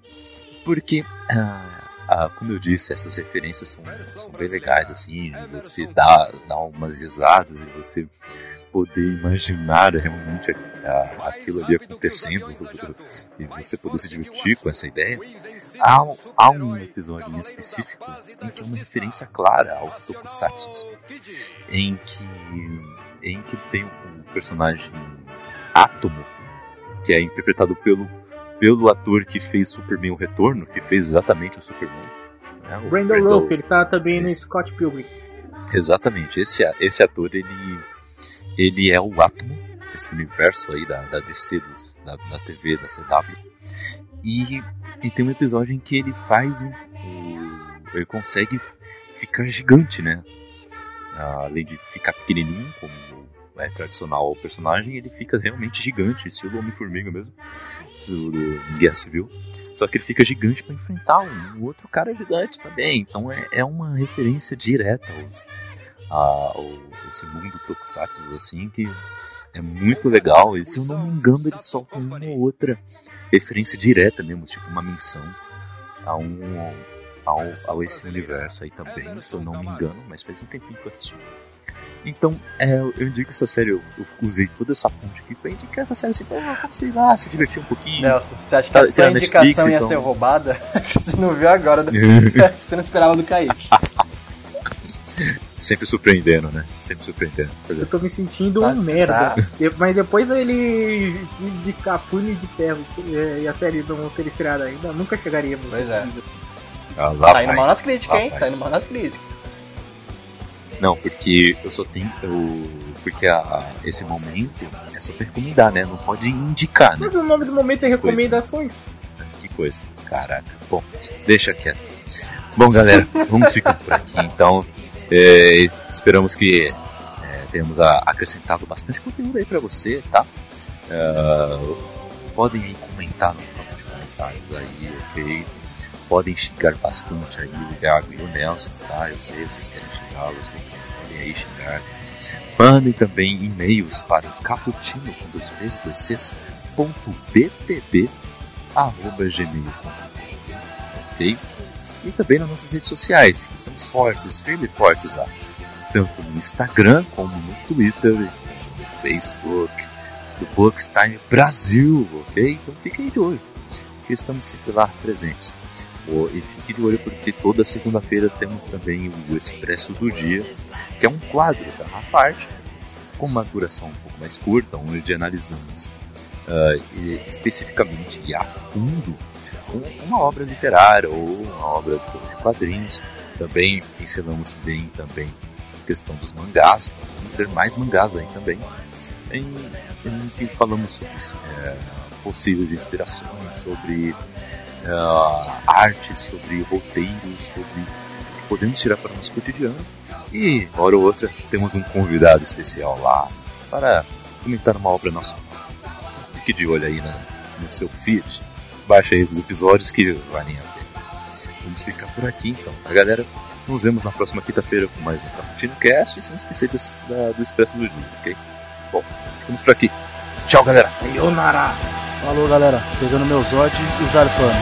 porque ah, ah, como eu disse, essas referências são, são bem legais, assim, você dá, dá umas risadas e você poder imaginar realmente aquilo ali acontecendo e você poder se divertir com essa ideia. Há, há um episódio em específico em que é uma referência clara aos tokusatsu, em que, em que tem um personagem Átomo, que é interpretado pelo, pelo ator que fez Superman o Retorno, que fez exatamente o Superman. Né? O Brandon Routh, ele tá também no Scott Pilgrim. Exatamente, esse, esse ator ele ele é o átomo desse universo aí da, da DC, dos, da, da TV, da CW. E, e tem um episódio em que ele faz um, um, ele consegue ficar gigante, né? Além de ficar pequenininho, como é tradicional o personagem, ele fica realmente gigante, estilo Homem-Formiga mesmo, estilo Guerra Civil. Só que ele fica gigante para enfrentar um, outro cara gigante também. Então é, é uma referência direta aos, a, esse mundo tokusatsu assim que é muito legal e se eu não me engano eles soltam uma ou outra referência direta mesmo, tipo uma menção a um ao, ao esse universo aí também, se eu não me engano, mas faz um tempinho que eu assisti. Então, é, eu indico essa série, eu, eu, usei toda essa ponte aqui pra indicar essa série assim, pra sei lá, se divertir um pouquinho. Nelson, você acha que tá, a sua indicação Netflix, ia então... ser roubada? você não viu agora, você não esperava do Kaique. Sempre surpreendendo, né? Sempre surpreendendo. Eu tô me sentindo Nossa, um merda. Tá. Mas depois ele de Punho de Ferro e a série não ter estreado ainda, nunca chegaríamos. Pois é. Ah, tá indo mal nas críticas, hein? Vai. Tá indo mal nas críticas. Não, porque eu só tenho. Eu, porque a, esse momento é só pra recomendar, né? Não pode indicar, né? Mas o nome do momento é recomendações. Que coisa. Caraca. Bom, deixa quieto. Bom, galera, vamos ficar por aqui então. É, esperamos que é, tenhamos acrescentado bastante conteúdo aí para você, tá? Uh, podem aí comentar no campo de comentários aí, ok? Podem xingar bastante aí o Gago e o Nelson, tá? Eu sei, vocês querem xingá-los, podem aí xingar. Mandem também e-mails para caputino com dois ponto btb, arroba ok? e também nas nossas redes sociais, que estamos fortes, firmes e fortes lá. Tanto no Instagram, como no Twitter, no Facebook, do Bookstime Brasil, ok? Então fiquem de olho, que estamos sempre lá presentes. E fique de olho porque toda segunda-feira temos também o Expresso do Dia, que é um quadro da parte, com uma duração um pouco mais curta, onde analisamos uh, especificamente e a fundo uma obra literária ou uma obra de quadrinhos. Também ensinamos bem também questão dos mangás, vamos ter mais mangás aí também. Em, em que falamos sobre é, possíveis inspirações, sobre uh, arte, sobre roteiros, sobre que podemos tirar para o nosso cotidiano. E, hora ou outra, temos um convidado especial lá para comentar uma obra nossa. Fique de olho aí na, no seu feed. Baixa aí esses episódios que valem a pena. Vamos ficar por aqui então, tá galera? Nos vemos na próxima quinta-feira com mais um Caputino Cast e sem esquecer desse, da, do Expresso do Dia, ok? Bom, ficamos por aqui. Tchau, galera. Sayonara. Falou, galera. Pegando meu zote e zarpando.